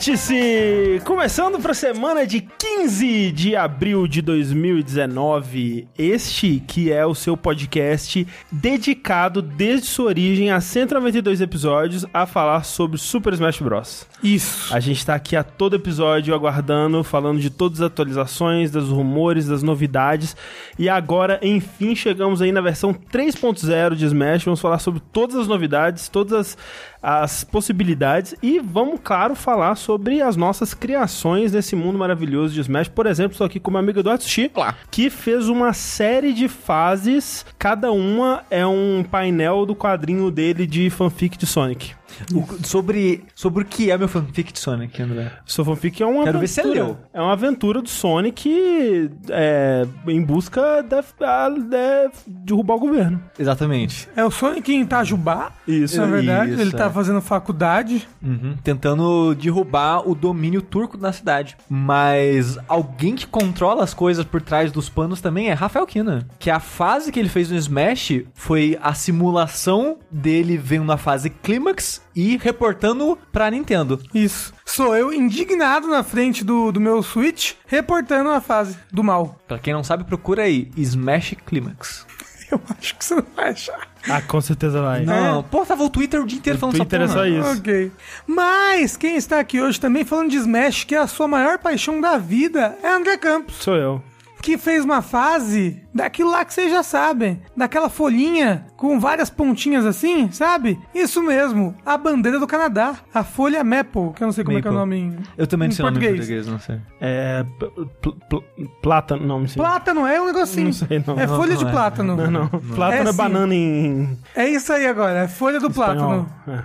Vértice! Começando para a semana de 15 de abril de 2019. Este que é o seu podcast dedicado desde sua origem a 192 episódios a falar sobre Super Smash Bros. Isso. A gente tá aqui a todo episódio aguardando, falando de todas as atualizações, dos rumores, das novidades. E agora, enfim, chegamos aí na versão 3.0 de Smash. Vamos falar sobre todas as novidades, todas as, as possibilidades e vamos, claro, falar sobre as nossas criações nesse mundo maravilhoso de Smash. Por exemplo, estou aqui com meu amigo Eduardo Sushi, Olá. que fez uma série de fases, cada uma é um painel do quadrinho dele de fanfic de Sonic. O- sobre, sobre o que é meu fanfic de Sonic, André? Sua fanfic é uma Quero ver se aventura. você leu. É uma aventura do Sonic é, em busca a- de derrubar o governo. Exatamente. É o Sonic em Itajubá. Isso. Na verdade, isso, ele tá é. fazendo faculdade. Uhum. Tentando derrubar o domínio turco da cidade. Mas alguém que controla as coisas por trás dos panos também é Rafael Kina. Que a fase que ele fez no Smash foi a simulação dele vendo a fase Clímax e reportando pra Nintendo. Isso. Sou eu indignado na frente do, do meu Switch, reportando a fase do mal. Pra quem não sabe, procura aí Smash Clímax. Eu acho que você não vai achar. Ah, com certeza vai. Não, pô, tava o Twitter o dia inteiro O falando Twitter é essa só porra. isso. Ok. Mas quem está aqui hoje também falando de Smash, que é a sua maior paixão da vida, é André Campos. Sou eu. Que fez uma fase daquilo lá que vocês já sabem. Daquela folhinha com várias pontinhas assim, sabe? Isso mesmo. A bandeira do Canadá. A folha Maple, que eu não sei como é que é o Maple. nome em, Eu também não em sei o nome em português. não sei. É. pl- pl- pl- plátano, não, não sei. Plátano, é um negocinho. Não sei, não. É Não, folha não de é. plátano. Não, não. Plátano é, sim. banana em É isso aí agora, é folha do espanhol. plátano. É.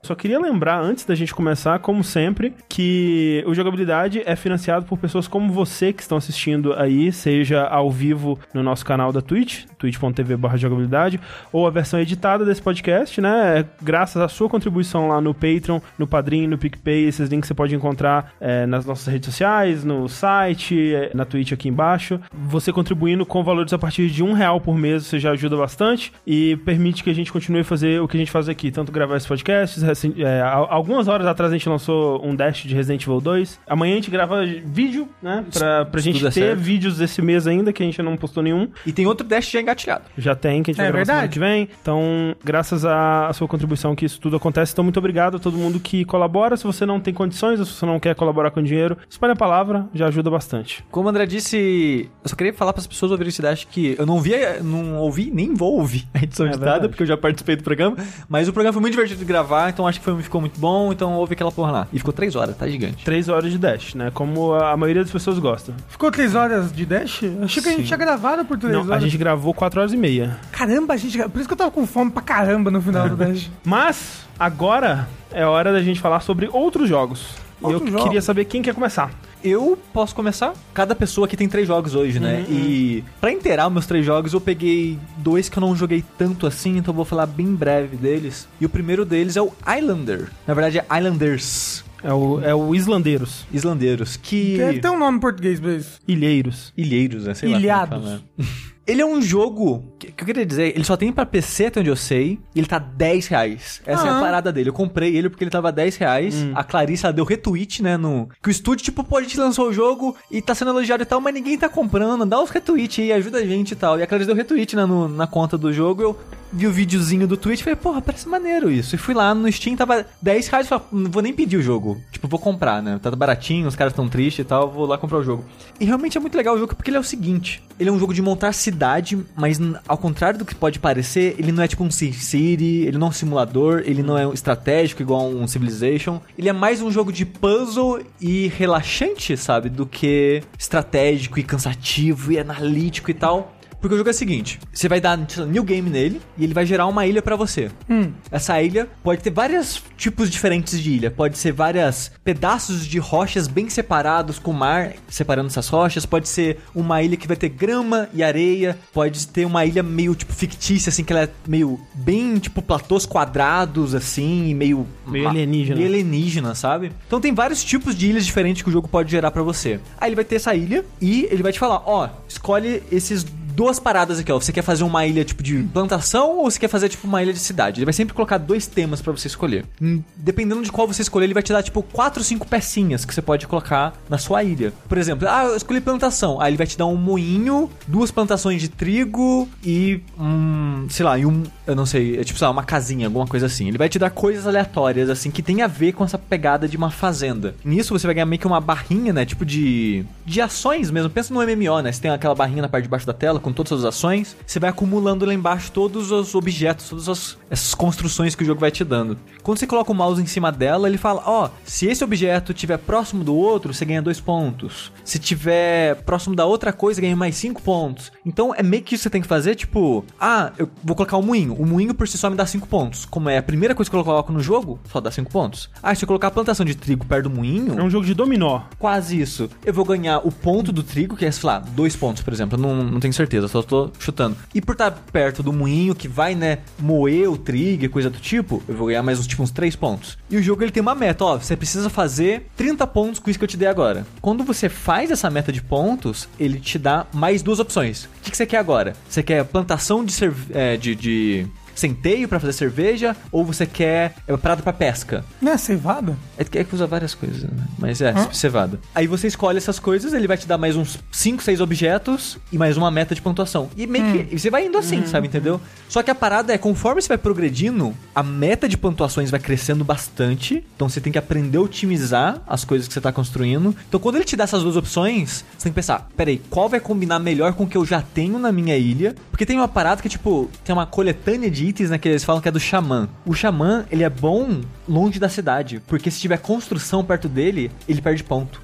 Só queria lembrar, antes da gente começar, como sempre, que o Jogabilidade é financiado por pessoas como você que estão assistindo aí, seja ao vivo no nosso canal da Twitch, twitch.tv jogabilidade, ou a versão editada desse podcast, né? Graças à sua contribuição lá no Patreon, no Padrim, no PicPay, esses links você pode encontrar é, nas nossas redes sociais, no site, é, na Twitch aqui embaixo. Você contribuindo com valores a partir de um real por mês, você já ajuda bastante e permite que a gente continue a fazer o que a gente faz aqui, tanto gravar esse podcast. recen- é, al- algumas horas atrás a gente lançou um dash de Resident Evil 2. Amanhã a gente grava vídeo, né? Pra, pra gente ter certo. vídeos desse mês ainda, que a gente não postou nenhum. E tem outro dash já engatilhado. Já tem, que a gente É vai gravar semana verdade. que vem. Então, graças à sua contribuição que isso tudo acontece. Então, muito obrigado a todo mundo que colabora. Se você não tem condições, ou se você não quer colaborar com dinheiro, espalhe a palavra, já ajuda bastante. Como o André disse, eu só queria falar para as pessoas ouvirem esse dash que eu não vi, não ouvi, nem vou ouvir a edição É editada, verdade. porque eu já participei do programa. Mas o programa foi muito divertido de gravar, então acho que foi, ficou muito bom. Então ouve aquela porra lá. E ficou três horas, tá gigante. Três horas de dash, né? Como a maioria das pessoas gosta. Ficou três horas de dash? Achei que a gente tinha gravado por três Não, horas. a gente gravou quatro horas e meia. Caramba, gente. Por isso que eu tava com fome pra caramba no final do dash. Mas, agora é hora da gente falar sobre outros jogos. E eu Outros queria saber quem quer começar. Eu posso começar? Cada pessoa aqui tem três jogos hoje, né? E pra inteirar meus três jogos, eu peguei dois que eu não joguei tanto assim, então eu vou falar bem breve deles. E o primeiro deles é o Islander. Na verdade, é Islanders. É o, é o Islandeiros. Islandeiros. Que. Deve ter um nome em português pra isso. Ilheiros. Ilheiros, né? Sei lá como Ilhados. Ele é um jogo que, que eu queria dizer, ele só tem pra PC, até onde eu sei, e ele tá 10 reais. Essa é a Ah. parada dele. Eu comprei ele porque ele tava 10 reais. A Clarissa deu retweet, né? No, que o estúdio, tipo, pô, a gente lançou o jogo e tá sendo elogiado e tal, mas ninguém tá comprando. Dá uns retweet aí, ajuda a gente e tal. E a Clarissa deu retweet né, no- na conta do jogo. Eu vi o videozinho do Twitch e falei, porra, parece maneiro isso. E fui lá no Steam, tava 10 reais e falei, não vou nem pedir o jogo. Tipo, vou comprar, né? Tá baratinho, os caras tão tristes e tal, vou lá comprar o jogo. E realmente é muito legal o jogo porque ele é o seguinte: ele é um jogo de montar cidade, mas ao contrário do que pode parecer, ele não é tipo um SimCity, ele não é um simulador, ele não é um estratégico igual um Civilization. Ele é mais um jogo de puzzle e relaxante, sabe? Do que estratégico e cansativo e analítico e tal. Porque o jogo é o seguinte: você vai dar lá, new game nele e ele vai gerar uma ilha pra você. Hum. Essa ilha pode ter vários tipos diferentes de ilha. Pode ser várias pedaços de rochas bem separados com o mar separando essas rochas. Pode ser uma ilha que vai ter grama e areia. Pode ter uma ilha meio tipo fictícia, assim, que ela é meio bem tipo platôs quadrados, assim, e meio. Meio alienígena. Meio alienígena, sabe? Então tem vários tipos de ilhas diferentes que o jogo pode gerar pra você. Aí ele vai ter essa ilha e ele vai te falar: ó, escolhe esses duas paradas aqui, ó. Você quer fazer uma ilha tipo de plantação ou você quer fazer tipo uma ilha de cidade? Ele vai sempre colocar dois temas pra você escolher. Hum, Dependendo de qual você escolher, ele vai te dar tipo quatro ou cinco pecinhas que você pode colocar na sua ilha. Por exemplo, ah, eu escolhi plantação. Aí ele vai te dar um moinho, duas plantações de trigo e um, sei lá, e um, eu não sei, é tipo, sei lá, uma casinha, alguma coisa assim. Ele vai te dar coisas aleatórias assim que tem a ver com essa pegada de uma fazenda. Nisso você vai ganhar meio que uma barrinha, né, tipo de de ações mesmo. Pensa no MMO, né? Você tem aquela barrinha na parte de baixo da tela com todas as ações. Você vai acumulando lá embaixo todos os objetos, todas as, essas construções que o jogo vai te dando. Quando você coloca o mouse em cima dela, ele fala: Ó, se esse objeto estiver próximo do outro, você ganha dois pontos. Se tiver próximo da outra coisa, ganha mais cinco pontos. Então é meio que isso que você tem que fazer, tipo, ah, eu vou colocar um moinho. O moinho por si só me dá cinco pontos. Como é a primeira coisa que eu coloco no jogo, só dá cinco pontos. Ah, se eu colocar a plantação de trigo perto do moinho, É um jogo de dominó. quase isso. Eu vou ganhar o ponto do trigo, que é, sei lá, dois pontos, por exemplo. Eu não, não tenho certeza, só tô chutando. E por estar perto do moinho que vai, né, moer o trigo e coisa do tipo, eu vou ganhar mais uns, tipo, uns três pontos. E o jogo, ele tem uma meta, ó, você precisa fazer 30 pontos com isso que eu te dei agora. Quando você faz essa meta de pontos, ele te dá mais duas opções. Que, que você quer agora? Você quer plantação de, é, de, de centeio pra fazer cerveja ou você quer é, parada pra pesca? Não é cevada? É que é que usa várias coisas, né? Mas é, cevada. Aí você escolhe essas coisas, ele vai te dar mais uns 5, 6 objetos e mais uma meta de pontuação. E meio que. e você vai indo assim, sabe, entendeu? Só que a parada é, conforme você vai progredindo, a meta de pontuações vai crescendo bastante. Então você tem que aprender a otimizar as coisas que você tá construindo. Então quando ele te dá essas duas opções, você tem que pensar: peraí, qual vai combinar melhor com o que eu já tenho na minha ilha? Porque tem uma parada que, tipo, tem uma coletânea de itens, né? Que eles falam que é do xamã. O xamã, ele é bom longe da cidade. Porque se tiver construção perto dele, ele perde ponto.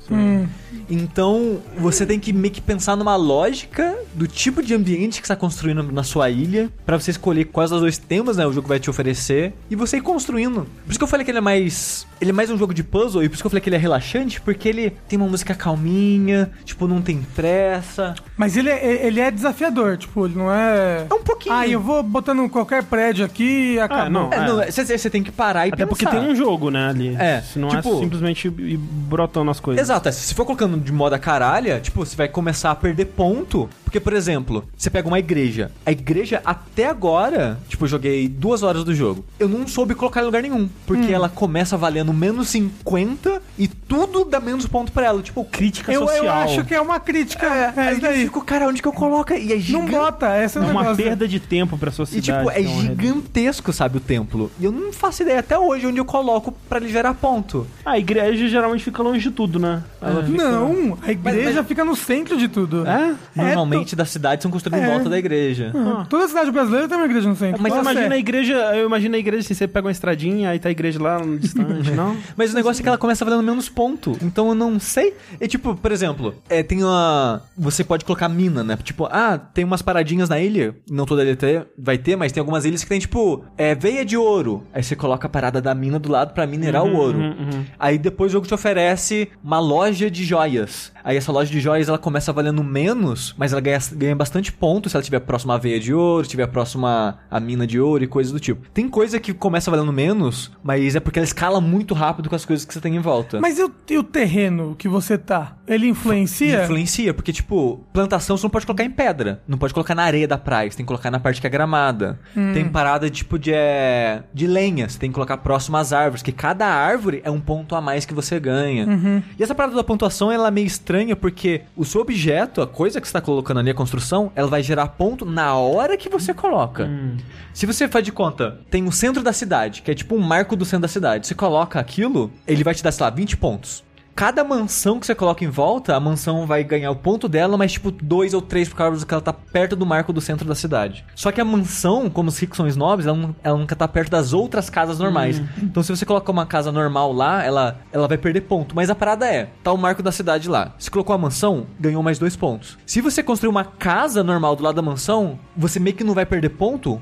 Então, você tem que meio que pensar numa lógica do tipo de ambiente que você está construindo na sua ilha, pra você escolher quais os dois temas, né, o jogo vai te oferecer, e você ir construindo. Por isso que eu falei que ele é mais, ele é mais um jogo de puzzle, e por isso que eu falei que ele é relaxante, porque ele tem uma música calminha, tipo, não tem pressa. Mas ele é, ele é desafiador, tipo, ele não é. É um pouquinho. Ah, eu vou botando qualquer prédio aqui e acabou. não. É, É. não, você, você tem que parar e Até pensar. porque tem um jogo, né, ali. É, Se não tipo- é simplesmente ir brotando as coisas. Exato, é, se for colocando de moda caralha, tipo, você vai começar a perder ponto. Porque, por exemplo, você pega uma igreja. A igreja, até agora, tipo, eu joguei duas horas do jogo. Eu não soube colocar em lugar nenhum. Porque ela começa valendo menos 50 e tudo dá menos ponto pra ela. Tipo, Crítica Eu, social. eu acho que é uma crítica. É, aí isso eu daí. fico, cara, onde que eu coloco? E é Não gigante. bota, essa é É uma negócio. perda de tempo pra sua E tipo, é uma rede. gigantesco, sabe, o templo. E eu não faço ideia até hoje onde eu coloco pra ele gerar ponto. A igreja geralmente fica longe de tudo, né? Ela fica- Não, a igreja Mas- mas- fica no centro de tudo. É? Normalmente das cidades são construídas em É. volta da igreja. Uhum. Toda cidade brasileira tem uma igreja no centro. Mas Nossa, imagina a igreja, eu imagino a igreja assim, você pega uma estradinha, aí tá a igreja lá no distante, não? Mas o negócio é que ela começa valendo menos ponto. Então eu não sei. É tipo, por exemplo, é, tem uma. Você pode colocar mina, né? Tipo, ah, tem umas paradinhas na ilha. Não toda ilha ter- vai ter, mas tem algumas ilhas que tem, tipo, é, veia de ouro. Aí você coloca a parada da mina do lado pra minerar o ouro. Aí depois o jogo te oferece uma loja de joias. Aí essa loja de joias ela começa valendo menos, mas ela ganha, ganha bastante ponto se ela tiver próxima à veia de ouro, estiver próxima à mina de ouro e coisas do tipo. Tem coisa que começa valendo menos, mas é porque ela escala muito rápido com as coisas que você tem em volta. Mas e o, e o terreno que você tá? Ele influencia? Influencia, porque, tipo, plantação você não pode colocar em pedra. Não pode colocar na areia da praia, você tem que colocar na parte que é gramada. Tem parada, tipo, de, é, de lenha, você tem que colocar próximo às árvores, que cada árvore é um ponto a mais que você ganha. E essa parada da pontuação, ela é meio estranha, porque o seu objeto, a coisa que você tá colocando ali, a construção, ela vai gerar ponto na hora que você coloca. Se você faz de conta, tem o centro da cidade, que é tipo um marco do centro da cidade. Você coloca aquilo, ele vai te dar, sei lá, 20 pontos. Cada mansão que você coloca em volta, a mansão vai ganhar o ponto dela, mas tipo dois ou três por causa que ela tá perto do marco do centro da cidade. Só que a mansão, como os ricos são snobs, ela, não- ela nunca tá perto das outras casas normais. Então se você coloca uma casa normal lá, ela, ela vai perder ponto. Mas a parada é, tá o marco da cidade lá. Se colocou a mansão, ganhou mais dois pontos. Se você construir uma casa normal do lado da mansão, você meio que não vai perder ponto,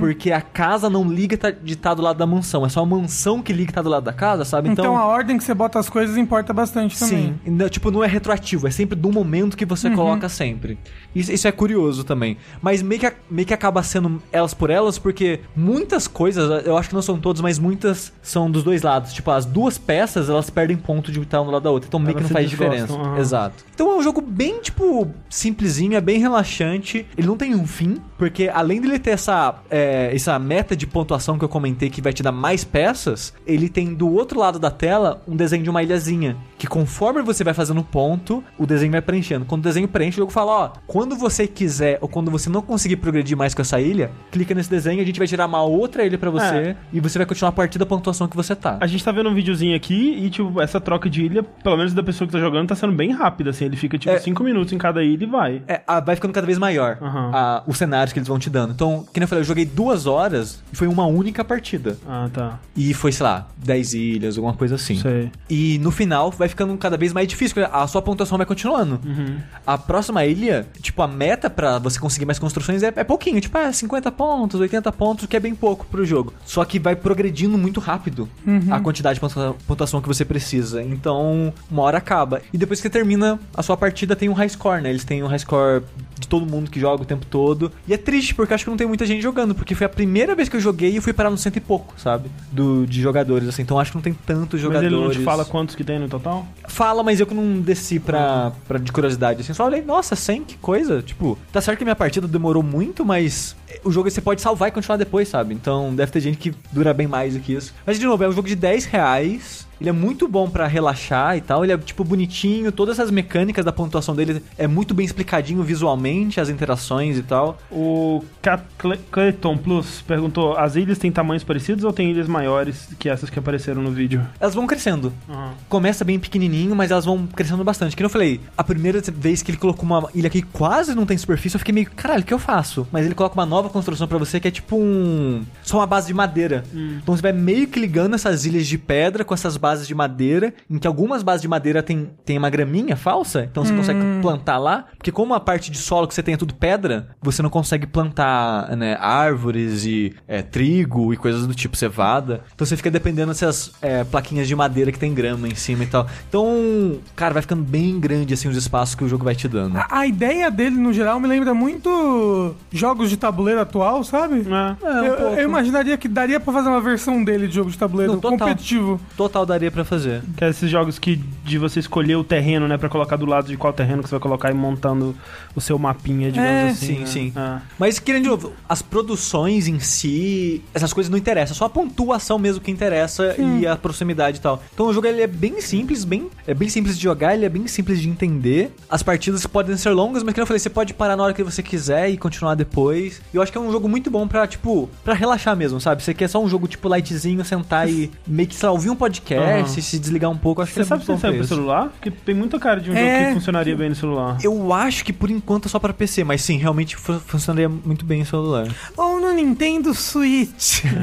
porque a casa não liga tá- de estar do lado da mansão. É só a mansão que liga e tá do lado da casa, sabe? Então, a ordem que você bota as coisas importa bastante também. Sim, não, tipo, não é retroativo, é sempre do momento que você coloca sempre. Isso, isso é curioso também. Mas meio que, meio que acaba sendo elas por elas, porque muitas coisas, eu acho que não são todas, mas muitas são dos dois lados. Tipo, as duas peças, elas perdem ponto de estar um do lado da outra. Então meio que Elas não se faz diferença. aham. Exato. Então é um jogo bem, tipo, simplesinho, é bem relaxante. Ele não tem um fim, porque além dele ter essa, é, essa meta de pontuação que eu comentei que vai te dar mais peças, ele tem do outro lado da tela um desenho de uma ilhazinha. Que conforme você vai fazendo ponto, o desenho vai preenchendo. Quando o desenho preenche, o jogo fala: ó, quando você quiser ou quando você não conseguir progredir mais com essa ilha, clica nesse desenho, a gente vai tirar uma outra ilha pra você É. e você vai continuar a partir da pontuação que você tá. A gente tá vendo um videozinho aqui e, tipo, essa troca de ilha, pelo menos da pessoa que tá jogando, tá sendo bem rápida, assim. Ele fica, tipo, É. 5 minutos em cada ilha e vai. É, a- vai ficando cada vez maior a- os cenários que eles vão te dando. Então, que nem eu falei, eu joguei duas horas e foi uma única partida. Ah, tá. E foi, sei lá, 10 ilhas, alguma coisa assim. Sei. E no final vai ficando cada vez mais difícil, a sua pontuação vai continuando. Uhum. A próxima ilha, tipo, a meta pra você conseguir mais construções é, é pouquinho, tipo, é 50 pontos, 80 pontos, que é bem pouco pro jogo. Só que vai progredindo muito rápido a quantidade de pontua- pontuação que você precisa. Então, uma hora acaba. E depois que termina a sua partida, tem um high score, né? Eles têm um high score de todo mundo que joga o tempo todo. E é triste, porque eu acho que não tem muita gente jogando, porque foi a primeira vez que eu joguei e fui parar no cento e pouco, sabe? Do, de jogadores, assim. Então acho que não tem tantos Mas jogadores. ele não te fala quantos que tem no total? Fala, mas eu que não desci pra, pra de curiosidade, assim. Só olhei, nossa, 100, que coisa. Tipo, tá certo que minha partida demorou muito, mas o jogo você pode salvar e continuar depois, sabe? Então deve ter gente que dura bem mais do que isso. Mas, de novo, é um jogo de 10 reais. Ele é muito bom pra relaxar e tal. Ele é, tipo, bonitinho. Todas as mecânicas da pontuação dele é muito bem explicadinho visualmente, as interações e tal. O Cat- Clayton Plus perguntou: as ilhas têm tamanhos parecidos ou tem ilhas maiores que essas que apareceram no vídeo? Elas vão crescendo. Aham. Começa bem pequenininho, mas elas vão crescendo bastante. Que eu falei, a primeira vez que ele colocou uma ilha que quase não tem superfície, eu fiquei meio, caralho, o que eu faço? Mas ele coloca uma nova construção pra você que é tipo um. Só uma base de madeira. Então você vai meio que ligando essas ilhas de pedra com essas bases de madeira, em que algumas bases de madeira tem, tem uma graminha falsa, então você consegue plantar lá. Porque como a parte de solo que você tem é tudo pedra, você não consegue plantar né, árvores e é, trigo e coisas do tipo, cevada. Então você fica dependendo dessas é, plaquinhas de madeira que tem grama em cima e tal. Então, cara, vai ficando bem grande assim os espaços que o jogo vai te dando. A, a ideia dele, no geral, me lembra muito jogos de tabuleiro atual, sabe? É. É, um eu, pouco. eu imaginaria que daria pra fazer uma versão dele de jogo de tabuleiro Não, total. competitivo. Total daria pra fazer. Que é esses jogos que de você escolher o terreno, né, Pra colocar do lado de qual terreno que você vai colocar e montando o seu mapinha, digamos É, assim. sim, né? sim. É. Mas, querendo de novo, as produções em si, essas coisas não interessam, só a pontuação mesmo que interessa e a proximidade e tal. Então o jogo ele é bem simples, bem, é bem simples de jogar, ele é bem simples de entender. As partidas podem ser longas, mas como eu falei, você pode parar na hora que você quiser e continuar depois. E eu acho que é um jogo muito bom pra, tipo, pra relaxar mesmo, sabe? Você quer só um jogo tipo lightzinho, sentar e meio que, sei lá, ouvir um podcast Aham. e se desligar um pouco, acho que Você é sabe muito se pro isso. celular? Porque tem muita cara de um É. jogo que funcionaria bem no celular. Eu acho que por enquanto é só pra PC, mas sim, realmente fu- funcionaria muito bem em celular. Ou no Nintendo Switch.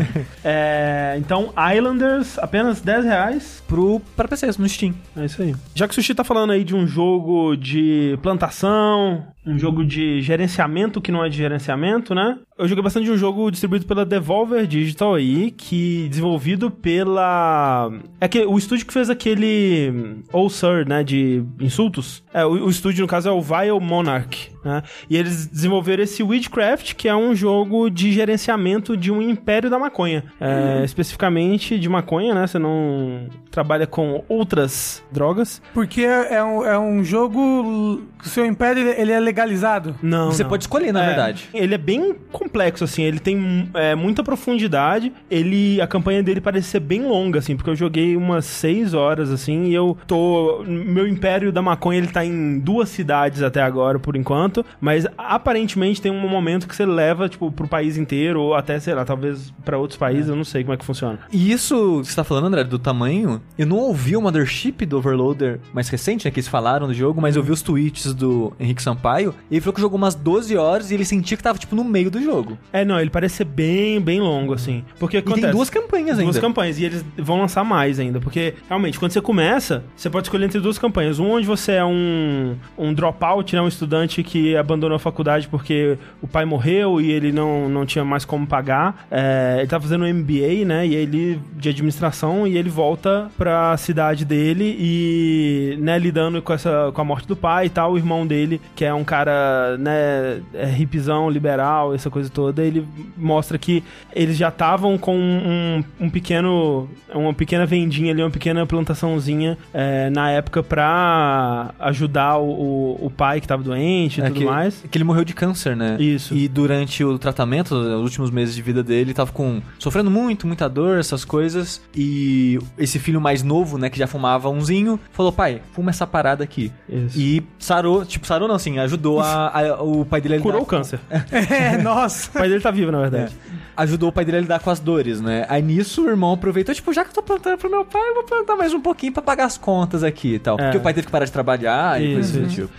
É, então, Islanders, apenas 10 reais. Pro, pra PC, no Steam. É isso aí. Já que o Sushi tá falando aí de um jogo de plantação, um jogo de gerenciamento que não é de gerenciamento, né? Eu joguei bastante de um jogo distribuído pela Devolver Digital aí, que desenvolvido pela... É que o estúdio que fez aquele Oh Sir, né, de insultos. É, o, o estúdio, no caso, é o Vile Monarch, né? E eles desenvolveram esse Witchcraft, que é um jogo de gerenciamento de um império da maconha. É, Especificamente de maconha, né? Você não trabalha com outras drogas. Porque é um, é um jogo. que O seu império ele- ele é legalizado. Não, Você não. pode escolher, na É, verdade. Ele é bem complexo, assim. Ele tem é, muita profundidade. Ele, a campanha dele parece ser bem longa, assim, porque eu joguei umas seis horas, assim, e eu tô. Meu império da maconha ele tá em duas cidades até agora, por enquanto. Mas aparentemente tem um momento que você leva, tipo, pro país inteiro, ou até, sei lá, talvez pra outros países, eu não sei como é que funciona. E isso que você tá falando, André, do tamanho, eu não ouvi o Mothership do Overloader mais recente, né, que eles falaram do jogo, mas eu vi os tweets do Henrique Sampaio, e ele falou que jogou umas 12 horas e ele sentia que tava, tipo, no meio do jogo. É, não, ele parece ser bem, bem longo, assim. Porque E acontece? tem duas campanhas duas ainda. campanhas e eles vão lançar mais ainda, porque realmente quando você começa, você pode escolher entre duas campanhas, uma onde você é um um dropout, né, um estudante que abandonou a faculdade porque o pai morreu e ele não, não tinha mais como pagar. É, ele tá fazendo um MBA, né? E ele de administração e ele volta pra cidade dele e, né, lidando com essa com a morte do pai e tal, o irmão dele, que é um cara, né, é hipzão, liberal, essa coisa toda, ele mostra que eles já estavam com um, um pequeno uma pequena vendinha ali, uma pequena plantaçãozinha é, na época pra ajudar o, o, o pai que tava doente e É tudo que, mais. que ele morreu de câncer, né? Isso. E durante o tratamento, os últimos meses de vida dele, tava com sofrendo muito, muita dor, essas coisas. E esse filho mais novo, né, que já fumava umzinho, falou: "Pai, fuma essa parada aqui". Isso. E sarou, tipo, sarou não, assim, ajudou a, a- o pai dele a Curou lidar o câncer. É, nossa. O pai dele tá vivo, na verdade. ajudou o pai dele a lidar com as dores, né? Aí nisso o irmão aproveitou, tipo, já que eu tô plantando pro meu pai, eu vou plantar mais um pouquinho pra pagar as contas aqui e tal. É. Porque o pai teve que parar de trabalhar e Isso, coisa do tipo.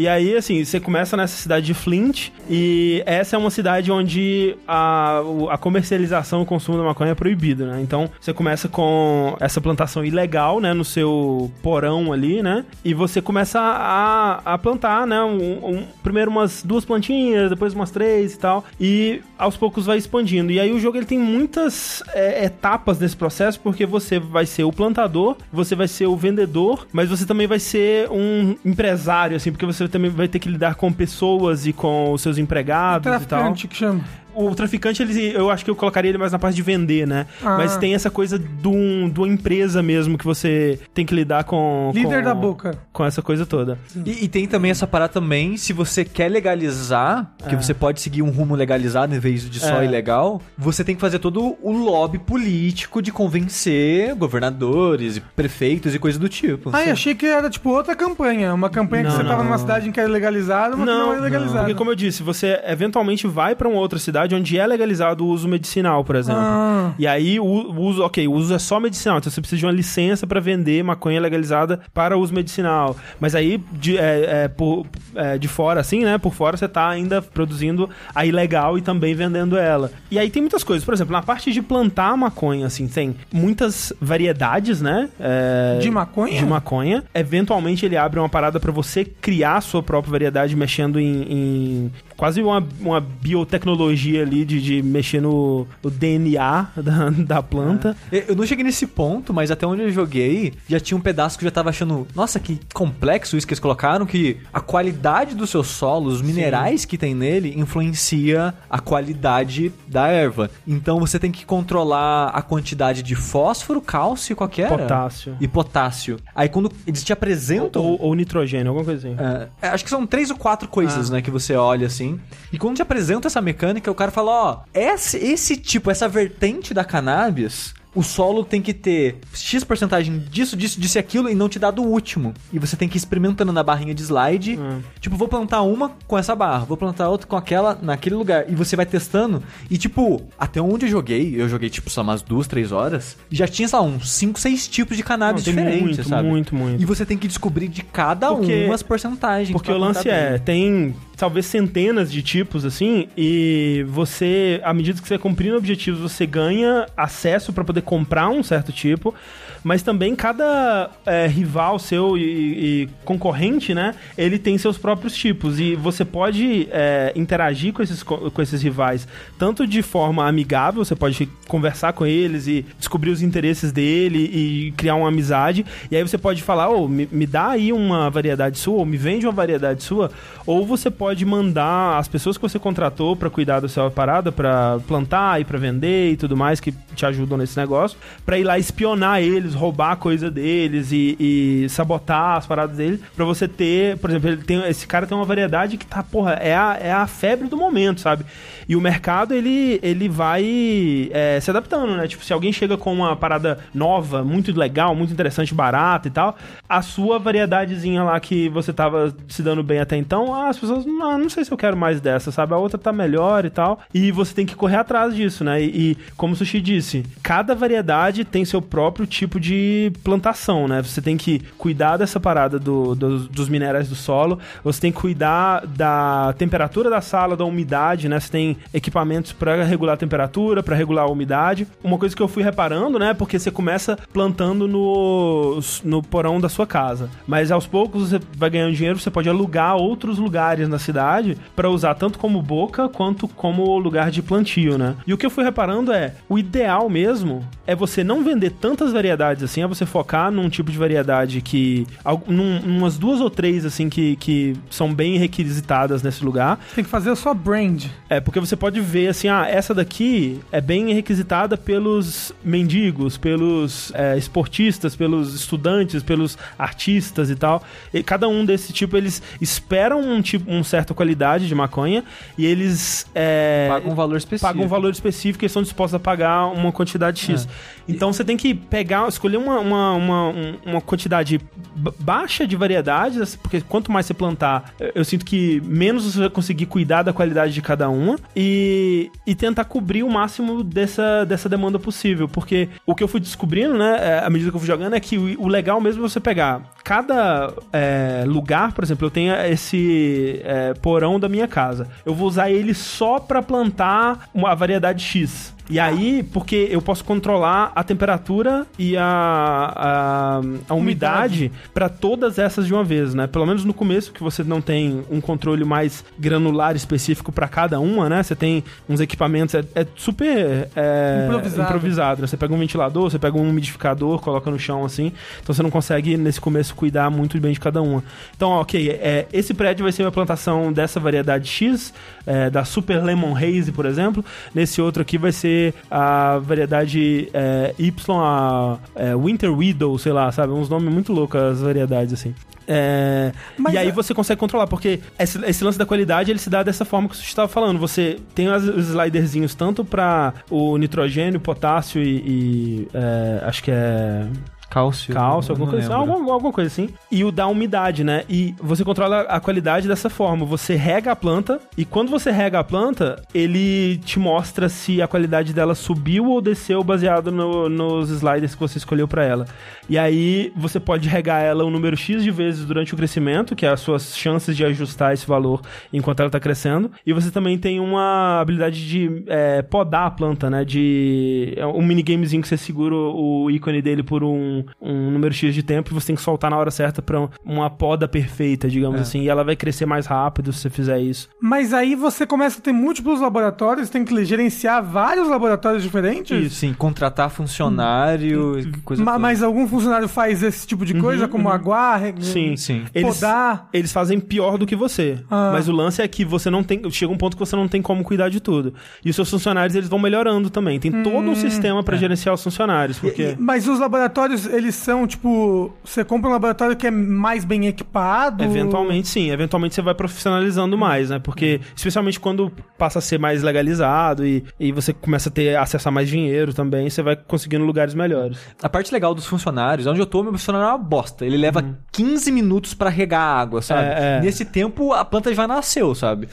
E aí, assim, você começa nessa cidade de Flint, e essa é uma cidade onde a, a comercialização e o consumo da maconha é proibido, né? Então, você começa com essa plantação ilegal, né, no seu porão ali, né? E você começa a, a plantar, né? um- um- primeiro umas duas plantinhas, depois umas três e tal, e aos poucos vai expandindo. E aí o jogo ele tem muitas é, etapas nesse processo, porque você vai ser o plantador, você vai ser o vendedor, mas você também vai ser um empresário, assim, porque você também vai ter que lidar com pessoas e com os seus empregados e tal. Que chama. O traficante, ele, eu acho que eu colocaria ele mais na parte de vender, né? Ah. Mas tem essa coisa de, um, de uma empresa mesmo que você tem que lidar com. Líder com- da boca. Com essa coisa toda. E, e tem também essa parada também, se você quer legalizar, que você pode seguir um rumo legalizado em vez de só É. ilegal, você tem que fazer todo o lobby político de convencer governadores e prefeitos e coisas do tipo. Ai, achei que era tipo outra campanha. Uma campanha que Não, você tava não. numa cidade em que era legalizado, mas que não era legalizado. Porque, como eu disse, você eventualmente vai pra uma outra cidade onde é legalizado o uso medicinal, por exemplo. Ah. E aí o, o uso, ok, o uso é só medicinal, então você precisa de uma licença pra vender maconha legalizada para uso medicinal. Mas aí de, é, é, por, é, de fora, assim, né? Por fora você tá ainda produzindo a ilegal e também vendendo ela. E aí tem muitas coisas, por exemplo, na parte de plantar maconha, assim, tem muitas variedades, né? É, De maconha? De maconha. Eventualmente ele abre uma parada pra você criar a sua própria variedade mexendo em, em quase uma, uma biotecnologia ali de, de mexer no, no DNA da, da planta. Eu eu não cheguei nesse ponto, mas até onde eu joguei, já tinha um pedaço que eu já tava achando, nossa, que complexo isso que eles colocaram, que a qualidade do seu solo, os minerais que tem nele, influencia a qualidade da erva. Então você tem que controlar a quantidade de fósforo, cálcio, qualquer. Potássio. E potássio. Aí quando eles te apresentam. Ou, ou nitrogênio, alguma coisa assim. É, acho que são três ou quatro coisas, né, que você olha assim. E quando te apresenta essa mecânica, o cara fala, ó, esse, esse tipo, essa vertente da cannabis, o solo tem que ter X porcentagem disso, disso, disso e aquilo e não te dá do último. E você tem que ir experimentando na barrinha de slide. Tipo, vou plantar uma com essa barra, vou plantar outra com aquela naquele lugar. E você vai testando. E tipo, até onde eu joguei, eu joguei tipo só umas duas, três horas, já tinha, sei lá, uns 5, 6 tipos de cannabis Não, diferentes, muito, sabe? muito, muito. E você tem que descobrir de cada Porque- uma as porcentagens. Porque o lance é, bem. tem talvez centenas de tipos assim, e você, à medida que você cumprindo objetivos, você ganha acesso para poder comprar um certo tipo, mas também cada é, rival seu e, e concorrente, né, ele tem seus próprios tipos, e você pode é, interagir com esses, co- com esses rivais, tanto de forma amigável, você pode conversar com eles e descobrir os interesses dele e criar uma amizade, e aí você pode falar, ô, me, me dá aí uma variedade sua, ou me vende uma variedade sua, ou você pode mandar as pessoas que você contratou pra cuidar da sua parada, pra plantar e pra vender e tudo mais, que te ajudam nesse negócio, pra ir lá espionar eles, roubar coisa deles e, e sabotar as paradas deles, pra você ter, por exemplo, ele tem, esse cara tem uma variedade que tá, porra, é a, é a febre do momento, sabe? E o mercado, ele, ele vai é, se adaptando, né? Tipo, se alguém chega com uma parada nova, muito legal, muito interessante, barata e tal, a sua variedadezinha lá que você tava se dando bem até então, as pessoas, não, não sei se eu quero mais dessa, sabe? A outra tá melhor e tal. E você tem que correr atrás disso, né? E, e como o Sushi disse, cada variedade tem seu próprio tipo de plantação, né? Você tem que cuidar dessa parada do, dos, dos minerais do solo, você tem que cuidar da temperatura da sala, da umidade, né? Você tem equipamentos para regular a temperatura, para regular a umidade. Uma coisa que eu fui reparando, né? Porque você começa plantando no, no porão da sua casa, mas aos poucos você vai ganhando dinheiro, você pode alugar outros lugares na cidade cidade pra usar tanto como boca quanto como lugar de plantio, né? E o que eu fui reparando é, o ideal mesmo é você não vender tantas variedades assim, é você focar num tipo de variedade que. Num, umas duas ou três, assim, que, que são bem requisitadas nesse lugar. Tem que fazer a sua brand. É, porque você pode ver assim, ah, essa daqui é bem requisitada pelos mendigos, pelos é, esportistas, pelos estudantes, pelos artistas e tal. E cada um desse tipo, eles esperam um tipo, uma certa qualidade de maconha e eles é, Paga um valor específico. pagam um valor específico e estão dispostos a pagar uma quantidade X. Então você tem que pegar, escolher uma, uma, uma, um- uma quantidade ba- baixa de variedades, porque quanto mais você plantar, eu- eu sinto que menos você vai conseguir cuidar da qualidade de cada uma e, e tentar cobrir o máximo dessa, dessa demanda possível. Porque o que eu fui descobrindo, né, é, à medida que eu fui jogando, é que o, o legal mesmo é você pegar cada é, lugar, por exemplo, eu tenho esse é, porão da minha casa. Eu vou usar ele só pra plantar uma variedade X. E aí, porque eu posso controlar a temperatura e a, a, a umidade para todas essas de uma vez, né? Pelo menos no começo, que você não tem um controle mais granular específico para cada uma, né? Você tem uns equipamentos, é, é super é, Improvisado. improvisado, né? Você pega um ventilador, você pega um umidificador, coloca no chão assim, então você não consegue nesse começo cuidar muito bem de cada uma. Então, ok, é, esse prédio vai ser uma plantação dessa variedade X, é, da Super Lemon Haze, por exemplo. Nesse outro aqui vai ser a variedade é, Y, a é, Winter Widow, sei lá, sabe? Uns nomes muito loucos as variedades assim. É, e aí é- você consegue controlar, porque esse, esse lance da qualidade ele se dá dessa forma que você estava falando. Você tem as- os sliderzinhos tanto para o nitrogênio, potássio e, e, é, acho que é Cálcio. cálcio, alguma coisa, assim, alguma, alguma coisa assim. E o da umidade, né? E você controla a qualidade dessa forma. Você rega a planta e quando você rega a planta, ele te mostra se a qualidade dela subiu ou desceu baseado no- nos sliders que você escolheu pra ela. E aí você pode regar ela um número X de vezes durante o crescimento, que é as suas chances de ajustar esse valor enquanto ela tá crescendo. E você também tem uma habilidade de é, podar a planta, né? De. É um minigamezinho que você segura o ícone dele por um, um número X de tempo e você tem que soltar na hora certa pra uma poda perfeita, digamos É. assim. E ela vai crescer mais rápido se você fizer isso. Mas aí você começa a ter múltiplos laboratórios, tem que gerenciar vários laboratórios diferentes? Sim, contratar funcionário, e coisa Ma- toda. mas algum funcionário faz esse tipo de coisa, como aguar, re- Sim, Sim. Eles, podar? eles fazem pior do que você. Ah. Mas o lance é que você não tem. Chega um ponto que você não tem como cuidar de tudo. E os seus funcionários eles vão melhorando também. Tem todo Hum. um sistema É. pra gerenciar os funcionários. Porque. Mas os laboratórios, eles são, tipo, você compra um laboratório que é mais bem equipado? Eventualmente, sim. Eventualmente você vai profissionalizando mais, né? Porque, especialmente quando passa a ser mais legalizado e, e você começa a ter acesso a mais dinheiro também, você vai conseguindo lugares melhores. A parte legal dos funcionários, onde eu tô, meu funcionário é uma bosta. Ele leva 15 minutos pra regar a água, sabe? Uhum. É, é. Nesse tempo, a planta já nasceu, sabe?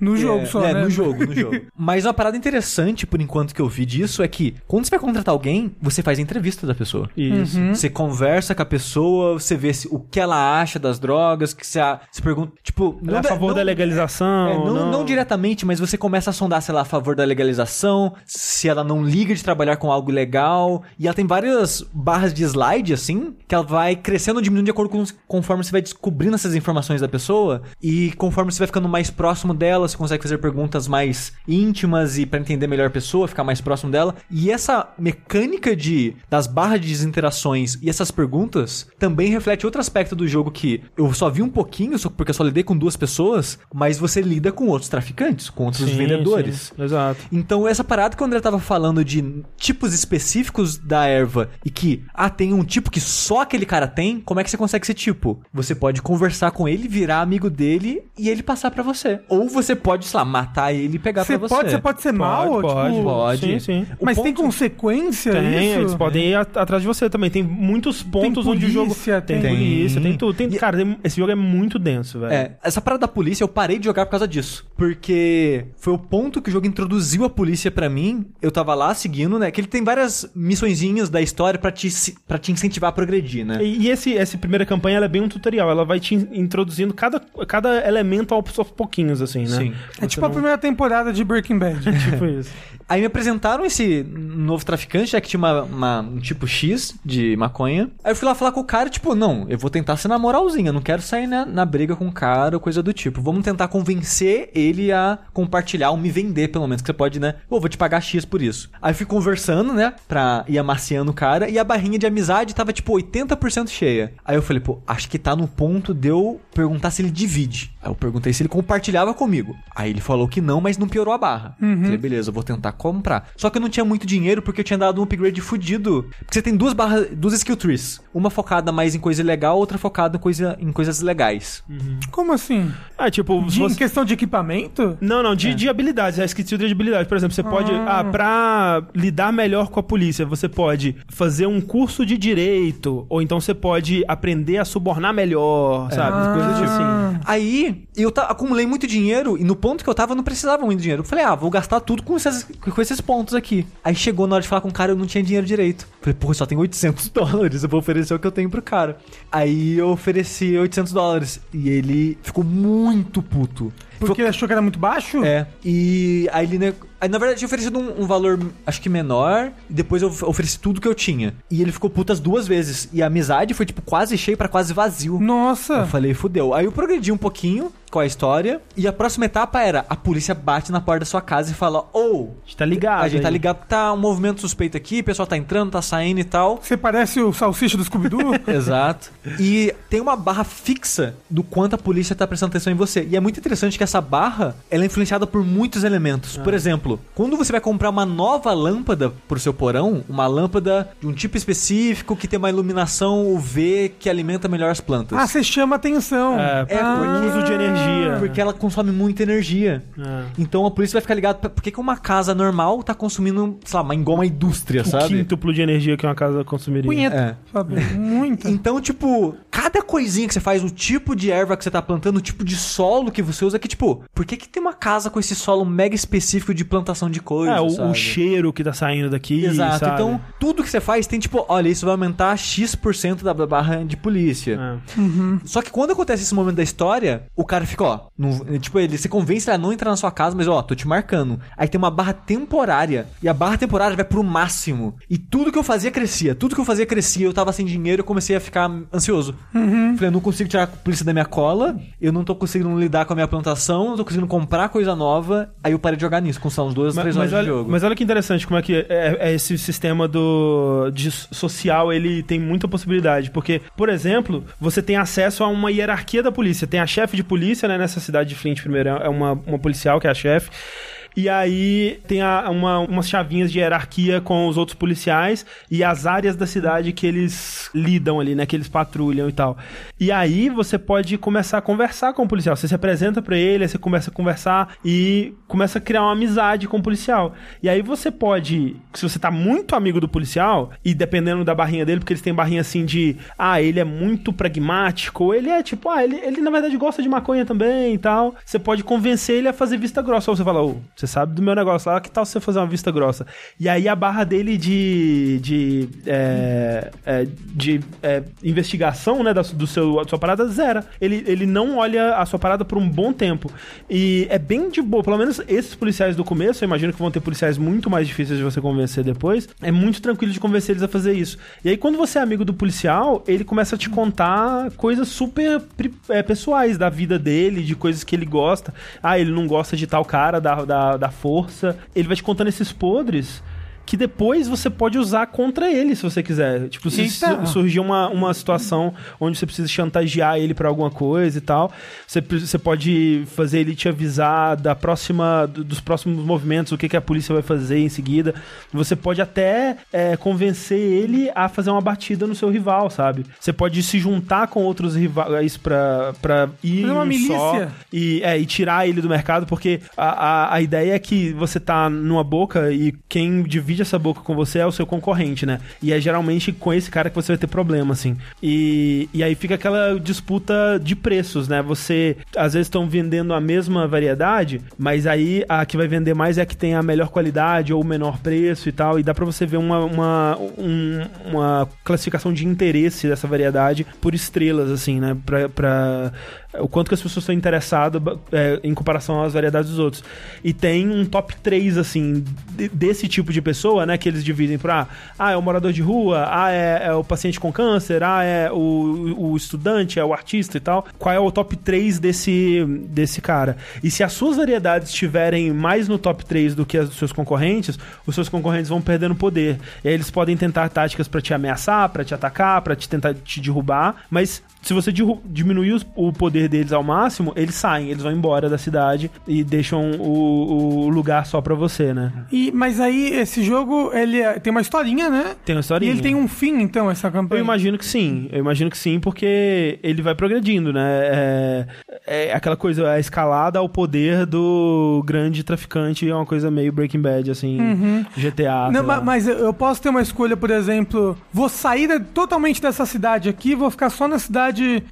No jogo é, só, é, né? no jogo, no jogo. Mas uma parada interessante, por enquanto, que eu vi disso é que quando você vai contratar alguém, você faz a entrevista da pessoa. Isso. Uhum. Você conversa com a pessoa, você vê se, o que ela acha das drogas, que você, a- você pergunta, tipo... Ela é a favor da legalização? é, não, não, não diretamente, mas você começa a sondar se ela é a favor da legalização, se ela não liga de trabalhar com algo legal. E ela tem várias barras de slide, assim, que ela vai crescendo ou diminuindo de acordo com conforme você vai descobrindo essas informações da pessoa. E conforme você vai ficando mais próximo dela, você consegue fazer perguntas mais íntimas e pra entender melhor a pessoa, ficar mais próximo dela. E essa mecânica de das barras de interações e essas perguntas também reflete outro aspecto do jogo que eu só vi um pouquinho, só- porque eu só lidei com duas pessoas, mas você lida com outros traficantes, com outros Sim, vendedores. sim, Exato. Então, essa parada que o André tava falando de tipos específicos da erva e que, ah, tem um tipo que só aquele cara tem, como é que você consegue esse tipo? Você pode conversar com ele, virar amigo dele e ele passar pra você. Ou você pode, sei lá, matar ele e pegar Você pra você. pode, você pode ser mal? pode, tipo, pode. Sim, sim. O Mas tem ponto- consequência Tem, isso? eles podem ir atrás de você também. Tem muitos pontos onde o jogo. polícia, Tem, tem- polícia, tem tudo. Tem, E- Cara, tem- esse jogo é muito denso, velho. É, essa parada da polícia eu parei de jogar por causa disso. Porque foi o ponto que o jogo introduziu a polícia pra mim. Eu tava lá seguindo, né? Que ele tem várias missõezinhas da história pra te, para te incentivar a progredir, né? E, e esse, essa primeira campanha ela é bem um tutorial. Ela vai te in- introduzindo cada, cada elemento aos aos pouquinhos, assim, né? Sim. É tipo a não- primeira temporada de Breaking Bad. Tipo isso. Aí me apresentaram esse novo traficante, já que tinha uma, uma- um tipo X de de maconha. Aí eu fui lá falar com o cara, tipo, não, eu vou tentar ser na moralzinha, eu não quero sair na, na briga com o cara ou coisa do tipo. Vamos tentar convencer ele a compartilhar ou me vender, pelo menos, que você pode, né? Pô, vou te pagar X por isso. Aí eu fui conversando, né, pra ir amaciando o cara, e a barrinha de amizade tava, tipo, 80% cheia. Aí eu falei, pô, acho que tá no ponto de eu perguntar se ele divide. Aí eu perguntei se ele compartilhava comigo. Aí ele falou que não, mas não piorou a barra. Falei, beleza, eu vou tentar comprar. Só que eu não tinha muito dinheiro porque eu tinha dado um upgrade fudido. Porque você tem duas barras, duas skill trees. Uma focada mais em coisa legal, outra focada em, coisa, em coisas legais. Como assim? Ah, tipo, De, Em você- questão de equipamento? Não, não, de, de habilidades, é esqueci de habilidade. Por exemplo, você pode. Ah, pra lidar melhor com a polícia, você pode fazer um curso de direito, ou então você pode aprender a subornar melhor, sabe? Coisas assim. Aí, eu ta- acumulei muito dinheiro e no ponto que eu tava eu não precisava muito dinheiro. Eu falei, ah, vou gastar tudo com esses, com esses pontos aqui. Aí chegou na hora de falar com o cara, eu não tinha dinheiro direito. Falei, porra, só tenho 800 dólares, eu vou oferecer o que eu tenho pro cara. Aí eu ofereci 800 dólares e ele ficou muito puto. Porque ele achou que era muito baixo? É, e aí ele. Aí, na verdade, eu tinha oferecido um, um valor, acho que menor, e depois eu of- ofereci tudo que eu tinha. E ele ficou putas duas vezes. E a amizade foi, tipo, quase cheio pra quase vazio. Eu Nossa. falei, fudeu. Aí eu progredi um pouquinho com a história. E a próxima etapa era: a polícia bate na porta da sua casa e fala: Ô, A gente tá ligado. a gente tá aí. ligado que tá um movimento suspeito aqui, o pessoal tá entrando, tá saindo e tal. Você parece o salsicha do Scooby-Doo? Exato. E tem uma barra fixa do quanto a polícia tá prestando atenção em você. E é muito interessante que essa barra, ela é influenciada por muitos elementos. Por exemplo, quando você vai comprar uma nova lâmpada pro seu porão, uma lâmpada de um tipo específico que tem uma iluminação UV que alimenta melhor as plantas. ah, você chama atenção. É, É, por uso de energia. Porque ela consome muita energia. É. Então a polícia vai ficar ligada. Por que, que uma casa normal tá consumindo, sei lá, uma, igual uma indústria, O sabe? quíntuplo de energia que uma casa consumiria. Punheta. É. Sabe? Muito. Então, tipo, cada coisinha que você faz, o tipo de erva que você tá plantando, o tipo de solo que você usa, que, tipo, por que, que tem uma casa com esse solo mega específico de plantação de coisas? É, o, o cheiro que tá saindo daqui. Exato. sabe? Então, tudo que você faz tem, tipo, olha, isso vai aumentar X% da barra de polícia. É. Só que quando acontece esse momento da história, o cara fica, ó, não- tipo, ele se convence a não entrar na sua casa, mas ó, tô te marcando. Aí tem uma barra temporária, e a barra temporária vai pro máximo. E tudo que eu fazia crescia, tudo que eu fazia crescia, eu tava sem dinheiro, eu comecei a ficar ansioso. Falei, eu não consigo tirar a polícia da minha cola, eu não tô conseguindo lidar com a minha plantação, não tô conseguindo comprar coisa nova. Aí eu parei de jogar nisso, com são uns duas, Mas, três mas horas de olha, jogo. mas olha que interessante como é que é, é esse sistema do de social ele tem muita possibilidade porque por exemplo você tem acesso a uma hierarquia da polícia tem a chefe de polícia né, nessa cidade de Flint primeiro é uma, uma policial que é a chefe e aí tem a- uma, umas chavinhas de hierarquia com os outros policiais e as áreas da cidade que eles lidam ali, né? Que eles patrulham e tal. E aí você pode começar a conversar com o policial. Você se apresenta pra ele, você começa a conversar e começa a criar uma amizade com o policial. E aí você pode, se você tá muito amigo do policial, e dependendo da barrinha dele, porque eles têm barrinha assim de, ah, ele é muito pragmático, ele é tipo, ah, ele, ele na verdade gosta de maconha também e tal. Você pode convencer ele a fazer vista grossa. Ou você fala, ô, você sabe do meu negócio lá, que tal você fazer uma vista grossa? E aí a barra dele de. de. é, é, de é, investigação, né, da, do seu, da sua parada, zera. Ele, ele não olha a sua parada por um bom tempo. E é bem de boa, pelo menos esses policiais do começo, eu imagino que vão ter policiais muito mais difíceis de você convencer depois. É muito tranquilo de convencer eles a fazer isso. E aí, quando você é amigo do policial, ele começa a te contar coisas super é, pessoais da vida dele, de coisas que ele gosta. Ah, ele não gosta de tal cara da, da, da força. Ele vai te contando esses podres que depois você pode usar contra ele, se você quiser. Tipo, se Eita. su- surgir uma, uma situação onde você precisa chantagear ele pra alguma coisa e tal, você, você pode fazer ele te avisar da próxima, do- dos próximos movimentos, o que, que a polícia vai fazer em seguida. Você pode até é, convencer ele a fazer uma batida no seu rival, sabe? Você pode se juntar com outros rivais pra, pra ir Fazer uma um milícia. só e, é, e tirar ele do mercado, porque a, a, a ideia é que você tá numa boca e quem divide essa boca com você é o seu concorrente, né? E é geralmente com esse cara que você vai ter problema, assim. E, e aí fica aquela disputa de preços, né? Você, às vezes, estão vendendo a mesma variedade, mas aí a que vai vender mais é a que tem a melhor qualidade ou o menor preço e tal. E dá pra você ver uma, uma, um- uma classificação de interesse dessa variedade por estrelas, assim, né? Pra, pra o quanto que as pessoas estão interessadas é, em comparação às variedades dos outros. E tem um top 3, assim, de- desse tipo de pessoa né? Que eles dividem pra. Ah, é o morador de rua, ah, é, é o paciente com câncer, ah, é o, o estudante, é o artista e tal. Qual é o top 3 desse, desse cara? E se as suas variedades estiverem mais no top 3 do que as dos seus concorrentes, os seus concorrentes vão perdendo poder. E aí eles podem tentar táticas pra te ameaçar, pra te atacar, pra te tentar te derrubar, mas se você diminuir o poder deles ao máximo, eles saem, eles vão embora da cidade e deixam o, o lugar só pra você, né? E, mas aí, esse jogo, ele é- tem uma historinha, né? Tem uma E historinha. ele tem um fim, então, essa campanha. Eu imagino que sim, eu imagino que sim, porque ele vai progredindo, né? É, é aquela coisa, a escalada ao poder do grande traficante é uma coisa meio Breaking Bad, assim, GTA. Não, sei ma- lá. mas eu- posso ter uma escolha, por exemplo, vou sair totalmente dessa cidade aqui, vou ficar só na cidade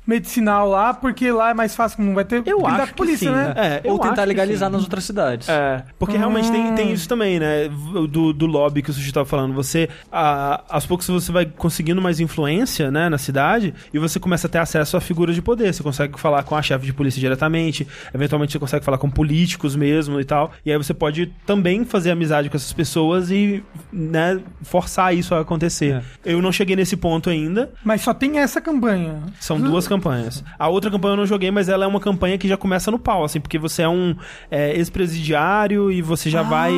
medicinal lá, porque lá é mais fácil, não vai ter Eu acho com polícia, que sim, né? É, eu Ou tentar legalizar nas outras cidades. É, porque realmente tem, Hum. tem isso também, né? Do, do lobby que o Sushi tava falando. Você, a, aos poucos, você vai conseguindo mais influência, né, na cidade, e você começa a ter acesso a figuras de poder. Você consegue falar com a chefe de polícia diretamente, eventualmente você consegue falar com políticos mesmo e tal. E aí você pode também fazer amizade com essas pessoas e, né, forçar isso a acontecer. Eu não cheguei nesse ponto ainda. Mas só tem essa campanha. São duas campanhas. A outra campanha eu não joguei, mas ela é uma campanha que já começa no pau, assim, porque você é um é, ex-presidiário e você já vai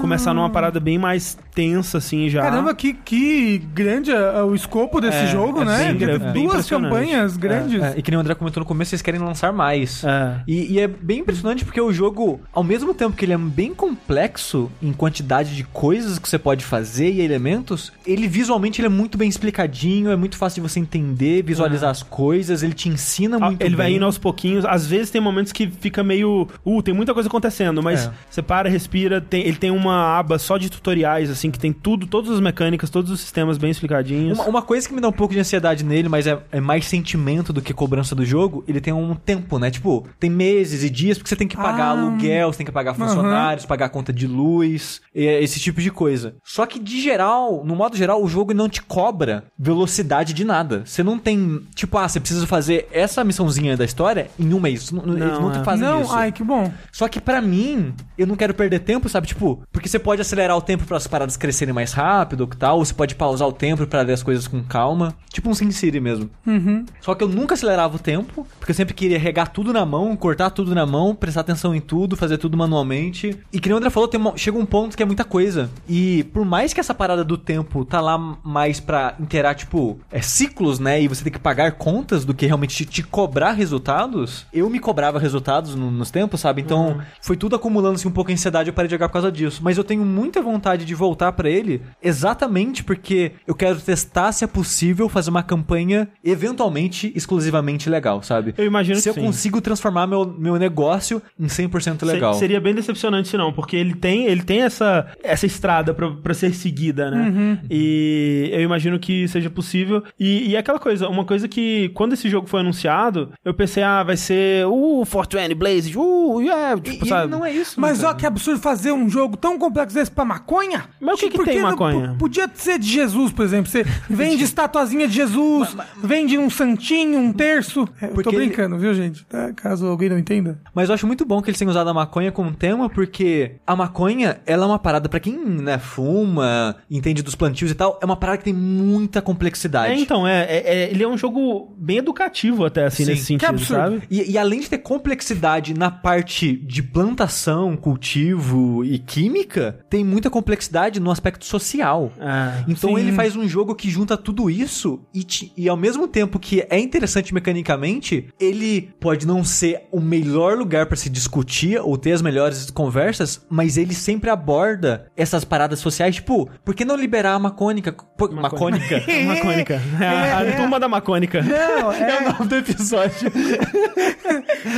começar numa parada bem mais tensa, assim, já. Caramba, que, que grande é o escopo desse É, jogo, é né? bem Duas campanhas grandes. É, e que nem o André comentou no começo, vocês querem lançar mais. É. E, e é bem impressionante porque o jogo, ao mesmo tempo que ele é bem complexo em quantidade de coisas que você pode fazer e elementos, ele visualmente ele é muito bem explicadinho, é muito fácil de você entender, visualizar as coisas, ele te ensina Ah, muito Ele vai bem. indo aos pouquinhos. Às vezes tem momentos que fica meio. Uh, tem muita coisa acontecendo, mas É. você para, respira. Tem, ele tem uma aba só de tutoriais, assim, que tem tudo, todas as mecânicas, todos os sistemas bem explicadinhos. Uma, uma coisa que me dá um pouco de ansiedade nele, mas é, é mais sentimento do que cobrança do jogo, ele tem um tempo, né? Tipo, tem meses e dias, porque você tem que pagar Ah. aluguel, você tem que pagar funcionários, pagar conta de luz, e- esse tipo de coisa. Só que, de geral, no modo geral, o jogo não te cobra velocidade de nada. Você não tem, tipo, ah, você precisa fazer essa missãozinha da história em um mês. Não, Não, eles não te é. fazem não, isso. ai, que bom. Só que pra mim, eu não quero perder tempo, sabe? Tipo, porque você pode acelerar o tempo para as paradas crescerem mais rápido, que tal, ou você pode pausar o tempo pra ver as coisas com calma, tipo um SimCity mesmo. Uhum. Só que eu nunca acelerava o tempo, porque eu sempre queria regar tudo na mão, cortar tudo na mão, prestar atenção em tudo, fazer tudo manualmente. E que nem o André falou, uma- chega um ponto que é muita coisa. E por mais que essa parada do tempo tá lá mais pra interar, tipo, é ciclos, né? E você tem que pagar contas do que realmente te, cobrar resultados, eu me cobrava resultados no- nos tempos, sabe? Então foi tudo acumulando-se um pouco a ansiedade, eu parei de jogar por causa disso. Mas eu tenho muita vontade de voltar pra ele, exatamente porque eu quero testar se é possível fazer uma campanha eventualmente exclusivamente legal, sabe? Eu imagino se eu sim. consigo transformar meu, meu negócio em 100% Se- legal. Seria bem decepcionante se não, porque ele tem, ele tem essa, essa estrada pra, pra ser seguida, né? Uhum. E eu imagino que seja possível. E, e é aquela coisa, uma coisa que quando esse jogo foi anunciado, eu pensei, ah, vai ser uh, 420 Blaze, uh, yeah, tipo, e sabe? não é isso. Mas cara. ó, que absurdo fazer um jogo tão complexo desse pra maconha? Mas o que que Por tem maconha? Podia ser de Jesus, por exemplo. Você vende estatuazinha de Jesus, vende um santinho, um terço. É, eu tô Porque ele- brincando, viu, gente? Tá? Caso alguém não entenda. Mas eu acho muito bom que eles tenham usado a maconha como tema, porque a maconha, ela é uma parada, pra quem né, fuma, entende dos plantios e tal, é uma parada que tem muita complexidade. É, então, é, é- é- ele é um jogo bem educativo até, assim, Sim. nesse Que sentido, absurdo. sabe? E, e além de ter complexidade na parte de plantação, cultivo e química, tem muita complexidade no aspecto social. É, Então Sim. ele faz um jogo que junta tudo isso e, te- e ao mesmo tempo que é interessante mecanicamente, ele pode não ser o melhor lugar pra se discutir ou ter as melhores conversas, mas ele sempre aborda essas paradas sociais, tipo, por que não liberar a macônica? Pô, macônica? É macônica. É, a, a é. turma da macônica. Não, É o é, nome do episódio.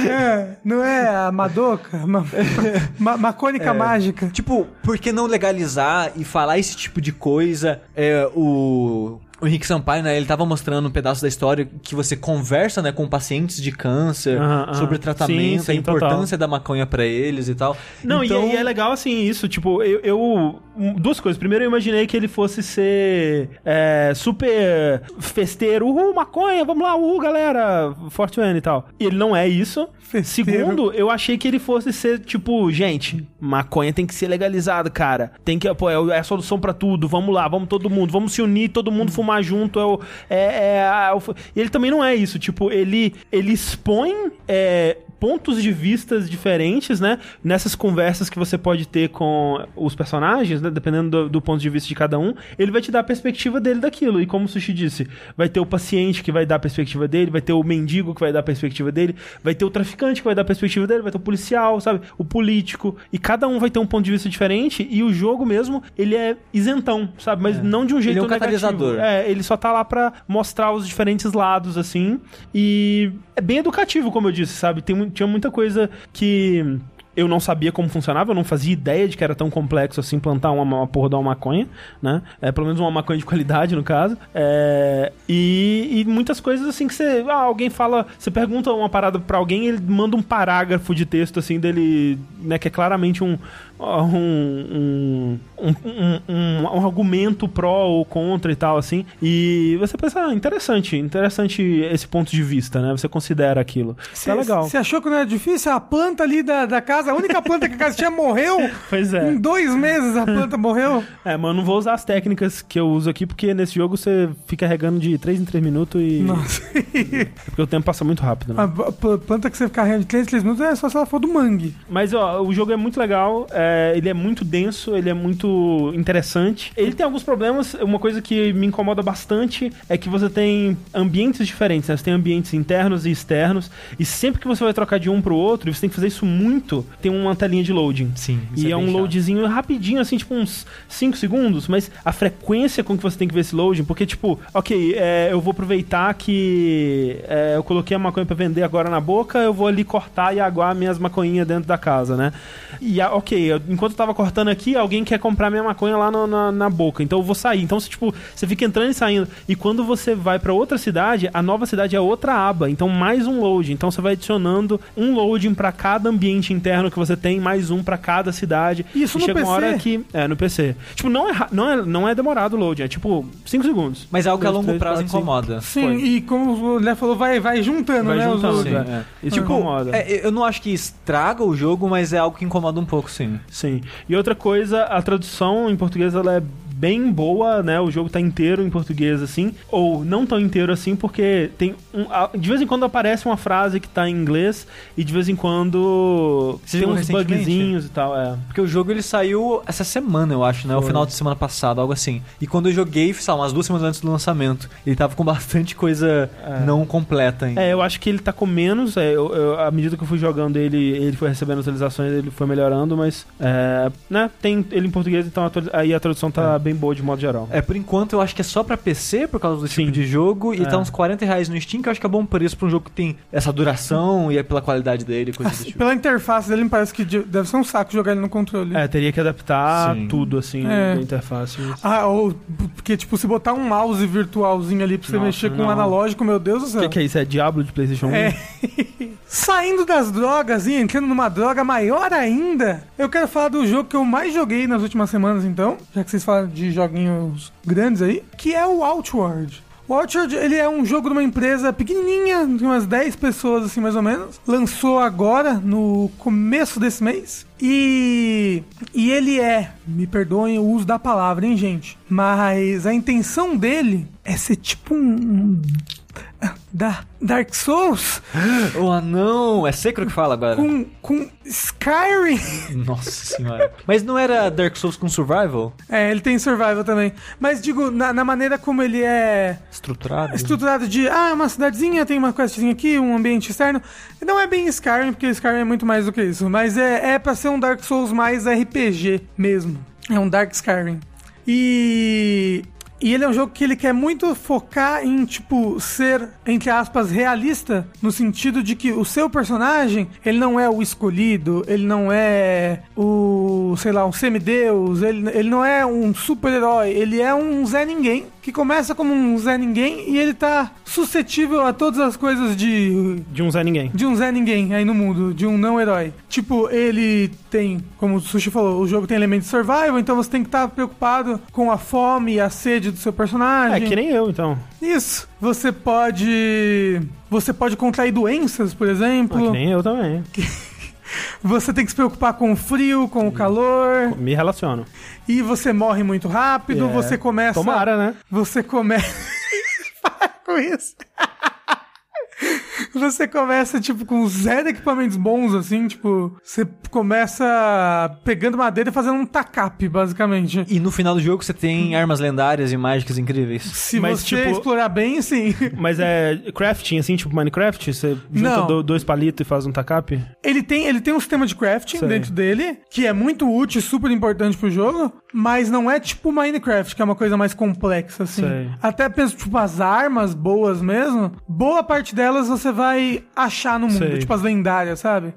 é, não é a Madoka? Ma, ma, macônica mágica. Tipo, por que não legalizar e falar esse tipo de coisa? É, o o Henrique Sampaio, né, ele tava mostrando um pedaço da história que você conversa, né, com pacientes de câncer, Aham, aham. sobre tratamento, Sim, sim, a importância total. da maconha pra eles e tal. Não, e- então, e, é legal assim isso, tipo, eu, eu- Duas coisas. Primeiro, eu imaginei que ele fosse ser é, super festeiro. Uhul, maconha, vamos lá, uhul, galera, Fortune e tal. E ele não é isso. Festeiro. Segundo, eu achei que ele fosse ser tipo, gente, maconha tem que ser legalizado, cara. Tem que, pô, é é a solução pra tudo. Vamos lá, vamos todo mundo, vamos se unir, todo mundo fumar junto. É o, é, é e ele também não é isso. Tipo, ele, ele expõe é, pontos de vistas diferentes, né? Nessas conversas que você pode ter com os personagens, né? Dependendo do, do ponto de vista de cada um, ele vai te dar a perspectiva dele daquilo. E como o Sushi disse, vai ter o paciente que vai dar a perspectiva dele, vai ter o mendigo que vai dar a perspectiva dele, vai ter o traficante que vai dar a perspectiva dele, vai ter o policial, sabe? O político. E cada um vai ter um ponto de vista diferente. E o jogo mesmo, ele é isentão, sabe? Mas não de um jeito Ele é um negativo. catalisador. É, ele só tá lá pra mostrar os diferentes lados, assim. E é bem educativo, como eu disse, sabe? Tem, mu- tinha muita coisa que eu não sabia como funcionava, eu não fazia ideia de que era tão complexo assim plantar uma, uma porra de uma maconha, né? É, pelo menos uma maconha de qualidade, no caso. É, e, e muitas coisas assim que você. Ah, alguém fala. Você pergunta uma parada pra alguém, ele manda um parágrafo de texto assim dele, né? Que é claramente um. Um, um, um, um, um argumento pró ou contra e tal, assim. E você pensa, ah, interessante, interessante esse ponto de vista, né? Você considera aquilo. Isso é legal. Você achou que não era difícil? A planta ali da, da casa, a única planta que a casa tinha morreu. Pois é. Em dois meses a planta morreu. É, mas eu não vou usar as técnicas que eu uso aqui, porque nesse jogo você fica regando de 3 em 3 minutos e. Nossa. Porque o tempo passa muito rápido, né? A planta que você ficar regando de 3 em 3 minutos é só se ela for do mangue. Mas ó, o jogo é muito legal, é, ele é muito denso, ele é muito interessante. Ele tem alguns problemas, uma coisa que me incomoda bastante é que você tem ambientes diferentes, né? Você tem ambientes internos e externos, e sempre que você vai trocar de um pro outro, e você tem que fazer isso muito, tem uma telinha de loading. Sim, E é é, um chato. loadzinho rapidinho, assim, tipo uns 5 segundos, mas a frequência com que você tem que ver esse loading, porque, tipo, ok, é, eu vou aproveitar que é, eu coloquei a maconha pra vender agora na boca, eu vou ali cortar e aguar minhas maconhinhas dentro da casa, né? E, a- ok, enquanto eu tava cortando aqui, alguém quer comprar minha maconha lá no- na, na boca, então eu vou sair. Então, você, tipo, você fica entrando e saindo. E quando você vai pra outra cidade, a nova cidade é outra aba, então mais um load. Então você vai adicionando um loading pra cada ambiente interno que você tem, mais um pra cada cidade. Isso e no chega uma PC? hora que. É, no PC. Tipo, não é, não é, não é demorado o load, é tipo 5 segundos. Mas é algo que a longo três, prazo quatro, incomoda. Sim, Foi. e como o Léo falou, vai, vai juntando, Vai né? os juntando, loads. Sim, é. Isso Tipo, incomoda. é, eu não acho que estraga o jogo, mas é algo que incomoda um pouco, sim. Sim. E outra coisa, a tradução em português ela é bem boa, né? O jogo tá inteiro em português assim, ou não tão inteiro assim, porque tem um, a- de vez em quando aparece uma frase que tá em inglês e de vez em quando Você tem uns bugzinhos e tal, é. Porque o jogo ele saiu essa semana, eu acho, né? O Foi. final de semana passada, algo assim. E quando eu joguei, sei lá, umas duas semanas antes do lançamento, ele tava com bastante coisa É. não completa ainda. É, eu acho que ele tá com menos. É, eu- eu- à medida que eu fui jogando ele, ele foi recebendo atualizações, ele foi melhorando, mas. É, né, tem ele em português, então a aí a tradução tá bem boa de modo geral. É, por enquanto eu acho que é só pra PC por causa do Sim. tipo de jogo e É. tá uns 40 reais no Steam, que eu acho que é bom preço pra um jogo que tem essa duração e é pela qualidade dele, coisa do Assim, tipo. pela interface dele, me parece que de- deve ser um saco jogar ele no controle. É, teria que adaptar Sim. tudo, assim, É. da interface. Ah, ou, porque, tipo, se botar um mouse virtualzinho ali pra você Nossa, mexer com não. um analógico, meu Deus do O céu. que, que é isso? É Diablo de PlayStation 1? É. Saindo das drogas e entrando numa droga maior ainda, eu quero falar do jogo que eu mais joguei nas últimas semanas, então, já que vocês falaram de joguinhos grandes aí, que é o Outward. O Outward, ele é um jogo de uma empresa pequenininha, de umas 10 pessoas, assim, mais ou menos. Lançou agora, no começo desse mês. E, e ele é, me perdoem o uso da palavra, hein, gente? Mas a intenção dele é ser tipo um... um da Dark Souls Oh, não! É Sekiro que fala agora. com, com Skyrim. Nossa senhora. Mas não era Dark Souls com Survival? É, ele tem survival também. Mas digo, na, na maneira como ele é Estruturado? estruturado de, ah, uma cidadezinha, tem uma questzinha aqui, um ambiente externo. Não é bem Skyrim, porque Skyrim é muito mais do que isso. Mas é, é pra ser um Dark Souls mais RPG mesmo. É um Dark Skyrim. E E ele é um jogo que ele quer muito focar em, tipo, ser, entre aspas, realista, no sentido de que o seu personagem, ele não é o escolhido, ele não é o, sei lá, um semideus, ele, ele não é um super-herói, ele é um Zé Ninguém, que começa como um Zé Ninguém e ele tá suscetível a todas as coisas de De um Zé Ninguém. de um Zé Ninguém aí no mundo, de um não herói. Tipo, ele tem, como o Sushi falou, o jogo tem elementos de survival, então você tem que estar preocupado com a fome e a sede do seu É, personagem. que nem eu, então. Isso. Você pode. Você pode contrair doenças, por Ah, exemplo. que nem eu também. Você tem que se preocupar com o frio, com o calor. Me relaciono. E você morre muito rápido. É. Você começa. Tomara, né? Você começa. Para com isso. Você começa, tipo, com zero equipamentos bons, assim, tipo, você começa pegando madeira e fazendo um tacape, basicamente. E no final do jogo você tem armas lendárias e mágicas incríveis. Se Mas, você tipo- explorar bem, sim. Mas é crafting, assim, tipo Minecraft? Você junta Não. do- dois palitos e faz um tacape? Ele tem, ele tem um sistema de crafting Sei. dentro dele, que é muito útil e super importante pro jogo, mas não é tipo Minecraft, que é uma coisa mais complexa, assim. Sei. Até penso, tipo, as armas boas mesmo, boa parte delas você vai achar no mundo, Sei. tipo as lendárias, sabe?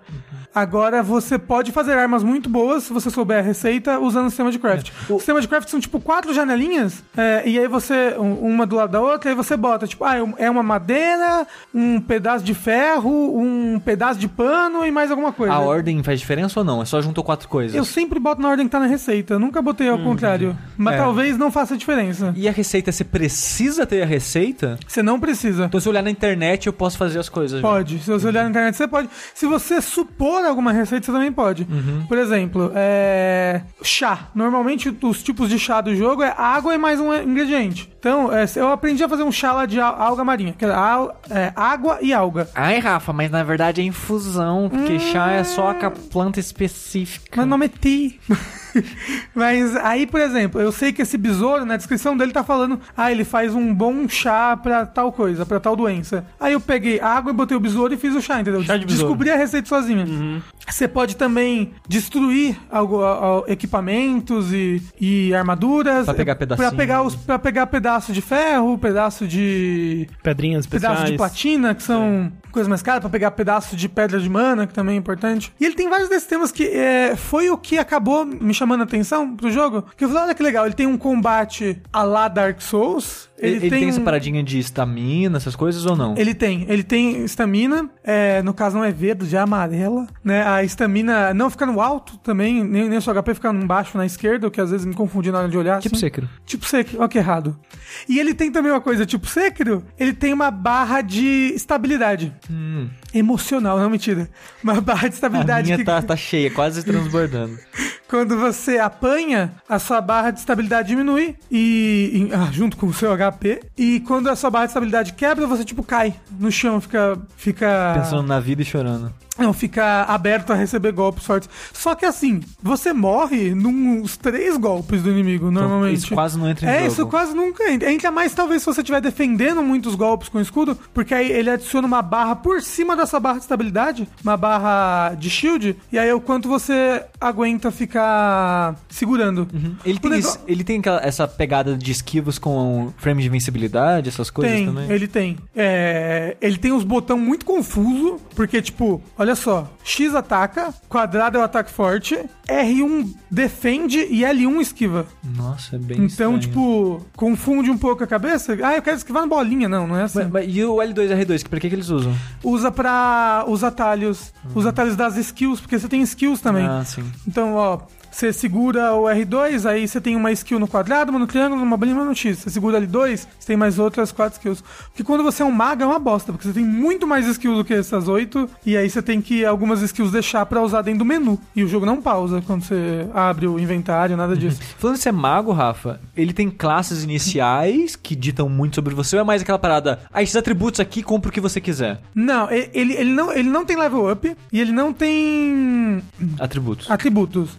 Agora você pode fazer armas muito boas se você souber a receita usando o sistema de craft. É. O sistema de craft são tipo quatro janelinhas, é, e aí você, um- uma do lado da outra, e aí você bota, tipo, ah, é uma madeira, um pedaço de ferro, um pedaço de pano e mais alguma coisa. A ordem faz diferença ou não? É só juntou quatro coisas. Eu sempre boto na ordem que tá na receita, nunca botei ao contrário. Mas É. talvez não faça diferença. E a receita, você precisa ter a receita? Você não precisa. Então se eu olhar na internet eu posso fazer as coisas. Pode. Se você olhar na internet, você pode. Se você supor alguma receita, você também pode. Uhum. Por exemplo, é... chá. Normalmente, os tipos de chá do jogo é água e mais um ingrediente. Então, é, eu aprendi a fazer um chá lá de al- alga marinha. Que é, água e alga. Ai, Rafa, mas na verdade é infusão, porque chá é só a planta específica. Meu nome é Ti. Mas aí, por exemplo, eu sei que esse besouro, na descrição dele tá falando, ah, ele faz um bom chá pra tal coisa, pra tal doença. Aí eu peguei água e botei o besouro e fiz o chá, entendeu? Chá de besouro. Descobri a receita sozinha. Você pode também destruir algo, a- a- equipamentos e, e armaduras. Pra pegar Pra pedacinho. pegar, os, pra pegar pedaço de ferro, pedaço de Pedrinhas especiais. pedaço de platina, que são coisas mais caras, pra pegar pedaço de pedra de mana, que também é importante. E ele tem vários desses temas que é, foi o que acabou me chamando a atenção pro jogo. Que eu falei, olha que legal, ele tem um combate a lá Dark Souls. Ele, ele tem, essa um- paradinha de estamina, essas coisas ou não? Ele tem, ele tem estamina, é, no caso não é verde, já é amarela, né? A estamina não fica no alto também, nem, nem o seu HP fica no baixo na esquerda, o que às vezes me confunde na hora de olhar. Tipo assim. Sekiro. Tipo Sekiro, ó que errado. E ele tem também uma coisa, tipo Sekiro, ele tem uma barra de estabilidade. Hum, Emocional, não mentira. Uma barra de a estabilidade minha que tá, tá cheia, quase transbordando. quando você apanha, a sua barra de estabilidade diminui e, e- ah, junto com o seu HP. E quando a sua barra de estabilidade quebra, você tipo cai no chão, fica fica Pensando na vida e chorando. não, fica aberto a receber golpes fortes. Só que assim, você morre nos três golpes do inimigo, normalmente. Isso quase não entra em É, jogo. isso quase nunca entra. Entra mais talvez se você estiver defendendo muitos golpes com escudo, porque aí ele adiciona uma barra por cima dessa barra de estabilidade, uma barra de shield, e aí é o quanto você aguenta ficar segurando. Ele tem, negócio- ele tem essa pegada de esquivos com frame de invencibilidade, essas coisas Tem, também? ele tem. É, ele tem uns botão muito confuso, porque, tipo, olha só, X ataca, quadrado é o ataque forte, R1 defende e L1 esquiva. Nossa, é bem Então, estranho. tipo, confunde um pouco a cabeça. Ah, eu quero esquivar na bolinha. Não, não é assim. Mas- mas e o L2 e R2, que pra que, que eles usam? Usa pra os atalhos. Os atalhos das skills, porque você tem skills também. Ah, sim. Então, ó, você segura o R2, aí você tem uma skill no quadrado, uma no triângulo, uma bolinha uma no X. Você segura L2, você tem mais outras quatro skills. Porque quando você é um mago é uma bosta, porque você tem muito mais skills do que essas oito, e aí você tem que algumas skills deixar pra usar dentro do menu. E o jogo não pausa quando você abre o inventário, nada disso. Falando de ser mago, Rafa, ele tem classes iniciais que ditam muito sobre você ou é mais aquela parada, ah, esses atributos aqui, compra o que você quiser? Não, ele, ele não, ele não tem level up e ele não tem Atributos. atributos.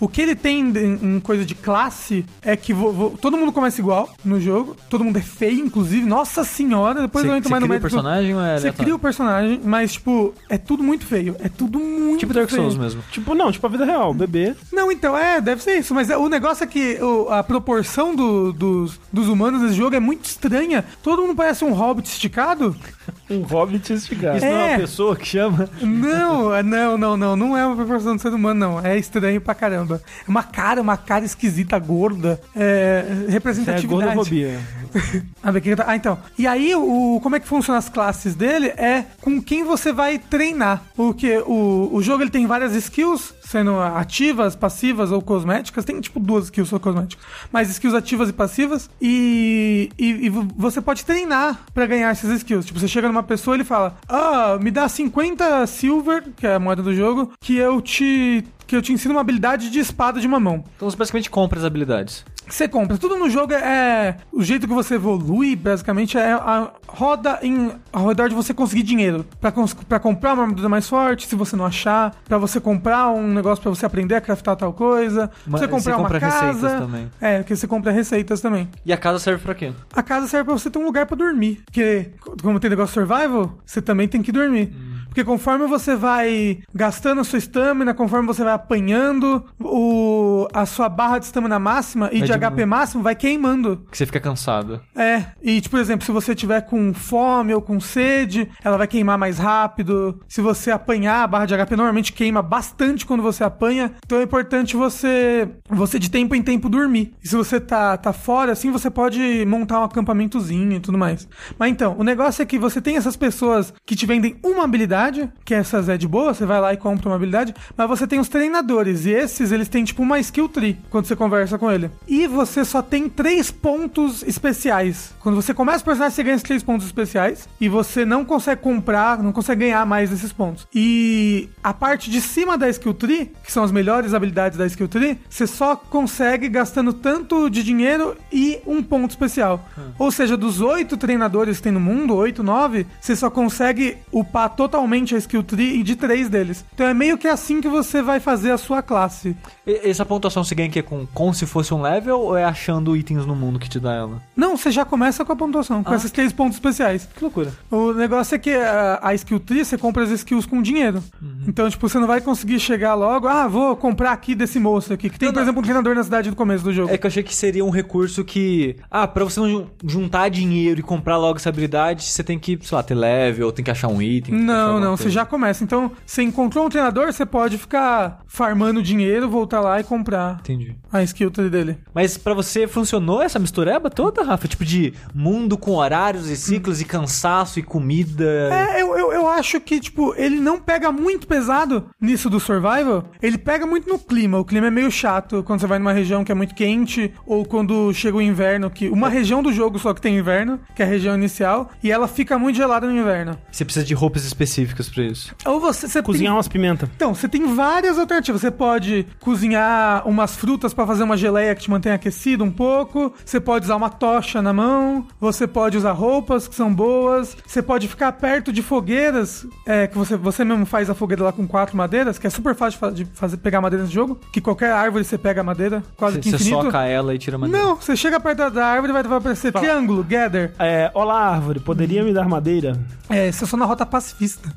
O que ele tem em, em coisa de classe é que vo- vo- todo mundo começa igual no jogo. Todo mundo é feio, inclusive. Nossa senhora, depois eu Você entro você mais no cria o personagem ou é Você cria o personagem, mas, tipo, é tudo muito feio. É tudo muito Tipo Dark feio. Souls mesmo. Tipo, não, tipo a vida real, bebê. Não, então, é, deve ser isso. Mas é- o negócio é que o- a proporção do- dos, dos humanos nesse jogo é muito estranha. Todo mundo parece um hobbit esticado. Um hobbit esticado. Isso não é É. uma pessoa que chama? Não, é- não, não, não. Não é uma proporção do ser humano, não. É estranho pra caramba. É uma cara, uma cara esquisita, gorda. É, É representatividade. gordofobia. Ah, tá- ah, então. E aí, o, como é que funciona as classes dele é com quem você vai treinar. Porque o, o jogo ele tem várias skills, sendo ativas, passivas ou cosméticas. Tem tipo duas skills só cosméticas. Mas skills ativas e passivas. E, e, e você pode treinar pra ganhar essas skills. Tipo, você chega numa pessoa e ele fala: Ah, me dá 50 silver, que é a moeda do jogo, que eu te. Que eu te ensino uma habilidade de espada de uma mão. Então você basicamente compra as habilidades. Você compra. Tudo no jogo é, é- O jeito que você evolui, basicamente, é a roda em, ao redor de você conseguir dinheiro. Pra, cons- pra comprar uma armadura mais forte, se você não achar. Pra você comprar um negócio pra você aprender a craftar tal coisa. Pra Mas você comprar você uma compra casa. receitas também. É, porque você compra receitas também. E a casa serve pra quê? A casa serve pra você ter um lugar pra dormir. Porque, como tem negócio survival, você também tem que dormir. Porque conforme você vai gastando a sua estamina, conforme você vai apanhando, o, a sua barra de estamina máxima e Vai de diminu- HP máximo vai queimando. Que você fica cansado. É, e tipo, por exemplo, se você tiver com fome ou com sede, ela vai queimar mais rápido. Se você apanhar, a barra de HP normalmente queima bastante quando você apanha. Então é importante você, você de tempo em tempo dormir. E se você tá, tá fora, assim, você pode montar um acampamentozinho e tudo mais. Mas então, o negócio é que você tem essas pessoas que te vendem uma habilidade, que essas é de boa, você vai lá e compra uma habilidade, mas você tem os treinadores, e esses, eles têm tipo uma skill tree quando você conversa com ele. E você só tem três pontos especiais. Quando você começa o personagem, você ganha esses três pontos especiais, e você não consegue comprar, não consegue ganhar mais desses pontos. E a parte de cima da skill tree, que são as melhores habilidades da skill tree, você só consegue gastando tanto de dinheiro e um ponto especial. Ou seja, dos oito treinadores que tem no mundo, oito, nove, você só consegue upar totalmente a skill tree de três deles. Então é meio que assim que você vai fazer a sua classe. E- essa pontuação você ganha que é com, com se fosse um level ou é achando itens no mundo que te dá ela? Não, você já começa com a pontuação, com Ah. esses três pontos especiais. Que loucura. O negócio é que a, a skill tree, você compra as skills com dinheiro. Então, tipo, você não vai conseguir chegar logo, ah, vou comprar aqui desse moço aqui, que tem, Não, por não. exemplo, um treinador na cidade do começo do jogo. É que eu achei que seria um recurso que. Ah, pra você não jun- juntar dinheiro e comprar logo essa habilidade, você tem que, sei lá, ter level, tem que achar um item. tem Não, não, você já começa. Então, você encontrou um treinador, você pode ficar farmando dinheiro, voltar lá e comprar Entendi. a skill tree dele. Mas pra você funcionou essa mistureba toda, Rafa? Tipo de mundo com horários e ciclos e cansaço e comida. É, eu, eu, eu acho que, tipo, ele não pega muito pesado nisso do survival. Ele pega muito no clima. O clima é meio chato quando você vai numa região que é muito quente, ou quando chega o inverno, que. Uma região do jogo só que tem inverno, que é a região inicial, e ela fica muito gelada no inverno. Você precisa de roupas específicas pra isso. Ou você. você Cozinhar tem- umas pimentas. Então, você tem várias alternativas. Você pode cozinhar umas frutas pra fazer uma geleia que te mantém aquecido um pouco. Você pode usar uma tocha na mão. Você pode usar roupas que são boas. Você pode ficar perto de fogueiras, é, que você, você mesmo faz a fogueira lá com quatro madeiras, que é super fácil de fa- de fazer, pegar madeira nesse jogo. Que qualquer árvore você pega a madeira, quase Você, que você infinito. soca ela e tira a madeira. Não, você chega perto da- da árvore vai, vai aparecer triângulo, gather. É, olá, árvore, poderia me dar madeira? É, você só na rota pacifista.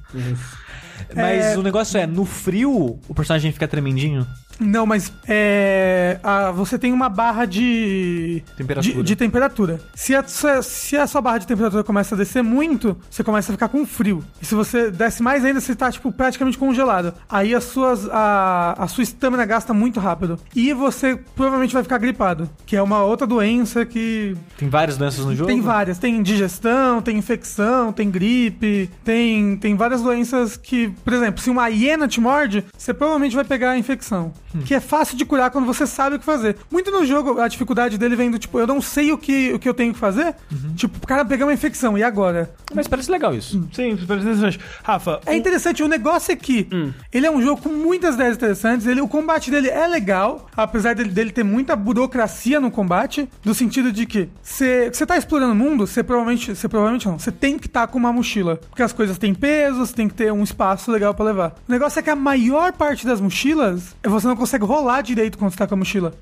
Mas É. o negócio é, no frio, o personagem fica tremendinho? Não, mas é, a- você tem uma barra de Temperatura. De, de temperatura. Se a, sua- se a sua barra de temperatura começa a descer muito, você começa a ficar com frio. E se você desce mais ainda, você tá tipo praticamente congelado. Aí as suas a, a sua estamina gasta muito rápido. E você provavelmente vai ficar gripado, que é uma outra doença que Tem várias doenças no jogo? tem várias. Tem indigestão, tem infecção, tem gripe, tem, tem várias doenças que, por exemplo, se uma hiena te morde, você provavelmente vai pegar a infecção. Que é fácil de curar quando você sabe o que fazer. Muito no jogo, a dificuldade dele vem do tipo, eu não sei o que, o que eu tenho que fazer. Tipo, o cara pegar uma infecção, e agora? Mas parece legal isso. Sim, parece interessante. Rafa, É interessante, o negócio é que ele é um jogo com muitas ideias interessantes, ele, o combate dele é legal, apesar dele, dele ter muita burocracia no combate, no sentido de que você tá explorando o mundo, você provavelmente, você provavelmente não, você tem que estar com uma mochila, porque as coisas têm peso, você tem que ter um espaço legal pra levar. O negócio é que a maior parte das mochilas, você não consegue rolar direito quando você tá com a mochila.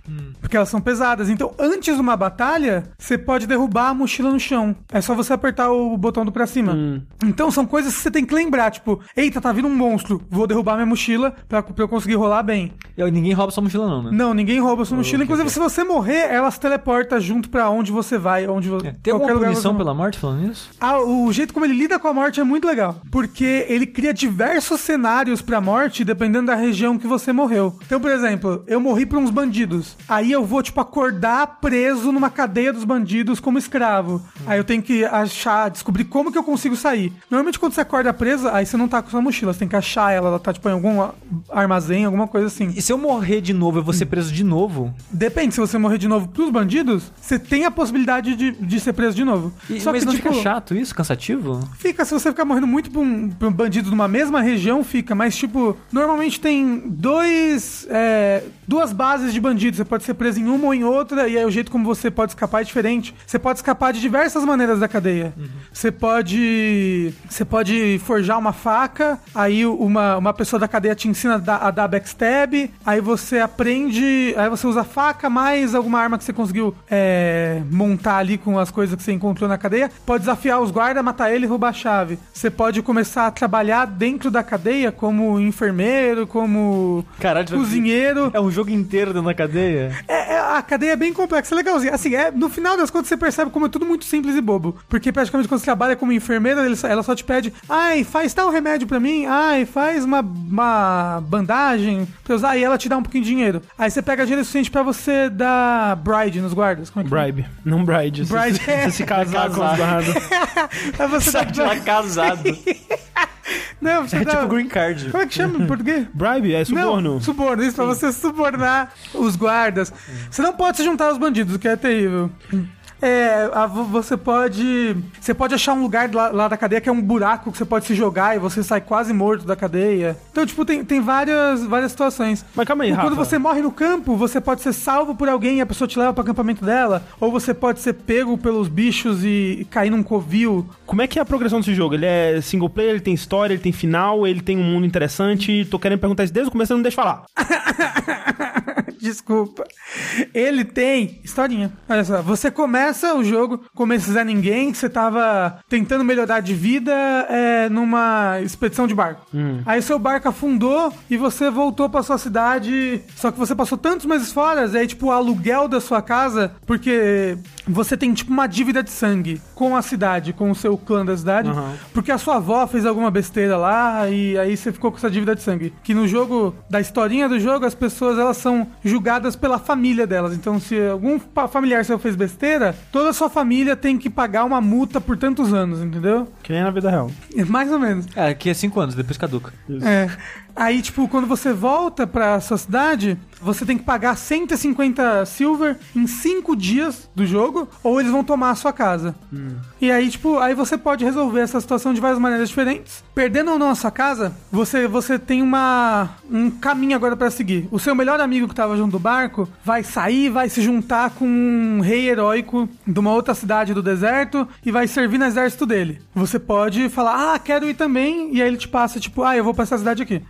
Porque elas são pesadas. Então, antes de uma batalha, você pode derrubar a mochila no chão. É só você apertar o botão do pra cima. Então, são coisas que você tem que lembrar. Tipo, eita, tá vindo um monstro. Vou derrubar minha mochila pra, pra eu conseguir rolar bem. E ninguém rouba sua mochila, não, né? Não, ninguém rouba sua mochila. Inclusive, se você morrer, ela se teleporta junto pra onde você vai. Onde É, Tem alguma punição pela morte falando isso? ah, o jeito como ele lida com a morte é muito legal. Porque ele cria diversos cenários pra morte, dependendo da região que você morreu. Então, por exemplo, eu morri pra uns bandidos. Aí eu vou, tipo, acordar preso numa cadeia dos bandidos como escravo. Aí eu tenho que achar, descobrir como que eu consigo sair. Normalmente, quando você acorda preso, aí você não tá com sua mochila. Você tem que achar ela. Ela tá, tipo, em algum armazém, alguma coisa assim. E se eu morrer de novo, eu vou ser preso de novo? Depende, se você morrer de novo pros bandidos, você tem a possibilidade de, de ser preso de novo. E- Só mas que, não tipo, fica chato isso? Cansativo? Fica, se você ficar morrendo muito pra um, pra um bandido numa mesma região, fica. Mas, tipo, normalmente tem dois. é, duas bases de bandidos. Você pode ser preso em uma ou em outra, e aí o jeito como você pode escapar é diferente. Você pode escapar de diversas maneiras da cadeia. Você pode. Você pode forjar uma faca, aí uma, uma pessoa da cadeia te ensina a dar, a dar backstab, aí você aprende. Aí você usa a faca mais alguma arma que você conseguiu é, montar ali com as coisas que você encontrou na cadeia. Pode desafiar os guardas, matar ele e roubar a chave. Você pode começar a trabalhar dentro da cadeia como enfermeiro, como Caralho, cozinheiro. É um jogo inteiro dentro da cadeia? É, é- a cadeia é bem complexa, é legalzinha. Assim, é, no final das contas você percebe como é tudo muito simples e bobo. Porque praticamente quando você trabalha como enfermeira, ela só te pede, ai, faz tal remédio pra mim, ai, faz uma, uma bandagem pra usar, e ela te dá um pouquinho de dinheiro. Aí você pega dinheiro suficiente pra você dar bride nos guardas. Como é que Bribe, não bride. Se- Bride se, é- se se casar com os Casar. guardas. Aí você Sai dá de lá casado. Não, É dá... tipo green card. Como é que chama em português? Bribe é suborno. Não, suborno, isso pra você subornar os guardas. Você não pode se juntar aos bandidos, o que é terrível. É, a- vo- você pode. Você pode achar um lugar lá, lá da cadeia que é um buraco que você pode se jogar e você sai quase morto da cadeia. Então, tipo, tem, tem várias, várias situações. Mas calma aí, E quando Rafa. você morre no campo, você pode ser salvo por alguém e a pessoa te leva pro acampamento dela. Ou você pode ser pego pelos bichos e cair num covil. Como é que é a progressão desse jogo? Ele é single player, ele tem história, ele tem final, ele tem um mundo interessante. Tô querendo perguntar isso desde o começo, você não deixa falar. Desculpa. Ele tem historinha. Olha só, você começa o jogo como esse Zé Ninguém, você tava tentando melhorar de vida é, numa expedição de barco. Aí seu barco afundou e você voltou pra sua cidade, só que você passou tantos meses fora, aí tipo o aluguel da sua casa, porque você tem tipo uma dívida de sangue com a cidade, com o seu clã da cidade, Aham. porque a sua avó fez alguma besteira lá e aí você ficou com essa dívida de sangue. Que no jogo, da historinha do jogo, as pessoas elas são julgadas pela família delas. Então, se algum familiar seu fez besteira, toda a sua família tem que pagar uma multa por tantos anos, entendeu? Que nem na vida real. Mais ou menos. É, aqui é 5 anos, depois caduca. É. Aí, tipo, quando você volta pra sua cidade, você tem que pagar 150 silver em 5 dias do jogo, ou eles vão tomar a sua casa. E aí, tipo, aí você pode resolver essa situação de várias maneiras diferentes. Perdendo ou não a sua casa, você, você tem uma, um caminho agora pra seguir. O seu melhor amigo que tava junto do barco vai sair, vai se juntar com um rei heróico de uma outra cidade do deserto e vai servir no exército dele. Você pode falar, ah, quero ir também, e aí ele te passa, tipo, ah, eu vou pra essa cidade aqui.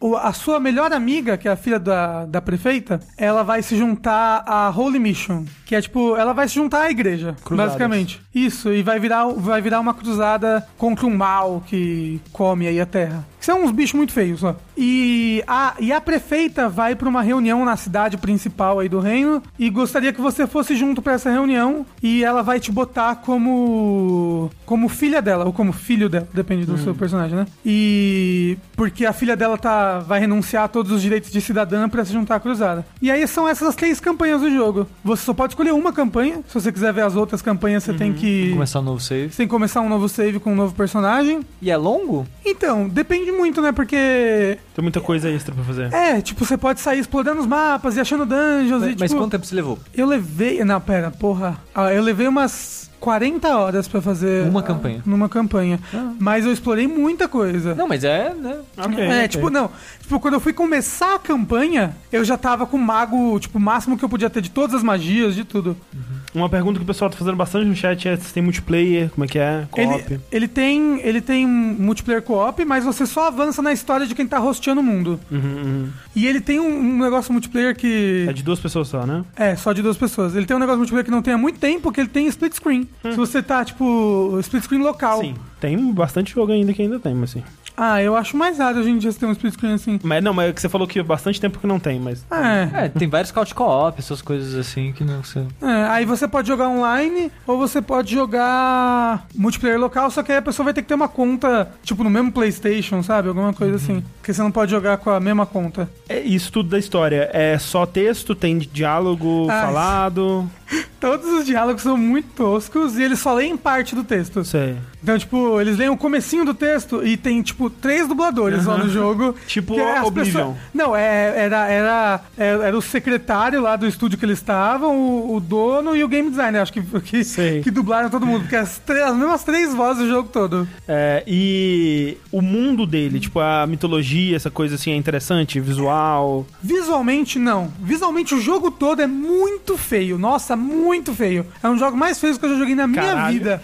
O- a sua melhor amiga, que é a filha da, da prefeita, ela vai se juntar à Holy Mission, que é tipo, ela vai se juntar à igreja, Cruzadas. basicamente. Isso, e vai virar, vai virar uma cruzada contra um mal que come aí a terra. São uns bichos muito feios, ó. E a, e a prefeita vai pra uma reunião na cidade principal aí do reino e gostaria que você fosse junto pra essa reunião e ela vai te botar como como filha dela ou como filho dela, depende do seu personagem, né? E porque a filha dela tá vai renunciar a todos os direitos de cidadã pra se juntar à cruzada. E aí são essas as três campanhas do jogo. Você só pode escolher uma campanha. Se você quiser ver as outras campanhas, você tem que Começar um novo save. você tem que começar um novo save com um novo personagem. E é longo? Então, depende muito, né? Porque Tem muita coisa extra pra fazer. é, tipo, você pode sair explorando os mapas e achando dungeons e Mas tipo, quanto tempo você levou? eu levei, não, pera, porra. Ah, eu levei umas 40 horas pra fazer. Uma a- campanha. Numa campanha. Ah. Mas eu explorei muita coisa. Não, mas é, né? Ok, é, ok. tipo, não. Tipo, quando eu fui começar a campanha, eu já tava com o mago, tipo, o máximo que eu podia ter de todas as magias, de tudo. Uma pergunta que o pessoal tá fazendo bastante no chat é se tem multiplayer, como é que é, co-op. Ele, ele tem ele tem um multiplayer co-op, mas você só avança na história de quem tá hosteando o mundo. Uhum, uhum. E ele tem um, um negócio multiplayer que. É de duas pessoas só, né? É, só de duas pessoas. Ele tem um negócio multiplayer que não tem há muito tempo, que ele tem split screen. Se você tá, tipo, split screen local. Sim. Tem bastante jogo ainda que ainda tem, mas sim. Ah, eu acho mais raro hoje em dia você ter um split screen assim. Mas não, mas é que você falou que há bastante tempo que não tem, mas. É. É, tem vários couch co-op, essas coisas assim que não sei. É, aí você pode jogar online ou você pode jogar multiplayer local, só que aí a pessoa vai ter que ter uma conta, tipo, no mesmo PlayStation, sabe? Alguma coisa assim. Porque você não pode jogar com a mesma conta. É isso tudo da história. É só texto, tem diálogo Ah, falado. Todos os diálogos são muito toscos e eles só leem parte do texto. Sei. Então, tipo, eles leem o comecinho do texto e tem, tipo, três dubladores lá no jogo. Tipo é Oblivion. pessoas- Não, é, era, era, era, era o secretário lá do estúdio que eles estavam, o, o dono e o game designer, acho que, que, Sei. que dublaram todo mundo. Porque as, três- as mesmas três vozes do jogo todo. É, e o mundo dele, tipo, a mitologia, essa coisa assim, é interessante, visual. Visualmente, não. Visualmente, o jogo todo é muito feio. Nossa, muito feio. É um jogo mais feio que eu já joguei na minha Caralho. vida.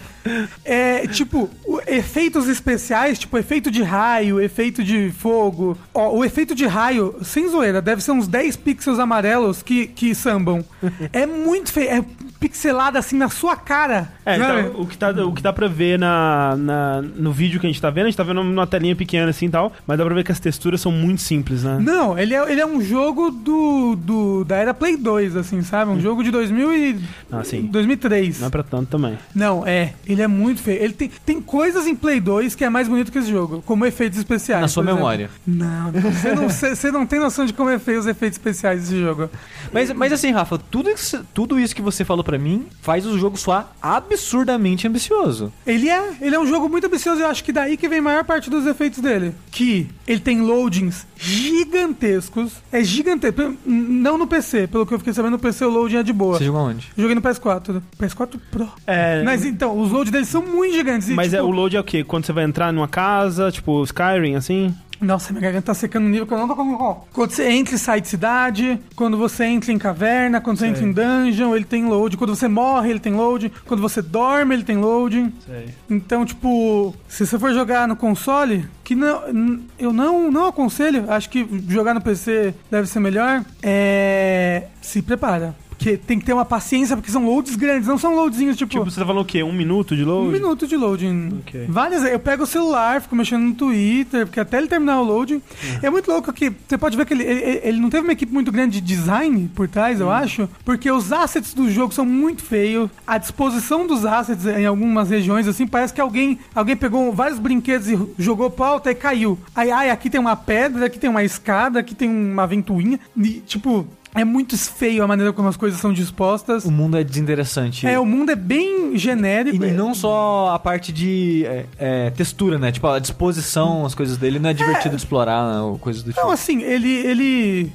É, tipo, o- efeitos especiais, tipo, efeito de raio, efeito de fogo. Ó, o efeito de raio, sem zoeira, deve ser uns 10 pixels amarelos que, que sambam. É muito feio. É pixelado assim na sua cara. É, então, o que, tá, o que dá pra ver na, na- no vídeo que a gente tá vendo, a gente tá vendo numa telinha pequena assim e tal, mas dá pra ver que as texturas são muito simples, né? Não, ele é, ele é um jogo do, do da era Play 2, assim, sabe? Um jogo de 2000 e... Ah, sim. 2003. Não é pra tanto também. Não, é. Ele é muito feio. Ele tem, tem coisas em Play 2 que é mais bonito que esse jogo, como efeitos especiais. Na sua exemplo. memória. Não, você não, você você não tem noção de como é feio os efeitos especiais desse jogo. Mas, mas assim, Rafa, tudo isso, tudo isso que você falou pra mim faz o jogo soar absurdamente ambicioso. Ele é, ele é um jogo muito ambicioso e eu acho que daí que vem a maior parte dos efeitos dele. Que ele tem loadings gigantescos. É gigantesco. Não no PC, pelo que eu fiquei sabendo, no PC o loading é de boa. Você jogou onde? Joguei no PS4. PS4 Pro. É, Mas então, os loads deles são muito gigantes. e, mas é, tipo, o load é o quê? Quando você vai entrar numa casa, tipo Skyrim, assim? Nossa, minha garganta tá secando no nível que eu não tô conseguindo. Quando você entra e sai de cidade, quando você entra em caverna, quando você Sei. entra em dungeon, ele tem load. Quando você morre, ele tem load. Quando você dorme, ele tem load. Sei. Então, tipo, se você for jogar no console, que não, eu não, não aconselho, acho que jogar no PC deve ser melhor, é. Se prepara. Porque tem que ter uma paciência, porque são loads grandes, não são loadzinhos tipo. Tipo, você tá falando o quê? Um minuto de load? Um minuto de loading. Ok. Várias Eu pego o celular, fico mexendo no Twitter, porque até ele terminar o loading. É muito louco que você pode ver que ele, ele, ele não teve uma equipe muito grande de design por trás, eu acho, porque os assets do jogo são muito feios. A disposição dos assets em algumas regiões, assim, parece que alguém, alguém pegou vários brinquedos e jogou pra alta e caiu. Aí, ai, aqui tem uma pedra, aqui tem uma escada, aqui tem uma ventoinha. E, tipo. É muito feio a maneira como as coisas são dispostas. O mundo é desinteressante. É, o mundo é bem genérico. E não só a parte de é, é, textura, né? Tipo, a disposição, as coisas dele, não é divertido de explorar, né? coisas do tipo. Não, assim, ele, ele.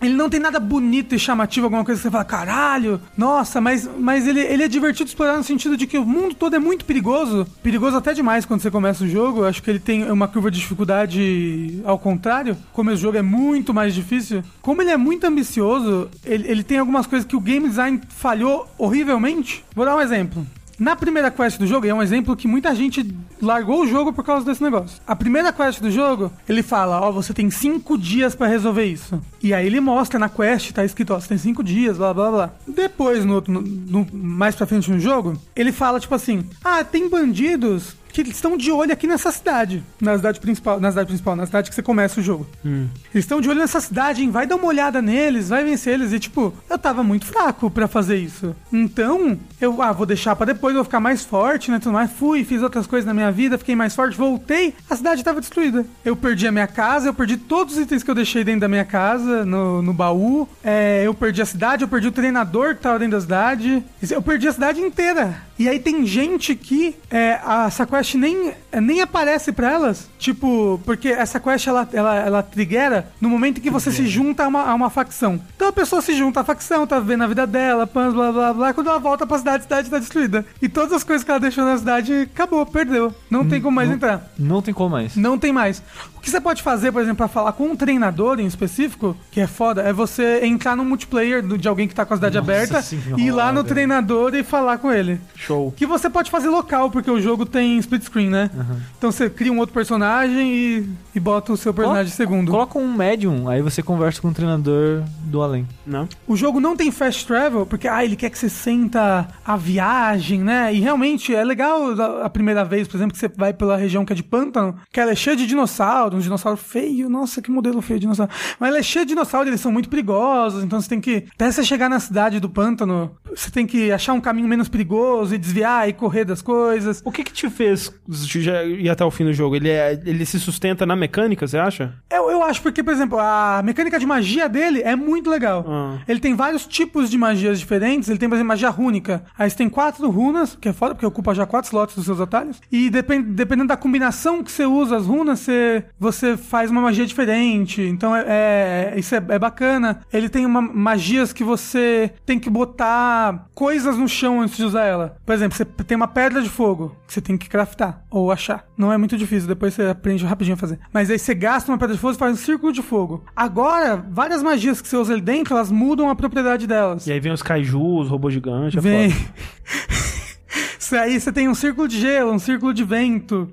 Ele não tem nada bonito e chamativo, alguma coisa que você fala, caralho, nossa, mas, mas ele, ele é divertido explorar no sentido de que o mundo todo é muito perigoso. Perigoso até demais quando você começa o jogo. Eu acho que ele tem uma curva de dificuldade ao contrário. Como esse jogo é muito mais difícil. Como ele é muito ambicioso, ele, ele tem algumas coisas que o game design falhou horrivelmente. Vou dar um exemplo. Na primeira quest do jogo, e é um exemplo que muita gente largou o jogo por causa desse negócio. A primeira quest do jogo, ele fala, ó, você tem cinco dias pra resolver isso. E aí ele mostra na quest, tá escrito, ó, você tem cinco dias, blá blá blá. Depois, no, no- no- mais pra frente no jogo, ele fala, tipo assim, ah, tem bandidos que estão de olho aqui nessa cidade. Na cidade principal, na cidade principal, na cidade que você começa o jogo. Eles estão de olho nessa cidade, hein? Vai dar uma olhada neles, vai vencer eles. E, tipo, eu tava muito fraco pra fazer isso. Então, eu, ah, vou deixar pra depois, vou ficar mais forte, né? Tudo mais. Fui, fiz outras coisas na minha vida, fiquei mais forte, voltei, a cidade tava destruída. Eu perdi a minha casa, eu perdi todos os itens que eu deixei dentro da minha casa, no, no baú. É, eu perdi a cidade, eu perdi o treinador que tava dentro da cidade. Eu perdi a cidade inteira. E aí tem gente que é, essa quest nem, nem aparece pra elas. Tipo, porque essa quest ela, ela, ela triguera no momento em que você se junta a uma, a uma facção. Então a pessoa se junta à facção, tá vendo a vida dela, pans, blá blá blá. Quando ela volta pra cidade, a cidade tá destruída. E todas as coisas que ela deixou na cidade acabou, perdeu. Não tem como mais entrar. Não tem como mais. Não tem mais. O que você pode fazer, por exemplo, pra falar com um treinador em específico, que é foda, é você entrar no multiplayer de alguém que tá com a cidade Nossa aberta, senhora. ir lá no treinador e falar com ele. Show. Que você pode fazer local, porque o jogo tem split screen, né? Então você cria um outro personagem e, e bota o seu personagem segundo. Coloca um médium, aí você conversa com o treinador do além. Não? O jogo não tem fast travel, porque ah, ele quer que você senta a viagem, né? E realmente é legal a a primeira vez, por exemplo, que você vai pela região que é de pântano, que ela é cheia de dinossauros, um dinossauro feio, nossa, que modelo feio de dinossauro. Mas ela é cheia de dinossauros, eles são muito perigosos, então você tem que, até você chegar na cidade do pântano, você tem que achar um caminho menos perigoso e desviar e correr das coisas. O que que te fez já ir até o fim do jogo? Ele, é, ele se sustenta na mecânica, você acha? Eu, eu acho porque, por exemplo, a mecânica de magia dele é muito legal. Ah. Ele tem vários tipos de magias diferentes. Ele tem, por exemplo, magia rúnica. Aí você tem quatro runas, que é foda, porque ocupa já quatro slots dos seus atalhos. E depend, dependendo da combinação que você usa as runas, você, você faz uma magia diferente. Então é, é- isso é, é bacana. Ele tem uma, magias que você tem que botar coisas no chão antes de usar ela. Por exemplo, você tem uma pedra de fogo que você tem que craftar ou achar. Não é muito difícil, depois você aprende rapidinho a fazer. Mas aí você gasta uma pedra de fogo e faz um círculo de fogo. Agora, várias magias que você usa ali dentro, elas mudam a propriedade delas. E aí vem os kaijus, robô gigante, é Vem. aí você tem um círculo de gelo, um círculo de vento.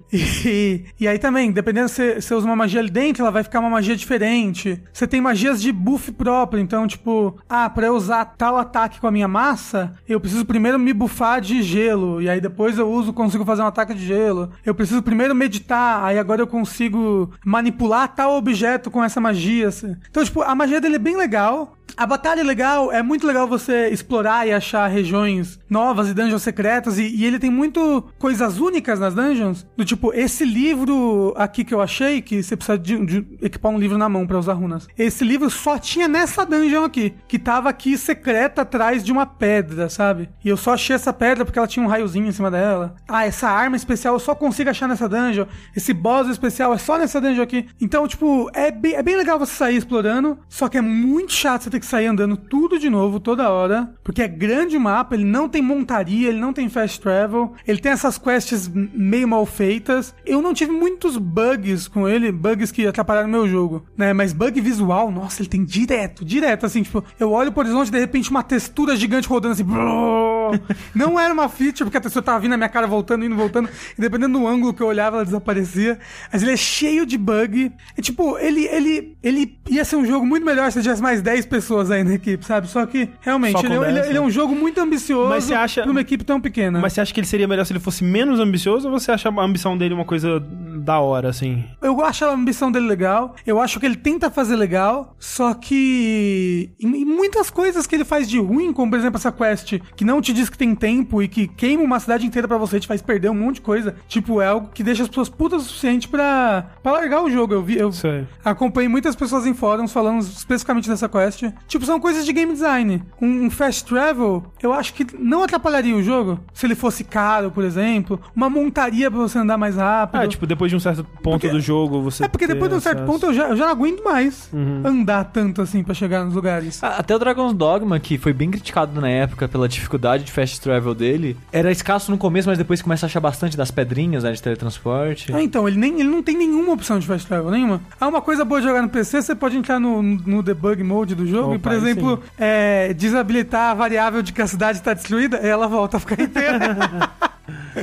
E, e aí também, dependendo se você- você usa uma magia ali dentro, ela vai ficar uma magia diferente. Você tem magias de buff próprio, então, tipo, ah, pra eu usar tal ataque com a minha massa, eu preciso primeiro me buffar de gelo. E aí depois eu uso, consigo fazer um ataque de gelo. Eu preciso primeiro meditar, aí agora eu consigo manipular tal objeto com essa magia. assim. Então, tipo, a magia dele é bem legal. A batalha é legal, é muito legal você explorar e achar regiões novas e dungeons secretas, e, e ele tem muito coisas únicas nas dungeons, do tipo, esse livro aqui que eu achei, que você precisa de, de equipar um livro na mão pra usar runas. Esse livro só tinha nessa dungeon aqui, que tava aqui secreta atrás de uma pedra, sabe? E eu só achei essa pedra porque ela tinha um raiozinho em cima dela. Ah, essa arma especial eu só consigo achar nessa dungeon. Esse boss especial é só nessa dungeon aqui. Então, tipo, é bem, é bem legal você sair explorando, só que é muito chato você ter que sair andando tudo de novo toda hora, porque é grande o mapa, ele não tem montaria, ele não tem fast travel, ele tem essas quests meio mal feitas. Eu não tive muitos bugs com ele, bugs que atrapalharam meu jogo, né? Mas bug visual, nossa, ele tem direto, direto, assim, tipo, eu olho pro horizonte de repente uma textura gigante rodando assim, não era uma feature, porque a textura tava vindo na minha cara voltando, indo, voltando, e dependendo do ângulo que eu olhava, ela desaparecia. Mas ele é cheio de bug. E tipo, ele, ele, ele ia ser um jogo muito melhor se tivesse mais 10 pessoas aí na equipe, sabe? Só que, realmente, ele, é- ele- condensa. ele é um jogo muito ambicioso Mas você acha- pra uma equipe tão pequena. Mas você acha que ele seria melhor se ele fosse menos ambicioso ou você acha a ambição dele uma coisa da hora, assim? Eu acho a ambição dele legal. Eu acho que ele tenta fazer legal. Só que. E muitas coisas que ele faz de ruim, como por exemplo essa quest que não te diz que tem tempo e que queima uma cidade inteira pra você, te faz perder um monte de coisa. Tipo, é algo que deixa as pessoas putas o suficiente pra, pra largar o jogo. Eu vi. Eu Sei. acompanhei muitas pessoas em fóruns falando especificamente dessa quest. Tipo, são coisas de game design. Um, um fast travel, eu acho que não atrapalharia o jogo. Se ele fosse caro, por exemplo. Uma montaria pra você andar mais rápido. Ah, tipo, depois de um certo ponto Porque- do jogo, você. É porque depois de um certo acesso. ponto eu já, eu já não aguento mais Uhum. andar tanto assim pra chegar nos lugares. Até o Dragon's Dogma, que foi bem criticado na época pela dificuldade de fast travel dele, era escasso no começo, mas depois começa a achar bastante das pedrinhas né, de teletransporte. Ah, então, ele, nem, ele não tem nenhuma opção de fast travel, nenhuma. Ah, uma coisa boa de jogar no PC, você pode entrar no, no debug mode do jogo Opa, e, por exemplo, é, desabilitar a variável de que a cidade está destruída e ela volta a ficar inteira.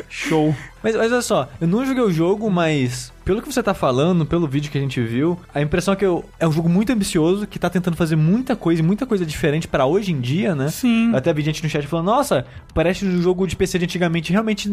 Show. Mas, mas olha só, eu não joguei o jogo, mas pelo que você tá falando, pelo vídeo que a gente viu, a impressão é que eu, é um jogo muito ambicioso, que tá tentando fazer muita coisa, e muita coisa diferente pra hoje em dia, né? Sim. Eu até vi gente no chat falando, nossa, parece um jogo de PC de antigamente. Realmente,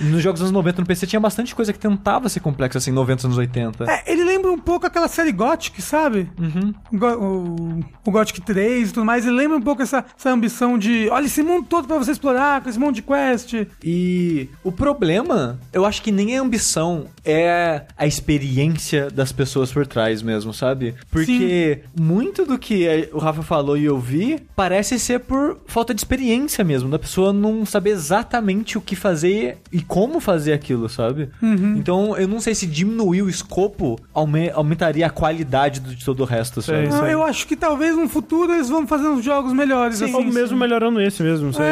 nos jogos dos anos 90 no PC tinha bastante coisa que tentava ser complexa, assim, 90 anos 80. É, ele lembra um pouco aquela série Gothic, sabe? Uhum. O, Go- o, o Gothic 3 e tudo mais. Ele lembra um pouco essa, essa ambição de, olha esse mundo todo pra você explorar, com esse monte de quest. E o problema eu acho que nem a ambição é a experiência das pessoas por trás mesmo, sabe? Porque muito do que eh, o Rafa falou e eu vi parece ser por falta de experiência mesmo, da pessoa não saber exatamente o que fazer e como fazer aquilo, sabe? Então eu não sei se diminuir o escopo aume- aumentaria a qualidade de todo o resto, sabe? Ah, aí. eu acho que talvez no futuro eles vão fazer uns jogos melhores. Sim, assim, ou mesmo melhorando esse mesmo, não sei.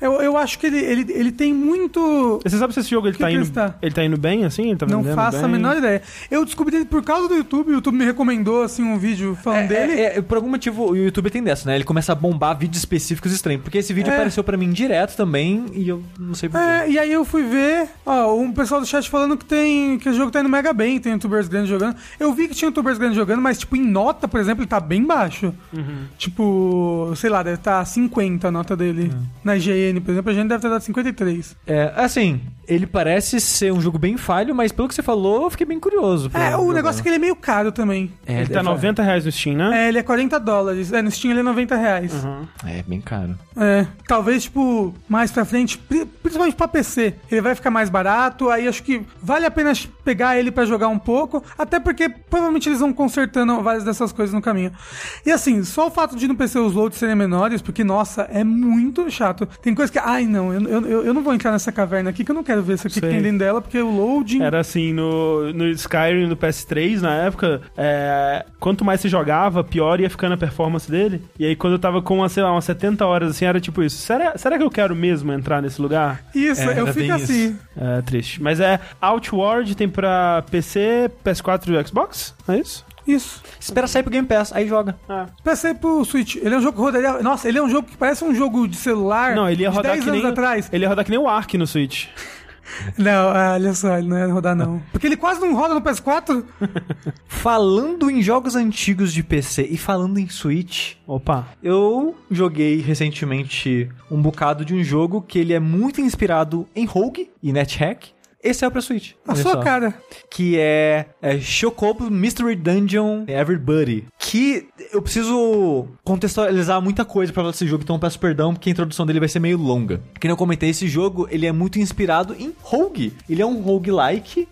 É. Eu, eu acho que ele, ele, ele tem muito. Você sabe se esse jogo ele tá indo, ele tá indo bem, assim? Ele tá Não faço a bem? menor ideia. Eu descobri ele por causa do YouTube. O YouTube me recomendou assim um vídeo falando dele. É, é, por algum motivo o YouTube tem dessa, né? Ele começa a bombar vídeos específicos estranhos. Porque esse vídeo É. apareceu pra mim direto também e eu não sei porquê. É, e aí eu fui ver, ó, um pessoal do chat falando que tem que o jogo tá indo mega bem, tem youtubers grandes jogando. Eu vi que tinha youtubers grandes jogando, mas tipo em nota, por exemplo, ele tá bem baixo. Tipo, sei lá, deve estar 50 a nota dele. Na IGN, por exemplo, a gente deve ter dado 53. É, assim, ele parece ser um jogo bem falho, mas pelo que você falou, eu fiquei bem curioso. É, o jogar. negócio é que ele é meio caro também. É, Ele tá deve- 90 reais no Steam, né? É, ele é 40 dólares. É, no Steam ele é 90 reais. Uhum. É, bem caro. É, talvez, tipo, mais pra frente, pri- principalmente pra PC, ele vai ficar mais barato, aí acho que vale a pena pegar ele pra jogar um pouco, até porque provavelmente eles vão consertando várias dessas coisas no caminho. E assim, só o fato de no PC os loads serem menores, porque, nossa, é muito chato. Tem coisa que, ai não, eu, eu, eu não vou entrar nessa caverna aqui, que eu não quero ver isso aqui que tem dentro dela, porque o loading... Era assim, no, no Skyrim, no PS3, na época, é, quanto mais você jogava, pior ia ficando a performance dele. E aí, quando eu tava com, sei lá, umas 70 horas, assim, era tipo isso. Será, será que eu quero mesmo entrar nesse lugar? Isso, É, eu fico assim. É triste. Mas é Outward, tem pra PC, PS4 e Xbox? É isso? Isso. Espera sair pro Game Pass, aí joga. Ah. PC pro Switch. Ele é um jogo que rodaria. Nossa, ele é um jogo que parece um jogo de celular. Não, ele ia de rodar 10 que anos nem. atrás. Ele ia rodar que nem o Ark no Switch. Não, ah, olha só, ele não ia rodar, não. Porque ele quase não roda no PS4. Falando em jogos antigos de PC e falando em Switch, Opa. eu joguei recentemente um bocado de um jogo que ele é muito inspirado em Rogue e NetHack. Esse é o pra Switch. A olha sua só. cara. que é, é Chocobo Mystery Dungeon Everybody. Que eu preciso contextualizar muita coisa pra falar desse jogo, então eu peço perdão porque a introdução dele vai ser meio longa. Que nem eu comentei, esse jogo ele é muito inspirado em Rogue. Ele é um roguelike,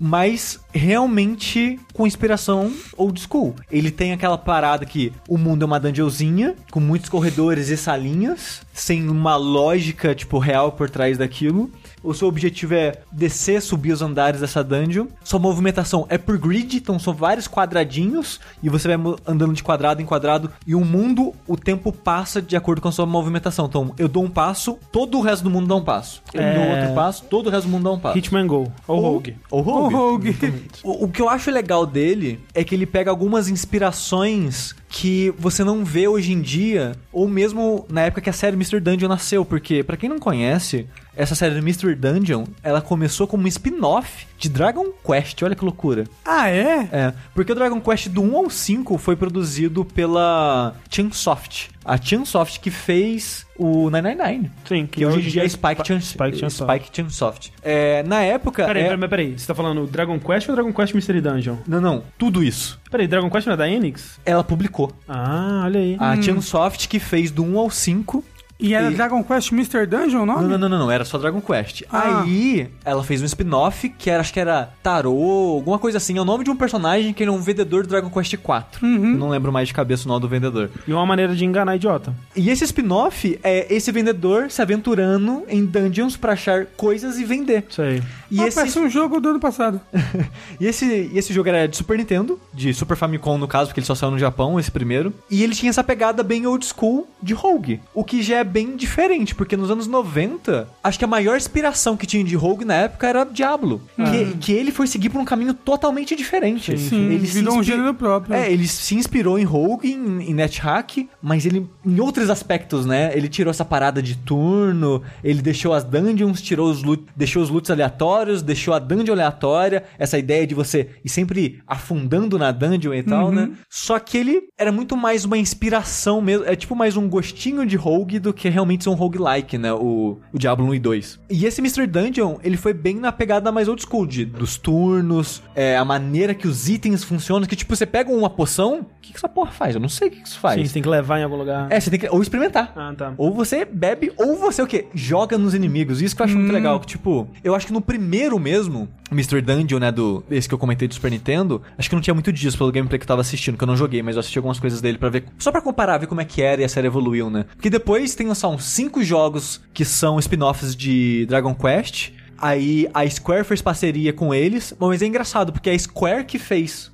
mas realmente com inspiração old school. Ele tem aquela parada que o mundo é uma dungeonzinha, com muitos corredores e salinhas, sem uma lógica, tipo, real por trás daquilo. O seu objetivo é descer, subir os andares dessa dungeon. Sua movimentação é por grid, então são vários quadradinhos e você vai andando de quadrado em quadrado. E o mundo, o tempo passa de acordo com a sua movimentação. Então eu dou um passo, todo o resto do mundo dá um passo. Eu É. dou outro passo, todo o resto do mundo dá um passo. Hitman Go. Ou Rogue. Ou. Rogue. O, o que eu acho legal dele é que ele pega algumas inspirações que você não vê hoje em dia, ou mesmo na época que a série Mr. Dungeon nasceu, porque pra quem não conhece, essa série Mr. Dungeon, ela começou como um spin-off de Dragon Quest, olha que loucura. Ah, é? É, porque o Dragon Quest do 1 ao 5 foi produzido pela Chunsoft. A Chunsoft que fez o 999. Sim, Que hoje em dia é Spike, Chun Spike Chunsoft. Spike Chunsoft. É, na época... Peraí, é... peraí, peraí. Você tá falando Dragon Quest ou Dragon Quest Mystery Dungeon? Não, não, tudo isso. Peraí, Dragon Quest não é da Enix? Ela publicou. Ah, olha aí. A Chunsoft que fez do 1 ao 5. E era E- Dragon Quest Mr. Dungeon o nome? Não, não, não, não, não, era só Dragon Quest. Ah. Aí ela fez um spin-off que era, acho que era Tarô, alguma coisa assim. É o nome de um personagem que ele é um vendedor do Dragon Quest 4. Eu não lembro mais de cabeça o nome do vendedor. E uma maneira de enganar idiota. E esse spin-off é esse vendedor se aventurando em dungeons pra achar coisas e vender. Isso aí. E ah, esse, parece um jogo do ano passado. e esse, e esse jogo era de Super Nintendo, de Super Famicom no caso, porque ele só saiu no Japão, esse primeiro. E ele tinha essa pegada bem old school de Rogue, o que já é bem diferente, porque nos anos 90, acho que a maior inspiração que tinha de Rogue na época era Diablo. Que, que ele foi seguir por um caminho totalmente diferente. Sim, ele se virou um gênero próprio. É, ele se inspirou em Rogue, em, em NetHack, mas ele, em outros aspectos, né? Ele tirou essa parada de turno, ele deixou as dungeons, tirou os loot, deixou os loots aleatórios, deixou a dungeon aleatória, essa ideia de você ir sempre afundando na dungeon e tal, né? Só que ele era muito mais uma inspiração mesmo, é tipo mais um gostinho de Rogue do que realmente são roguelike, né? O, o Diablo 1 e 2. E esse Mr. Dungeon, ele foi bem na pegada mais old school, de, dos turnos, é, a maneira que os itens funcionam, que tipo, você pega uma poção, o que, que essa porra faz? Eu não sei o que isso faz. Sim, você tem que levar em algum lugar. É, você tem que ou experimentar. Ah, tá. Ou você bebe, ou você o quê? Joga nos inimigos. Isso que eu acho muito legal. Que, tipo, eu acho que no primeiro mesmo, Mr. Dungeon, né, do, esse que eu comentei do Super Nintendo, acho que não tinha muito disso pelo gameplay que eu tava assistindo, que eu não joguei, mas eu assisti algumas coisas dele pra ver, só pra comparar, ver como é que era e a série evoluiu, né? Porque depois tem só uns cinco jogos que são spin-offs de Dragon Quest, Aí a Square fez parceria com eles, mas é engraçado, porque é a Square que fez.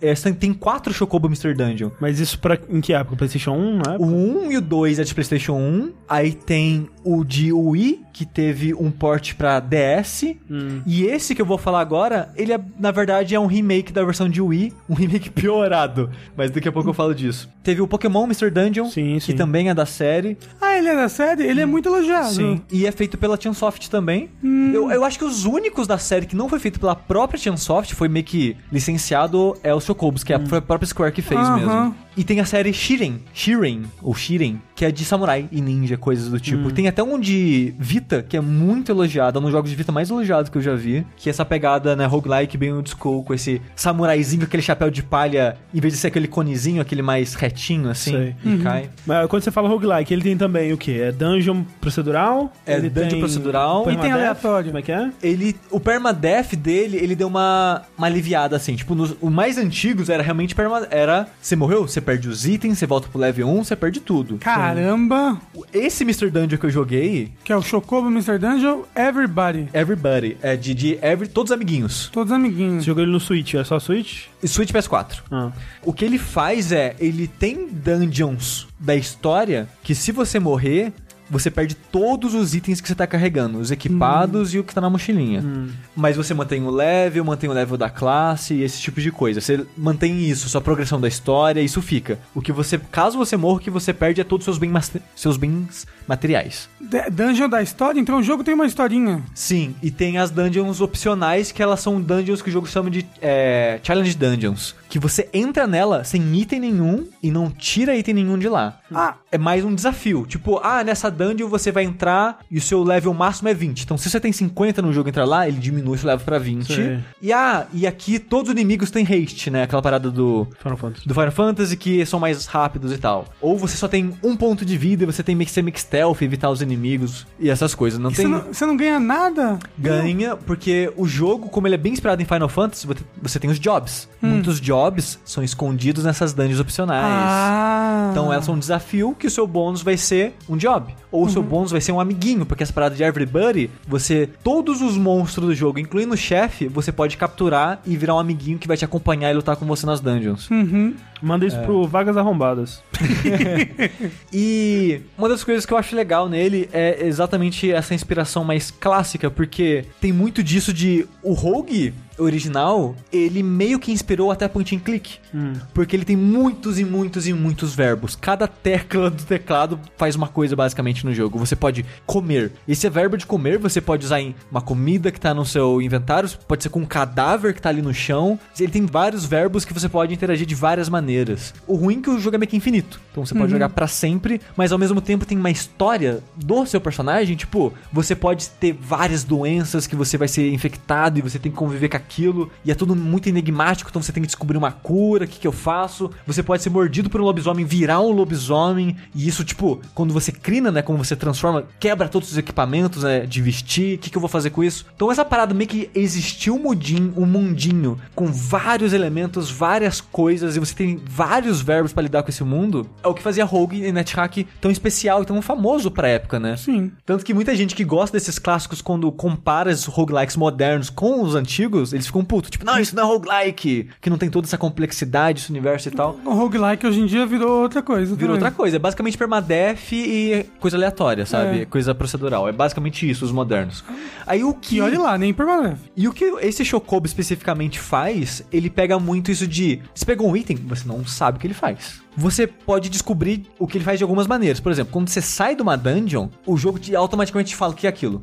Essa tem quatro Chocobo Mr. Dungeon. Mas isso pra, em que época? PlayStation 1, né? O 1 e o 2 é de PlayStation 1. Aí tem o de Wii, que teve um port pra DS. E esse que eu vou falar agora, ele é, na verdade é um remake da versão de Wii. Um remake piorado. Mas daqui a pouco eu falo disso. Teve o Pokémon Mr. Dungeon, Sim, que sim. também é da série. Ah, ele é da série? Ele é muito elogiado. E é feito pela Chunsoft também. Eu, eu acho que os únicos da série que não foi feito pela própria Chunsoft, foi meio que licenciado, é os Chocobos, que é a própria Square que fez mesmo. E tem a série Shiren, Shiren, ou Shiren, que é de samurai e ninja, coisas do tipo. Tem até um de Vita, que é muito elogiado, é um dos jogos de Vita mais elogiados que eu já vi. Que é essa pegada, né, roguelike, bem old school, com esse samuraizinho, aquele chapéu de palha, em vez de ser aquele conezinho, aquele mais retinho, assim, Sei. e cai. Mas quando você fala roguelike, ele tem também o quê? É dungeon procedural? É ele dungeon tem procedural. E tem permadeath? aleatório. Como é que é? ele o permadeath dele, ele deu uma, uma aliviada assim, tipo, nos o mais antigos era realmente perma era você morreu, você perde os itens, você volta pro level 1, você perde tudo. Caramba! Esse Mr. Dungeon que eu joguei, Que é o Chocobo Mr. Dungeon Everybody. Everybody, é de, de every, todos amiguinhos. Todos amiguinhos. Você jogou ele no Switch, é só Switch? E Switch PS4. Ah. O que ele faz é, ele tem dungeons da história que se você morrer, você perde todos os itens que você tá carregando, os equipados e o que tá na mochilinha. Mas você mantém o level, mantém o level da classe e esse tipo de coisa. Você mantém isso, sua progressão da história, isso fica. O que você, caso você morra, o que você perde é todos os seus bens, mas- seus bens materiais. D- Dungeon da história? Então o jogo tem uma historinha. Sim, e tem as dungeons opcionais, que elas são dungeons que o jogo chama de é, Challenge Dungeons. Que você entra nela sem item nenhum e não tira item nenhum de lá. Ah. É mais um desafio. Tipo, ah, nessa dungeon você vai entrar e o seu level máximo é 20. Então, se você tem 50 no jogo e entrar lá, ele diminui seu level pra 20. Sei. E ah, e aqui todos os inimigos têm haste, né? Aquela parada do Final Fantasy. do Final Fantasy que são mais rápidos e tal. Ou você só tem um ponto de vida e você tem meio que ser meio stealth, evitar os inimigos e essas coisas. Não E tem Você, não, você não ganha nada? ganha, porque o jogo, como ele é bem inspirado em Final Fantasy, você- você tem os jobs. Muitos jobs são escondidos nessas dungeons opcionais. Ah. Então elas são um desafio que o seu bônus vai ser um job. Ou o seu bônus vai ser um amiguinho, porque essa parada de Everybody, você. Todos os monstros do jogo, incluindo o chefe, você pode capturar e virar um amiguinho que vai te acompanhar e lutar com você nas dungeons. Uhum. Manda isso pro Vagas Arrombadas. E uma das coisas que eu acho legal nele é exatamente essa inspiração mais clássica, porque tem muito disso de o Rogue original, ele meio que inspirou até point and click. Porque ele tem muitos e muitos e muitos verbos. Cada tecla do teclado faz uma coisa basicamente no jogo. Você pode comer. Esse verbo de comer você pode usar em uma comida que tá no seu inventário, pode ser com um cadáver que tá ali no chão. Ele tem vários verbos que você pode interagir de várias maneiras. O ruim é que o jogo é meio que infinito. Então você pode jogar pra sempre, mas ao mesmo tempo tem uma história do seu personagem, tipo, você pode ter várias doenças que você vai ser infectado e você tem que conviver com aquilo, e é tudo muito enigmático, então você tem que descobrir uma cura, o que, que eu faço. Você pode ser mordido por um lobisomem, virar um lobisomem, e isso, tipo, quando você crina, né, como você transforma, quebra todos os equipamentos, né, de vestir, o que, que eu vou fazer com isso? Então essa parada meio que existiu um mundinho, um mundinho com vários elementos, várias coisas, e você tem vários verbos pra lidar com esse mundo, é o que fazia Rogue e NetHack tão especial e tão famoso pra época, né? Sim. Tanto que muita gente que gosta desses clássicos, quando compara os roguelikes modernos com os antigos, eles ficam putos. Tipo, não, isso não é roguelike, que não tem toda essa complexidade, esse universo e tal. O roguelike hoje em dia virou outra coisa. Virou também. outra coisa. É basicamente permadeath e coisa aleatória, sabe? É. Coisa procedural. É basicamente isso, os modernos. Aí o que. E olha lá, nem permanece. E o que esse Chocobo especificamente faz, ele pega muito isso de. Você pegou um item, você não sabe o que ele faz. Você pode descobrir o que ele faz de algumas maneiras. Por exemplo, quando você sai de uma dungeon, o jogo te, automaticamente te fala o que é aquilo.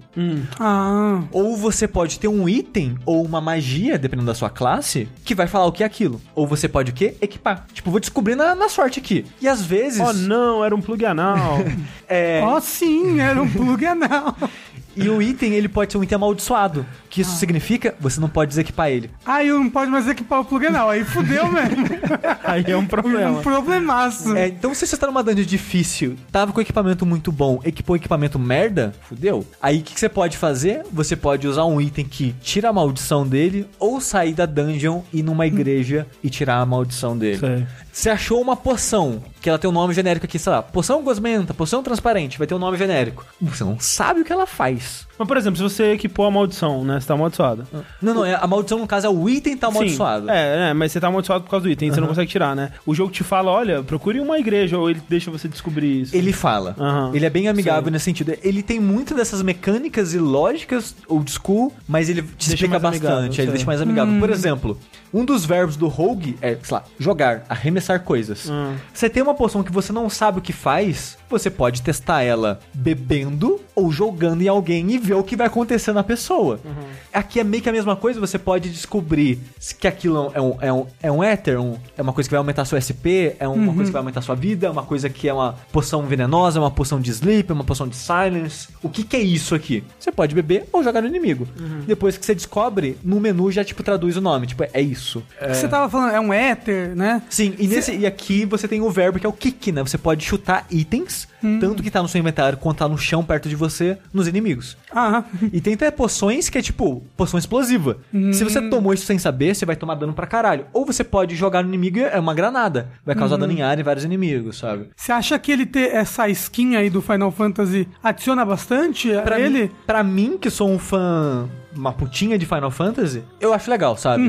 Ah, Ou você pode ter um item ou uma magia, dependendo da sua classe, que vai falar o que é aquilo. Ou você pode o quê? Equipar. Tipo, vou descobrir na, na sorte aqui. E às vezes. Oh, não, era um plug anal. é, ó sim, era um plug anal. E o item, ele pode ser um item amaldiçoado. Que isso significa, você não pode desequipar ele. Aí eu não pode mais equipar o plug anal. Aí fudeu mesmo. Aí é um um problema. Problemaço. É, então se você está numa dungeon difícil, tava com equipamento muito bom, equipou equipamento merda, fudeu. Aí o que, que você pode fazer? Você pode usar um item que tira a maldição dele, ou sair da dungeon e ir numa igreja e tirar a maldição dele. Sei. Você achou uma poção, que ela tem um nome genérico aqui, sei lá, poção gosmenta, poção transparente, vai ter um nome genérico. Você não sabe o que ela faz. Mas, por exemplo, se você equipou a maldição, né? Você tá amaldiçoado. Não, não, é- a maldição no caso é o item tá amaldiçoado. Sim, é, é, mas você tá amaldiçoado por causa do item, você não consegue tirar, né? O jogo te fala, olha, procure uma igreja, ou ele deixa você descobrir isso. Ele fala. Aham. Ele é bem amigável Sim. nesse sentido. Ele tem muito dessas mecânicas e lógicas old school, mas ele te Deixa explica bastante. amigável, ele deixa mais amigável. Por exemplo, um dos verbos do Rogue é, sei lá, jogar, arremessar coisas. Hum. Você tem uma poção que você não sabe o que faz, você pode testar ela bebendo ou jogando em alguém e ver o que vai acontecer na pessoa. Aqui é meio que a mesma coisa, você pode descobrir se que aquilo é um, é um, é um éter, um- é uma coisa que vai aumentar seu SP, é uma coisa que vai aumentar sua vida, é uma coisa que é uma poção venenosa, é uma poção de sleep, é uma poção de silence. O que, que é isso aqui? Você pode beber ou jogar no inimigo. Depois que você descobre, no menu já tipo traduz o nome, tipo, é isso. Você tava falando, é um éter, né? Sim, e, nesse, e aqui você tem o verbo que é o kick, né? Você pode chutar itens, tanto que tá no seu inventário quanto tá no chão perto de você, nos inimigos. Ah, E tem até poções que é tipo, poção explosiva. Se você tomou isso sem saber, você vai tomar dano pra caralho. Ou você pode jogar no inimigo e é uma granada. Vai causar dano em área em vários inimigos, sabe? você acha que ele ter essa skin aí do Final Fantasy adiciona bastante Pra ele? Mim, pra mim, que sou um fã uma putinha de Final Fantasy, eu acho legal, sabe?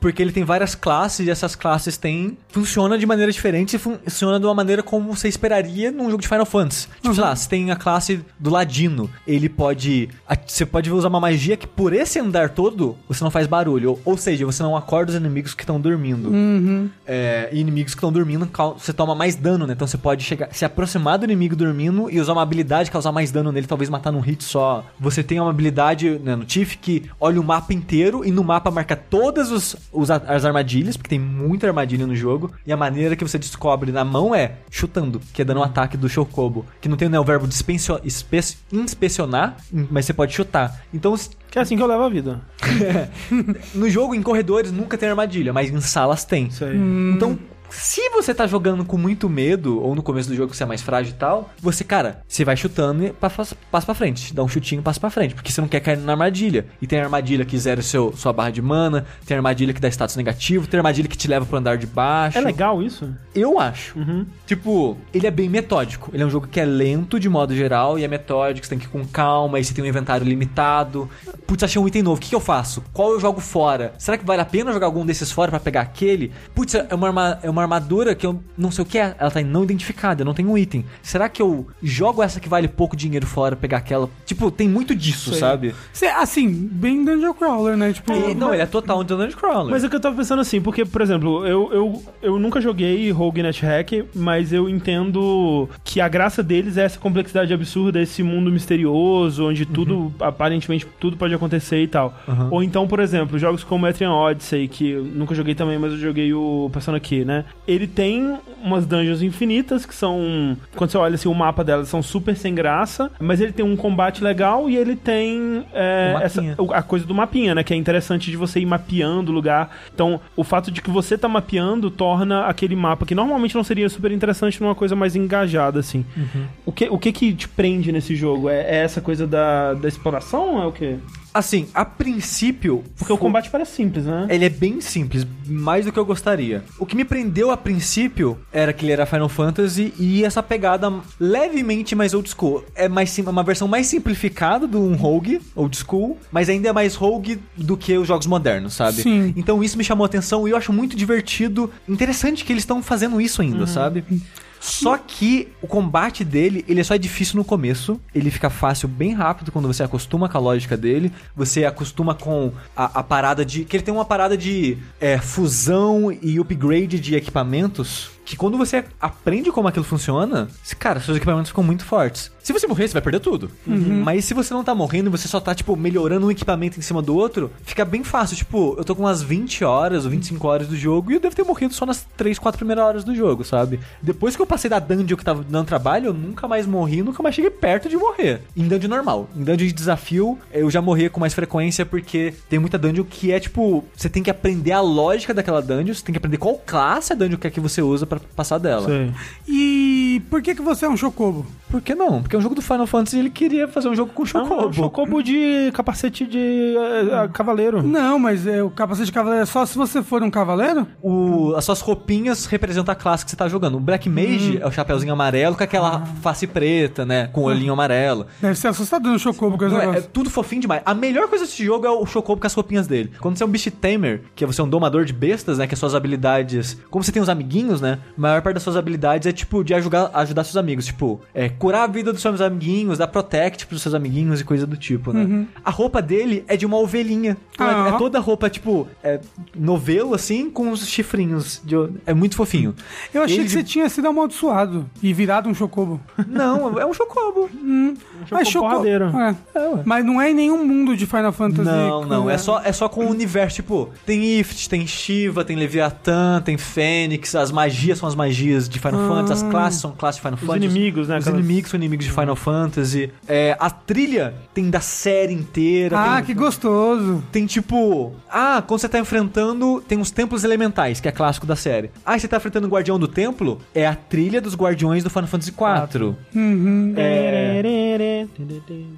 Porque ele tem várias classes e essas classes têm. Funciona de maneira diferente e fun- funciona de uma maneira como você esperaria num jogo de Final Fantasy. Tipo, sei lá, você tem a classe do Ladino. Ele pode. Você pode usar uma magia que por esse andar todo você não faz barulho. Ou, ou seja, você não acorda os inimigos que estão dormindo. É, e inimigos que estão dormindo, você toma mais dano, né? Então você pode chegar, se aproximar do inimigo dormindo e usar uma habilidade causar mais dano nele, talvez matar num hit só. Você tem uma habilidade né, no Tiff que olha o mapa inteiro e no mapa marca todas os, os as armadilhas, porque tem muita armadilha no jogo. E a maneira que você descobre na mão é chutando, que é dando um ataque do Chocobo. Que não tem né, o verbo de inspecio- inspecionar, mas você pode chutar. Então, Que é assim que eu levo a vida. no jogo, em corredores, nunca tem armadilha, mas em salas tem. Isso aí. Então, se você tá jogando com muito medo, ou no começo do jogo você é mais frágil e tal, você, cara, você vai chutando e pa- passa, passa pra frente. Dá um chutinho e passa pra frente. Porque você não quer cair na armadilha. E tem armadilha que zera seu, sua barra de mana, tem armadilha que dá status negativo, tem armadilha que te leva pro andar de baixo. É legal isso? Eu acho. Uhum. Tipo, ele é bem metódico. Ele é um jogo que é lento de modo geral e é metódico, você tem que ir com calma, aí você tem um inventário limitado. Putz, achei um item novo, o que, que eu faço? Qual eu jogo fora? Será que vale a pena jogar algum desses fora pra pegar aquele? Putz, é uma, é uma armadura que eu não sei o que é, ela tá não identificada, eu não tenho um item. Será que eu jogo essa que vale pouco dinheiro fora, pegar aquela? Tipo, tem muito disso, Sei. sabe? Cê- assim, bem Dungeon Crawler, né? Tipo, E- não, ele é total um Dungeon Crawler. Mas é que eu tava pensando assim, porque, por exemplo, eu, eu, eu nunca joguei Rogue NetHack, mas eu entendo que a graça deles é essa complexidade absurda, esse mundo misterioso, onde tudo, aparentemente, tudo pode acontecer e tal. Uhum. Ou então, por exemplo, jogos como Etrian Odyssey, que eu nunca joguei também, mas eu joguei o Persona Q, né? Ele tem umas dungeons infinitas, que são... Quando você olha assim, o mapa delas são super sem graça, mas ele tem um combate legal e ele tem é, essa, a coisa do mapinha, né? Que é interessante de você ir mapeando o lugar. Então, o fato de que você tá mapeando torna aquele mapa que normalmente não seria super interessante numa coisa mais engajada, assim. O, que, o que que te prende nesse jogo? É, é essa coisa da, da exploração ou é o quê? Assim, a princípio. Porque o combate parece simples, né? Ele é bem simples, mais do que eu gostaria. O que me prendeu a princípio era que ele era Final Fantasy e essa pegada levemente mais old school. É mais sim- uma versão mais simplificada do um Rogue old school, mas ainda é mais Rogue do que os jogos modernos, sabe? Sim. Então isso me chamou a atenção e eu acho muito divertido, interessante que eles estão fazendo isso ainda, sabe? Só que o combate dele, ele é só difícil no começo. Ele fica fácil bem rápido quando você acostuma com a lógica dele. Você acostuma com a, a parada de. Que ele tem uma parada de é, fusão e upgrade de equipamentos. Que quando você aprende como aquilo funciona, cara, seus equipamentos ficam muito fortes. Se você morrer, você vai perder tudo. Mas se você não tá morrendo e você só tá, tipo, melhorando um equipamento em cima do outro, fica bem fácil. Tipo, eu tô com umas 20 horas ou 25 horas do jogo e eu devo ter morrido só nas 3, 4 primeiras horas do jogo, sabe? Depois que eu passei da dungeon que tava dando trabalho, eu nunca mais morri, nunca mais cheguei perto de morrer. Em dungeon normal. Em dungeon de desafio, eu já morria com mais frequência porque tem muita dungeon que é, tipo, você tem que aprender a lógica daquela dungeon, você tem que aprender qual classe a dungeon que é que você usa pra passar dela. Sei. E por que que você é um chocobo? Por que não? Porque é um jogo do Final Fantasy e ele queria fazer um jogo com É um chocobo. chocobo de capacete de eh, eh, cavaleiro. Não, mas é, o capacete de cavaleiro é só se você for um cavaleiro? O, as suas roupinhas representam a classe que você tá jogando. O Black Mage é o chapeuzinho amarelo com aquela face preta, né? Com o olhinho amarelo. Deve ser assustador no chocobo com esse Não, é, é tudo fofinho demais. A melhor coisa desse jogo é o Chocobo com as roupinhas dele. Quando você é um Beast Tamer, que você é um domador de bestas, né? Que as suas habilidades. Como você tem os amiguinhos, né? A maior parte das suas habilidades é tipo de ajudar, ajudar seus amigos. Tipo, é curar a vida dos seus amiguinhos, dar protect pros seus amiguinhos e coisa do tipo, né? A roupa dele é de uma ovelhinha. Então é- Ah. é, toda roupa, tipo, é novelo assim, com os chifrinhos. de é muito fofinho. Eu achei Ele que de- você tinha sido amaldiçoado e virado um chocobo. Não, é um Chocobo. Mas choco-. É. É. Mas não é em nenhum mundo de Final Fantasy. Não, não, com- é só, é só com o universo, tipo, tem Ifrit, tem Shiva, tem Leviathan, tem Fênix, as magias são as magias de Final Fantasy, as classes são classes de Final Os Fantasy. inimigos, né? Os aquelas- inimigos são inimigos de Final Fantasy. É, a trilha tem da série inteira. Ah, tem, que gostoso. tem tipo. Ah, quando você tá enfrentando, tem os templos elementais, que é clássico da série. Ah, você tá enfrentando o guardião do templo? É a trilha dos guardiões do Final Fantasy IV. Uhum. É.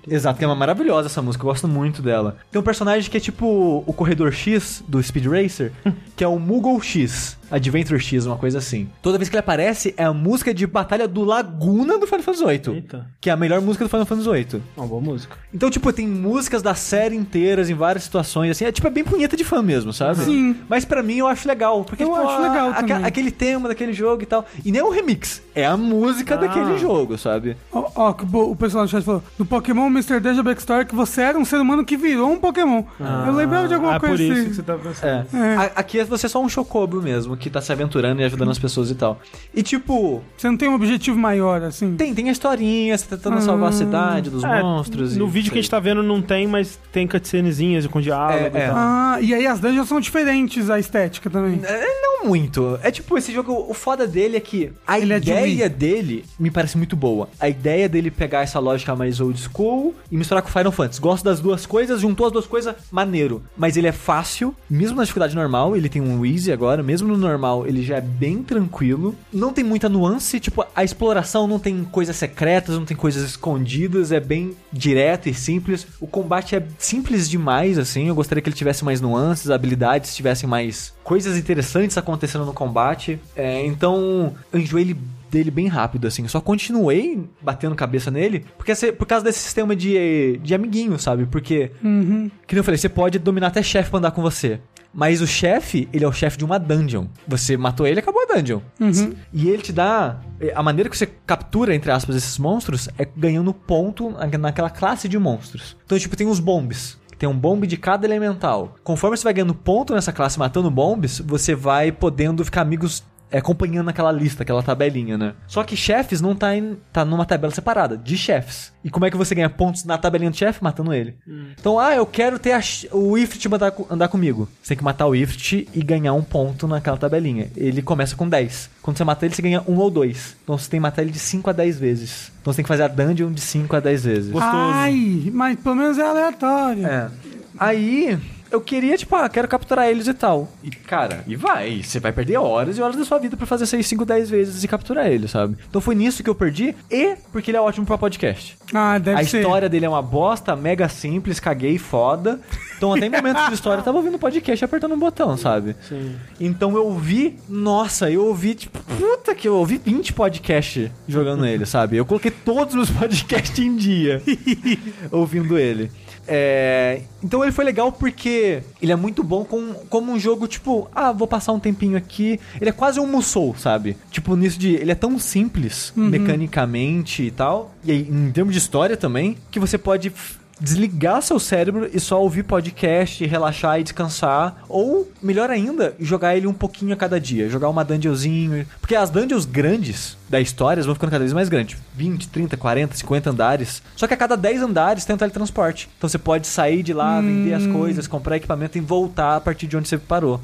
Exato, que é uma maravilhosa essa música, eu gosto muito dela. Tem um personagem que é tipo o Corredor X do Speed Racer, que é o Moogle X, Adventure X, uma coisa assim. Toda vez que ele aparece, é a música de batalha do Laguna do Final Fantasy VIII, Eita. que é a melhor música do Final Fantasy VIII. Uma boa música. Então, tipo, tem músicas da série inteiras em várias situações, assim, é tipo, é bem punheta de fã mesmo, sabe? Sim. Mas pra mim eu acho legal, porque Eu tipo, acho a- legal também. aquele tema daquele jogo e tal. E nem é um remix, é a música Ah. daquele jogo, sabe? Ó, ó, que bo- o pessoal do chat falou: no Pokémon Mr. Dungeon Backstory que você era um ser humano que virou um Pokémon. Eu lembrava de alguma ah, coisa por isso assim. que você tá pensando. É. É. A- Aqui é você só um chocobo mesmo, que tá se aventurando e ajudando as pessoas e tal. E tipo, Você não tem um objetivo maior, assim. tem, tem a historinha, você tá tentando salvar a cidade dos É, monstros. No e- vídeo que a gente tá vendo não tem, mas tem cutscenezinhas com diálogo É, e é. tal. Ah, e aí as dungeons são diferentes, a estética também. É, não muito. É tipo, esse jogo, o foda dele é que a Ele é de ideia dele me parece muito boa. A ideia dele pegar essa lógica mais old school e misturar com Final Fantasy. Gosto das duas coisas, juntou as duas coisas, maneiro. Mas ele é fácil, mesmo na dificuldade normal, ele tem um easy agora, mesmo no normal, ele já é bem tranquilo. Não tem muita nuance, tipo, a exploração não tem coisas secretas, não tem coisas escondidas, é bem direto e simples. O combate é simples demais, assim. Eu gostaria que ele tivesse mais nuances, habilidades tivessem mais coisas interessantes acontecendo no combate. É, então, eu enjoei ele dele bem rápido, assim. Eu só continuei batendo cabeça nele porque, por causa desse sistema de, de amiguinho, sabe? Porque, Uhum. que nem eu falei, você pode dominar até chefe pra andar com você. Mas o chefe, ele é o chefe de uma dungeon. Você matou ele, acabou a dungeon. Uhum. E ele te dá. A maneira que você captura, entre aspas, esses monstros é ganhando ponto na- naquela classe de monstros. Então, tipo, tem os bombs. Tem um bombe de cada elemental. Conforme você vai ganhando ponto nessa classe matando bombs, você vai podendo ficar amigos acompanhando aquela lista, aquela tabelinha, né? Só que chefes não tá, em, tá numa tabela separada, de chefes. E como é que você ganha pontos na tabelinha de chefe? Matando ele. Então, ah, eu quero ter a o Ifrit andar, andar comigo. Você tem que matar o Ifrit e ganhar um ponto naquela tabelinha. Ele começa com 10. Quando você mata ele, você ganha um ou dois. Então você tem que matar ele de 5 a 10 vezes. Então você tem que fazer a dungeon de 5 a 10 vezes. Gostoso. Ai, mas pelo menos é aleatório. É. Aí, eu queria, tipo, ah, quero capturar eles e tal. E, cara, e vai. Você vai perder horas e horas da sua vida pra fazer 6, 5, 10 vezes e capturar ele, sabe? Então foi nisso que eu perdi. E porque ele é ótimo pra podcast. Ah, deve a ser. história dele é uma bosta, mega simples, caguei, foda. Então, até em momentos de história, eu tava ouvindo podcast e apertando um botão, sabe? Sim. Então eu ouvi, nossa, eu ouvi, tipo, puta que eu ouvi 20 podcasts jogando ele, sabe? Eu coloquei todos os meus podcasts em dia ouvindo ele. É, Então ele foi legal porque ele é muito bom com, como um jogo, tipo, ah, vou passar um tempinho aqui. Ele é quase um Musou, sabe? Tipo, nisso de. Ele é tão simples, mecanicamente e tal. E aí, em termos de história também, que você pode desligar seu cérebro e só ouvir podcast, relaxar e descansar. Ou, melhor ainda, jogar ele um pouquinho a cada dia. Jogar uma dungeonzinho. Porque as dungeons grandes da história vão ficando cada vez mais grandes. 20, 30, 40, 50 andares. Só que a cada 10 andares tem um teletransporte. Então você pode sair de lá, vender as coisas, comprar equipamento e voltar a partir de onde você parou.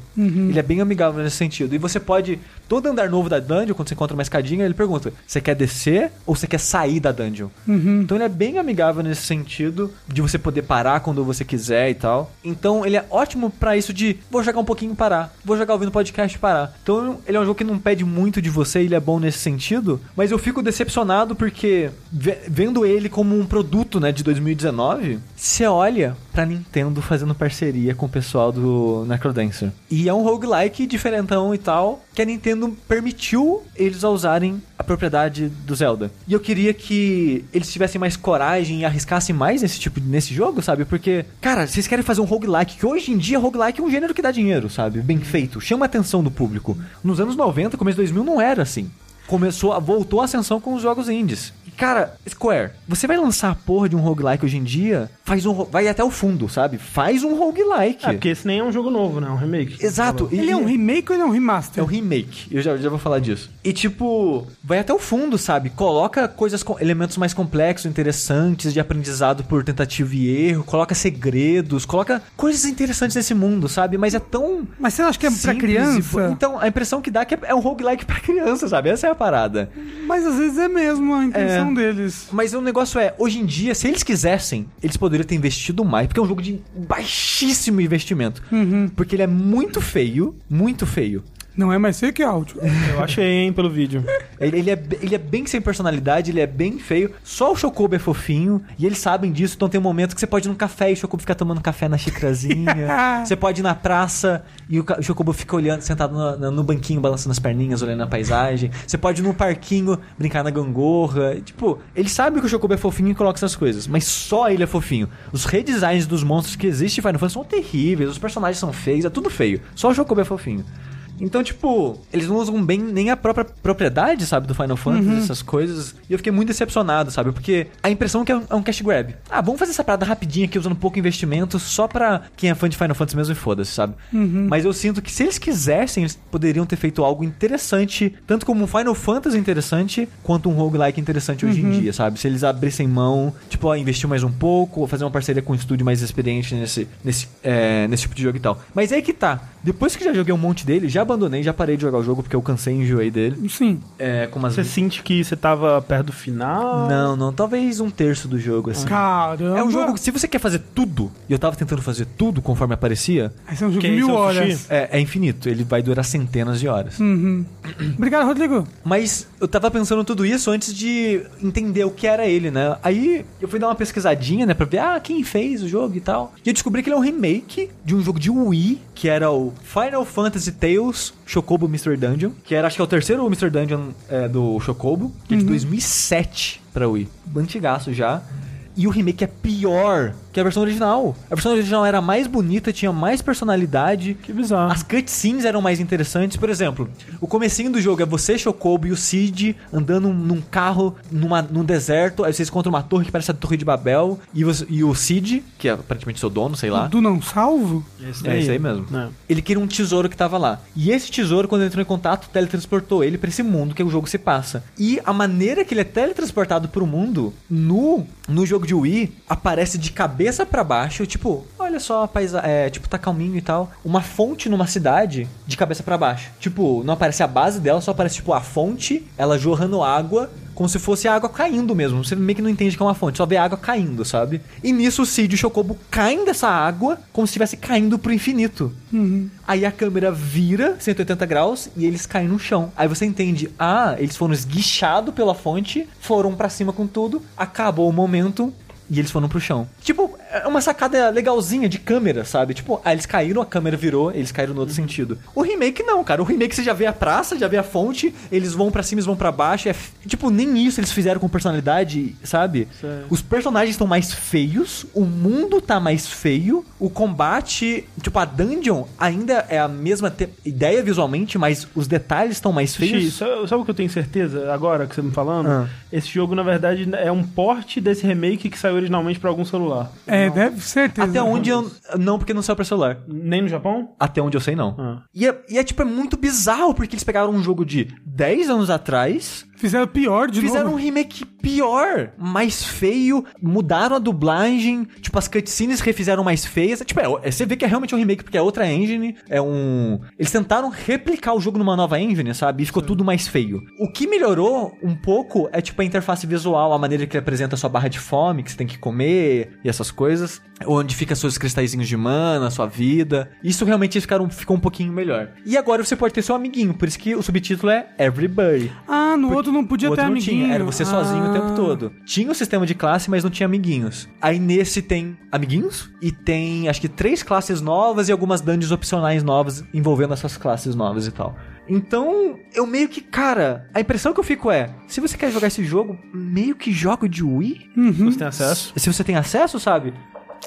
Ele é bem amigável nesse sentido. E você pode, todo andar novo da dungeon, quando você encontra uma escadinha, ele pergunta: você quer descer ou você quer sair da dungeon? Então ele é bem amigável nesse sentido de você poder parar quando você quiser e tal. Então ele é ótimo pra isso de vou jogar um pouquinho e parar, vou jogar ouvindo podcast e parar. Então ele é um jogo que não pede muito de você, ele é bom nesse sentido, mas eu fico decepcionado porque ve- vendo ele como um produto, né, de 2019, você olha pra Nintendo fazendo parceria com o pessoal do Necrodancer. E é um roguelike diferentão e tal, que a Nintendo permitiu eles usarem a propriedade do Zelda. E eu queria que eles tivessem mais coragem e arriscassem mais nesse tipo nesse jogo, sabe? Porque, cara, vocês querem fazer um roguelike, que hoje em dia roguelike é um gênero que dá dinheiro, sabe? Bem feito, chama a atenção do público. Nos anos 90, começo de 2000 não era assim. Começou, voltou a ascensão com os jogos indies. E, cara, Square, você vai lançar a porra de um roguelike hoje em dia? Faz um, vai até o fundo, sabe? Faz um roguelike. É, porque esse nem é um jogo novo, né? É um remake. Exato. E- Ele é um remake ou ele é um remaster? é um remake, eu já, já vou falar disso. E tipo, vai até o fundo, sabe? Coloca coisas com elementos mais complexos, interessantes, de aprendizado por tentativa e erro, coloca segredos, coloca coisas interessantes nesse mundo, sabe? Mas é tão. Mas você não acha que é pra e criança? bo- Então, a impressão que dá é que é um roguelike pra criança, sabe? Essa é a parada. Mas às vezes é mesmo a intenção É. deles. Mas o negócio é, hoje em dia, se eles quisessem, eles poderiam ter investido mais, porque é um jogo de baixíssimo investimento. Uhum. Porque ele é muito feio, muito feio. Não é mais feio que áudio. Eu achei, hein, pelo vídeo. Ele, ele é, ele é bem sem personalidade, ele é bem feio. Só o Chocobo é fofinho. E eles sabem disso. Então tem um momento que você pode ir num café e o Chocobo fica tomando café na xicrazinha. você pode ir na praça e o, Chocobo fica olhando, sentado no, no- no banquinho, balançando as perninhas, olhando a paisagem. Você pode ir num parquinho, brincar na gangorra. E, tipo, eles sabem que o Chocobo é fofinho e coloca essas coisas. Mas só ele é fofinho. Os redesigns dos monstros que existem em Final Fantasy são terríveis. Os personagens são feios, é tudo feio. Só o Chocobo é fofinho. Então, tipo, eles não usam bem nem a própria propriedade, sabe, do Final Fantasy, essas coisas. E eu fiquei muito decepcionado, sabe? Porque a impressão é que é um, é um cash grab. Ah, vamos fazer essa parada rapidinha aqui, usando pouco investimento, só pra quem é fã de Final Fantasy mesmo e foda-se, sabe? Mas eu sinto que se eles quisessem, eles poderiam ter feito algo interessante, tanto como um Final Fantasy interessante, quanto um roguelike interessante hoje em dia, sabe? Se eles abrissem mão, tipo, ó, investir mais um pouco, ou fazer uma parceria com um estúdio mais experiente nesse, nesse, é, nesse tipo de jogo e tal. Mas aí que tá. Depois que já joguei um monte dele, já abandonei, já parei de jogar o jogo porque eu cansei e enjoei dele. Sim. É, com umas... Você sente que você tava perto do final? Não, não, talvez um terço do jogo, assim. Caramba. É um jogo que se você quer fazer tudo, e eu tava tentando fazer tudo conforme aparecia, Esse é um jogo mil é horas. é, é infinito. Ele vai durar centenas de horas. Uhum. Obrigado, Rodrigo. Mas eu tava pensando tudo isso antes de entender o que era ele, né? Aí eu fui dar uma pesquisadinha, né, pra ver, ah, quem fez o jogo e tal. E eu descobri que ele é um remake de um jogo de Wii, que era o Final Fantasy Tales Chocobo Mystery Dungeon, que era, acho que é o terceiro Mystery Dungeon é, do Chocobo, que é de 2007 pra Wii. Antigaço já. E o remake é pior que a versão original. A versão original era mais bonita, tinha mais personalidade. Que bizarro. As cutscenes eram mais interessantes. Por exemplo, o comecinho do jogo é você, Chocobo e o Cid andando num carro numa, num deserto. Aí vocês encontram uma torre que parece a Torre de Babel. E, você- e o Cid, que é aparentemente seu dono, sei lá. Do não salvo? Esse É isso aí mesmo. É. Ele queria um tesouro que tava lá. E esse tesouro, quando ele entrou em contato, teletransportou ele pra esse mundo que o jogo se passa. E a maneira que ele é teletransportado pro mundo, no, no jogo de Wii, aparece de cabeça pra baixo, tipo, olha só a paisa é, tipo, tá calminho e tal. Uma fonte numa cidade de cabeça pra baixo. Tipo, não aparece a base dela, só aparece, tipo, a fonte, ela jorrando água como se fosse a água caindo mesmo. Você meio que não entende que é uma fonte, só vê a água caindo, sabe? E nisso o Cid e o Chocobo caem dessa água como se estivesse caindo pro infinito. Aí a câmera vira 180 graus e eles caem no chão. Aí você entende, ah, eles foram esguichados pela fonte, foram pra cima com tudo, acabou o momento. E eles foram pro chão. Tipo, é uma sacada legalzinha de câmera, sabe? Tipo, ah, eles caíram, a câmera virou, eles caíram no outro sentido. O remake não, cara. O remake você já vê a praça, já vê a fonte, eles vão pra cima, eles vão pra baixo. É, f- tipo, nem isso eles fizeram com personalidade, sabe? Sei. Os personagens estão mais feios, o mundo tá mais feio, o combate, tipo, a dungeon ainda é a mesma te- ideia visualmente, mas os detalhes estão mais feios. Xi, sabe, sabe o que eu tenho certeza agora que você me falando? Ah. Esse jogo, na verdade, é um porte desse remake que saiu originalmente pra algum celular. É, deve ser. Até onde eu. Não, porque não saiu pra celular. Nem no Japão? Até onde eu sei, não. Ah. E, é, e é, tipo, é muito bizarro, porque eles pegaram um jogo de 10 anos atrás, Fizeram pior de fizeram um novo. remake pior, mais feio, mudaram a dublagem, tipo, as cutscenes refizeram mais feias. Tipo, é, é- você vê que é realmente um remake, porque é outra engine, é um... Eles tentaram replicar o jogo numa nova engine, sabe? E ficou tudo mais feio. O que melhorou um pouco é, tipo, a interface visual, a maneira que ele apresenta a sua barra de fome, que você tem que comer, e essas coisas. Onde fica seus cristalzinhos de mana, sua vida. Isso realmente ficaram, ficou um pouquinho melhor. E agora você pode ter seu amiguinho, por isso que o subtítulo é Everybody. Ah, no outro não podia outro ter não amiguinho. tinha, era você sozinho o tempo Ah. todo. Tinha o sistema de classe, mas não tinha amiguinhos. Aí nesse tem amiguinhos e tem acho que três classes novas e algumas dungeons opcionais novas envolvendo essas classes novas e tal. Então, eu meio que, cara, a impressão que eu fico é, se você quer jogar esse jogo, meio que joga de Wii. Você tem acesso? Se você tem acesso, sabe?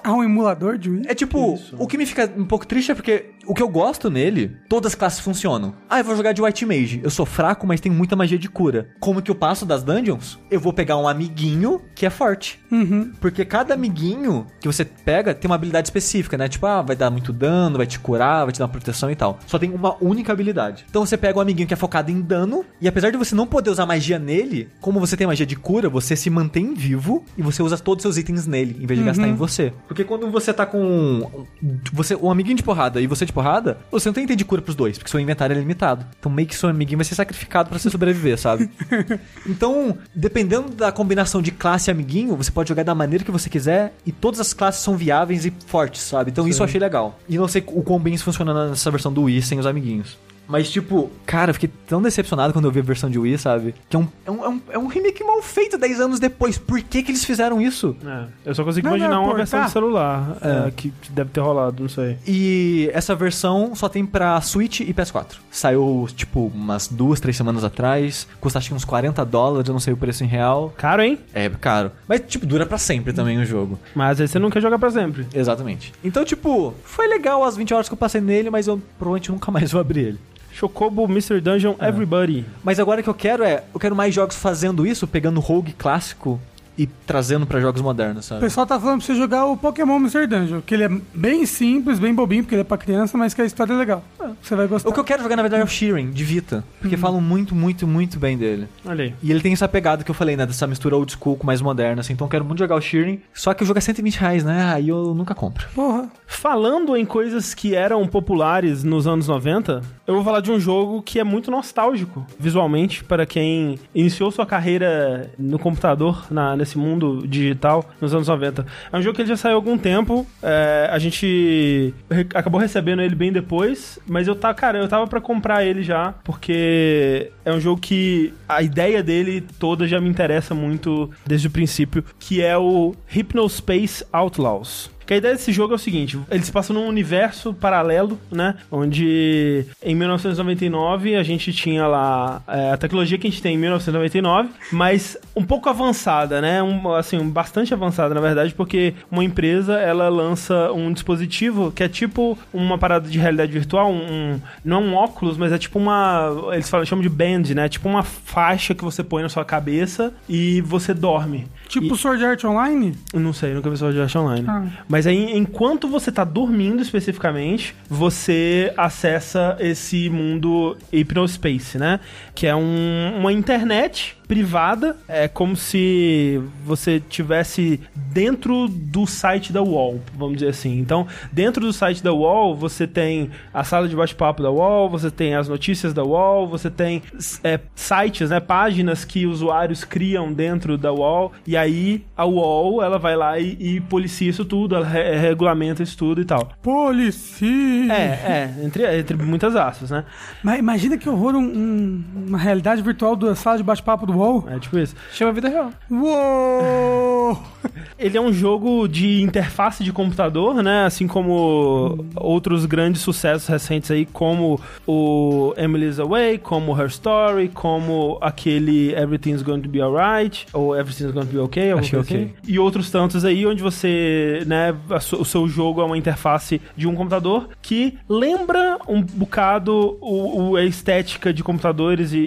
Ah, um emulador de Wii? É tipo, Isso. o que me fica um pouco triste é porque o que eu gosto nele, todas as classes funcionam. Ah, eu vou jogar de White Mage. Eu sou fraco, mas tenho muita magia de cura. Como que eu passo das dungeons? Eu vou pegar um amiguinho que é forte. Uhum. Porque cada amiguinho que você pega tem uma habilidade específica, né? Tipo, ah, vai dar muito dano, vai te curar, vai te dar proteção e tal. Só tem uma única habilidade. Então você pega um amiguinho que é focado em dano, e apesar de você não poder usar magia nele, como você tem magia de cura, você se mantém vivo e você usa todos os seus itens nele, em vez de gastar em você. Porque quando você tá com você, um amiguinho de porrada e você de porrada, você não tem item de cura pros dois, porque seu inventário é limitado. Então meio que seu amiguinho vai ser sacrificado pra você sobreviver, sabe? Então, dependendo da combinação de classe e amiguinho, você pode jogar da maneira que você quiser e todas as classes são viáveis e fortes, sabe? Então isso eu achei legal. E não sei o quão bem isso funciona nessa versão do Wii sem os amiguinhos. Mas, tipo, cara, eu fiquei tão decepcionado quando eu vi a versão de Wii, sabe? Que é um, é um, é um, é um remake mal feito 10 anos depois. Por que que eles fizeram isso? É, eu só consigo Não, imaginar não, uma versão de celular É. é, que deve ter rolado, não sei. E essa versão só tem pra Switch e PS4. Saiu, tipo, umas duas, três semanas atrás. Custa acho que uns 40 dólares, eu não sei o preço em real. Caro, hein? É caro. Mas, tipo, dura pra sempre também o jogo. Mas aí você não quer jogar pra sempre. Exatamente. Então, tipo, foi legal as 20 horas que eu passei nele, mas eu provavelmente nunca mais vou abrir ele. Chocobo, Mystery Dungeon, É. Everybody. Mas agora o que eu quero é, eu quero mais jogos fazendo isso, pegando o Rogue clássico e trazendo pra jogos modernos, O sabe? pessoal tá falando pra você jogar o Pokémon Mr. Dungeon, que ele é bem simples, bem bobinho, porque ele é pra criança, mas que a história é legal. Você vai gostar. O que eu quero jogar, na verdade, é o Sheeran, de Vita. Porque falam muito, muito, muito bem dele. Olha aí. E ele tem essa pegada que eu falei, né? Dessa mistura old school com mais moderna, assim. Então eu quero muito jogar o Sheeran. Só que o jogo é 120 reais, né? Aí eu nunca compro. Porra. Falando em coisas que eram populares nos anos 90, eu vou falar de um jogo que é muito nostálgico visualmente para quem iniciou sua carreira no computador, na- nesse mundo digital, nos anos 90. É um jogo que ele já saiu há algum tempo, é, a gente re- acabou recebendo ele bem depois, mas eu tá, cara, eu tava para comprar ele já, porque é um jogo que a ideia dele toda já me interessa muito desde o princípio, que é o Hypnospace Outlaws. Que a ideia desse jogo é o seguinte: ele se passa num universo paralelo, né? Onde em 1999 a gente tinha lá é, a tecnologia que a gente tem em 1999, mas um pouco avançada, né? Um, assim, bastante avançada, na verdade, porque uma empresa ela lança um dispositivo que é tipo uma parada de realidade virtual, um, um- não é um óculos, mas é tipo uma. Eles falam, chamam de band, né? Tipo uma faixa que você põe na sua cabeça e você dorme. Tipo Sword Art Online? Não sei, nunca vi Sword Art Online. Ah. Mas aí, enquanto você tá dormindo especificamente, você acessa esse mundo Hypnospace, né? Que é um- uma internet privada, é como se você tivesse dentro do site da UOL, vamos dizer assim. Então, dentro do site da UOL, você tem a sala de bate-papo da UOL, você tem as notícias da UOL, você tem é, sites, né, páginas que usuários criam dentro da UOL, e aí a UOL, ela vai lá e, e policia isso tudo, ela re- regulamenta isso tudo e tal. Policia. É, é, entre, entre muitas aspas, né? Mas imagina que horror um- um- uma realidade virtual da sala de bate-papo do Uou. É tipo isso. Chama vida real. Uou! Ele é um jogo de interface de computador, né? Assim como outros grandes sucessos recentes aí, como o Emily's Away, como Her Story, como aquele Everything's Going to Be Alright, ou Everything's Going to Be Okay, ok. assim. E outros tantos aí, onde você, né, o seu jogo é uma interface de um computador que lembra um bocado o, o- a estética de computadores e,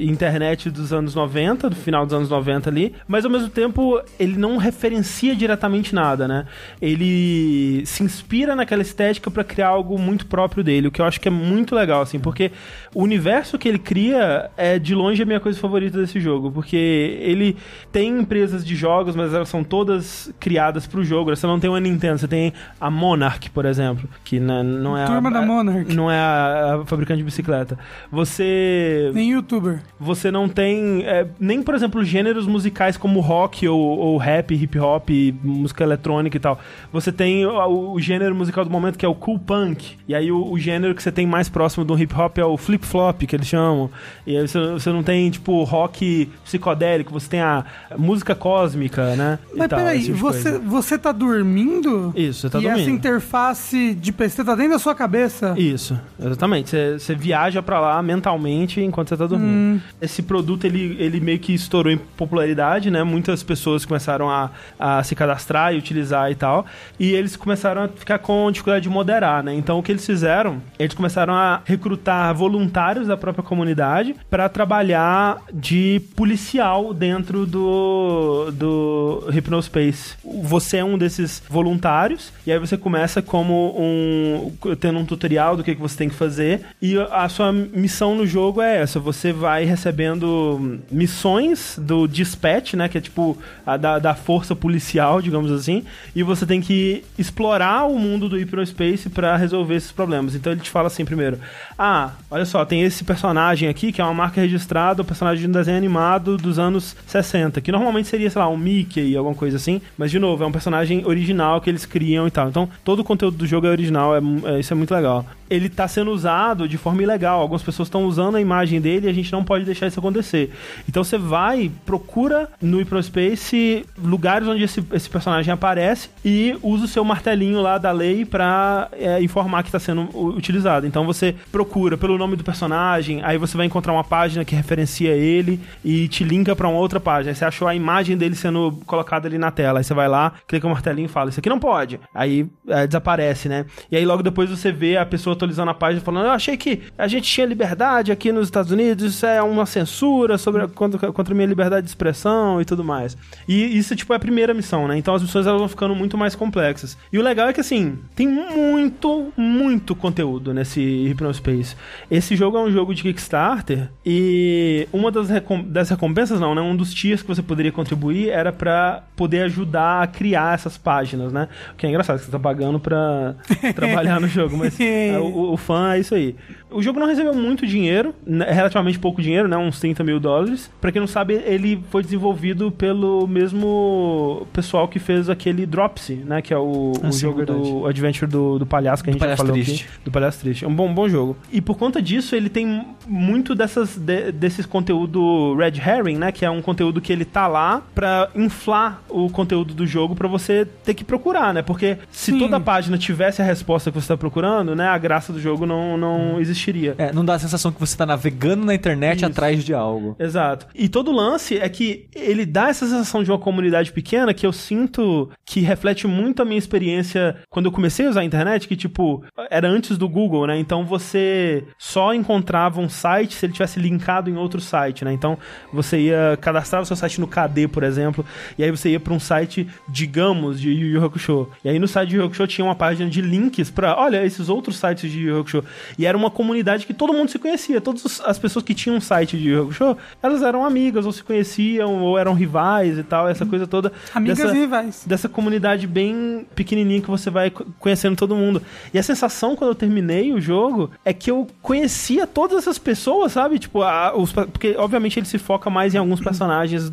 e internet dos anos 90, do final dos anos 90 ali, mas ao mesmo tempo ele não referencia diretamente nada, né? Ele se inspira naquela estética pra criar algo muito próprio dele, o que eu acho que é muito legal, assim, porque o universo que ele cria é de longe a minha coisa favorita desse jogo, porque ele tem empresas de jogos, mas elas são todas criadas pro jogo. Você não tem uma Nintendo, você tem a Monarch, por exemplo, que né, não é Turma a, da Monarch. não é a, a fabricante de bicicleta. Você Nem youtuber. você não tem é, nem, por exemplo, gêneros musicais como rock ou, ou rap, hip hop, música eletrônica e tal. Você tem o, o gênero musical do momento que é o cool punk. E aí o, o gênero que você tem mais próximo do hip hop é o flip flop, que eles chamam. E aí você, você não tem, tipo, rock psicodélico, você tem a música cósmica, né? E Mas tal, peraí, tipo você, você tá dormindo? Isso, você tá e dormindo. essa interface de PC tá dentro da sua cabeça? Isso, exatamente. Você, você viaja pra lá mentalmente enquanto você tá dormindo. Hum. Esse produto, ele, ele meio que estourou em popularidade, né? Muitas pessoas começaram a, a se cadastrar e utilizar e tal. E eles começaram a ficar com dificuldade de moderar, né? Então, o que eles fizeram? Eles começaram a recrutar voluntários da própria comunidade pra trabalhar de policial dentro do, do Hypnospace. Você é um desses voluntários, e aí você começa como um. tendo um tutorial do que, que você tem que fazer, e a sua missão no jogo é essa: você vai recebendo missões do dispatch, né? Que é tipo a da, da força policial, digamos assim, e você tem que explorar o mundo do Hypnospace pra resolver esses problemas. Então ele te fala assim primeiro: Ah, olha só, tem esse personagem aqui que é uma marca registrada, o personagem de um desenho animado dos anos 60, que normalmente seria, sei lá, um Mickey, alguma coisa assim, mas de novo, é um personagem original que eles criam e tal. Então todo o conteúdo do jogo é original, é, é- isso é muito legal. Ele tá sendo usado de forma ilegal, algumas pessoas estão usando a imagem dele e a gente não pode deixar isso acontecer. Então você vai, procura no Hypnospace lugares onde esse, esse personagem aparece e usa o seu martelinho lá da lei pra é, informar que está sendo utilizado. Então você procura pelo nome do personagem, aí você vai encontrar uma página que referencia ele e te linka pra uma outra página. Você achou a imagem dele sendo colocada ali na tela. Aí você vai lá, clica o martelinho e fala: Isso aqui não pode. Aí é, desaparece, né? E aí logo depois você vê a pessoa atualizando a página falando: Eu achei que a gente tinha liberdade aqui nos Estados Unidos, isso é uma censura sobre a, contra, contra a minha liberdade de expressão e tudo mais. E isso, tipo, é a primeira missão, né? Então as missões elas vão ficando muito mais complexas. E o legal é que, assim, tem muito, muito conteúdo nesse Hypnospace. Esse jogo é um jogo de Kickstarter e uma das, recom das recompensas, não, né? Um dos tiers que você poderia contribuir era pra poder ajudar a criar essas páginas, né? O que é engraçado, que você tá pagando pra trabalhar no jogo, mas é, o, o fã é isso aí. O jogo não recebeu muito dinheiro, né, relativamente pouco dinheiro, né? Uns 30 mil dólares. Pra quem não sabe, ele foi desenvolvido pelo mesmo pessoal que fez aquele Dropsy, né? Que é o, Ah, o sim, jogo verdade. do Adventure do, do palhaço que a gente já falou Triste. aqui. Do Palhaço Triste. É um bom, bom jogo. E por conta disso, ele tem muito dessas, de- desses conteúdo Red Herring, né? Que é um conteúdo que ele tá lá pra inflar o conteúdo do jogo pra você ter que procurar, né? Porque se Sim. toda página tivesse a resposta que você tá procurando, né? A graça do jogo não, não existiria. É, não dá a sensação que você tá navegando na internet Isso. atrás de algo. Exato. E todo o lance é que ele dá essa sensação de uma comunidade pequena que eu sinto que reflete muito a minha experiência quando eu comecei a usar a internet, que tipo, era antes do Google, né? Então você só encontrava um site se ele tivesse linkado em outro site, né? Então você ia cadastrar o seu site no KD, por exemplo, e aí você ia para um site, digamos, de Yu Yu Hakusho. E aí no site de Yu Yu Hakusho tinha uma página de links para, olha, esses outros sites de Yu Yu Hakusho. E era uma comunidade que todo mundo se conhecia. Todas as pessoas que tinham um site de Yu Yu Hakusho, elas eram amigas, ou se conheciam, ou eram rivais e tal, essa coisa toda. Amigas dessa, e rivais. dessa comunidade bem pequenininha que você vai co- conhecendo todo mundo. E a sensação quando eu terminei o jogo é que eu conhecia todas essas pessoas, sabe? Tipo, a- os, porque obviamente ele se foca mais em alguns personagens,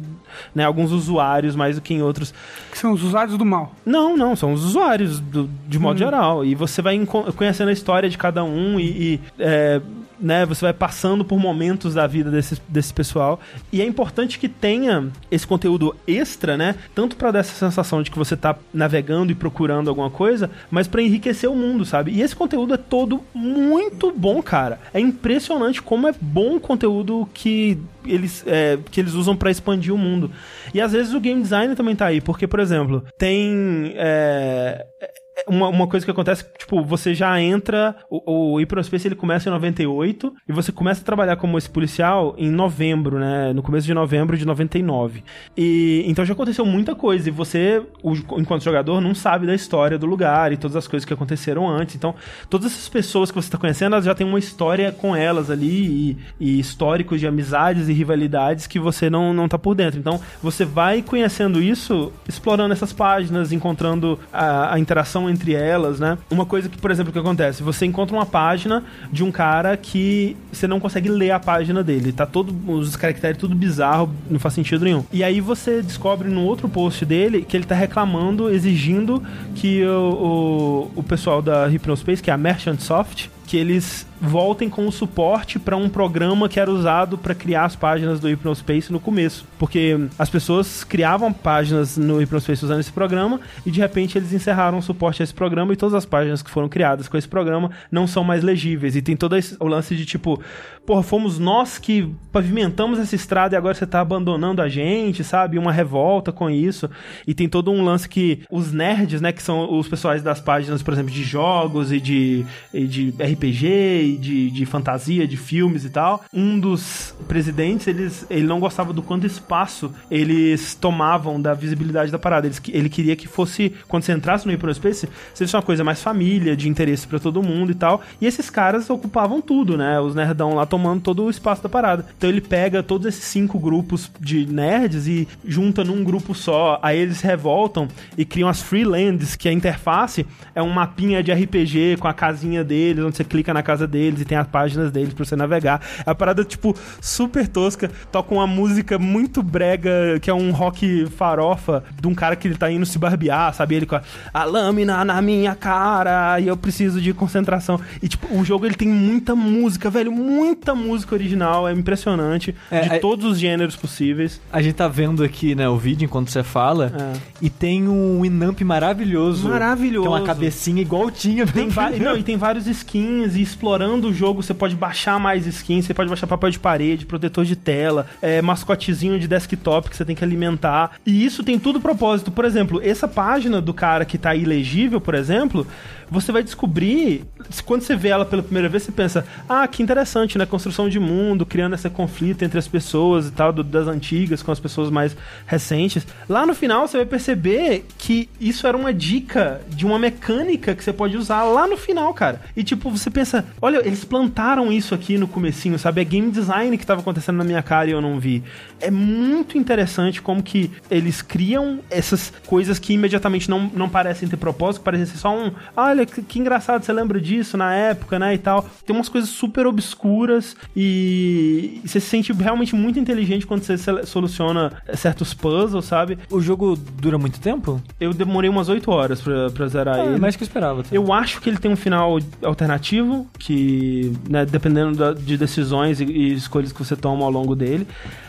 né? Alguns usuários mais do que em outros. Que são os usuários do mal. Não, não, são os usuários do- de modo geral. E você vai conhecendo a história de cada um e. e, é, né, você vai passando por momentos da vida desse, desse pessoal. E é importante que tenha esse conteúdo extra, né? Tanto para dar essa sensação de que você tá navegando e procurando alguma coisa, mas para enriquecer o mundo, sabe? E esse conteúdo é todo muito bom, cara. É impressionante como é bom o conteúdo que eles, é, que eles usam para expandir o mundo. E às vezes o game design também tá aí, porque, por exemplo, tem. É, uma, uma coisa que acontece, tipo, você já entra, o, o Hyperspace ele começa em 98 e você começa a trabalhar como esse policial em novembro, né? No começo de novembro de 99. E então já aconteceu muita coisa e você, o, enquanto jogador, não sabe da história do lugar e todas as coisas que aconteceram antes. Então, todas essas pessoas que você está conhecendo, elas já têm uma história com elas ali e, e históricos de amizades e rivalidades que você não, não tá por dentro. Então, você vai conhecendo isso, explorando essas páginas, encontrando a, a interação entre elas, né? Uma coisa que, por exemplo, que acontece, você encontra uma página de um cara que você não consegue ler a página dele, tá todo os caracteres tudo bizarro, não faz sentido nenhum. E aí você descobre no outro post dele que ele tá reclamando, exigindo que o, o, o pessoal da Hypnospace, que é a Merchant Soft, que eles voltem com o suporte para um programa que era usado para criar as páginas do Hypnospace no começo. Porque as pessoas criavam páginas no Hypnospace usando esse programa e de repente eles encerraram o suporte a esse programa e todas as páginas que foram criadas com esse programa não são mais legíveis. E tem todo esse, o lance de tipo, porra, fomos nós que pavimentamos essa estrada e agora você tá abandonando a gente, sabe? Uma revolta com isso. E tem todo um lance que os nerds, né, que são os pessoais das páginas, por exemplo, de jogos e de, e de RPG de, de fantasia, de filmes e tal, um dos presidentes, eles, ele não gostava do quanto espaço eles tomavam da visibilidade da parada. Eles, ele queria que fosse, quando você entrasse no Hyperspace, seja uma coisa mais família, de interesse para todo mundo e tal. E esses caras ocupavam tudo, né? Os nerdão lá tomando todo o espaço da parada. Então ele pega todos esses cinco grupos de nerds e junta num grupo só. Aí eles revoltam e criam as Freelands, que a interface é um mapinha de RPG com a casinha deles, onde você clica na casa deles deles e tem as páginas deles pra você navegar. É uma parada, tipo, super tosca. Toca uma música muito brega, que é um rock farofa de um cara que ele tá indo se barbear, sabe? Ele com a, a lâmina na minha cara e eu preciso de concentração. E, tipo, o jogo ele tem muita música, velho, muita música original. É impressionante. É, de é, todos os gêneros possíveis. A gente tá vendo aqui, né, o vídeo enquanto você fala. É. E tem um Inamp maravilhoso. Maravilhoso. Tem uma cabecinha igual tinha. Tem não, e tem vários skins e explorando do jogo você pode baixar mais skins, você pode baixar papel de parede, protetor de tela, é, mascotezinho de desktop que você tem que alimentar. E isso tem tudo propósito. Por exemplo, essa página do cara que tá ilegível, por exemplo, você vai descobrir, quando você vê ela pela primeira vez, você pensa, ah, que interessante, né? Construção de mundo, criando esse conflito entre as pessoas e tal, do, das antigas com as pessoas mais recentes. Lá no final, você vai perceber que isso era uma dica de uma mecânica que você pode usar lá no final, cara. E tipo, você pensa, olha, eles plantaram isso aqui no comecinho, sabe? É game design que estava acontecendo na minha cara e eu não vi. É muito interessante como que eles criam essas coisas que imediatamente não, não parecem ter propósito, parecem ser só um, olha que, que, engraçado, você lembra disso na época, né, e tal. Tem umas coisas super obscuras e você se sente realmente muito inteligente quando você soluciona certos puzzles, sabe? O jogo dura muito tempo? Eu demorei umas 8 horas pra, pra zerar ah, ele. mais que eu esperava. Tá? Eu acho que ele tem um final alternativo, que, né, dependendo da, de decisões e, e escolhas que você toma ao longo dele.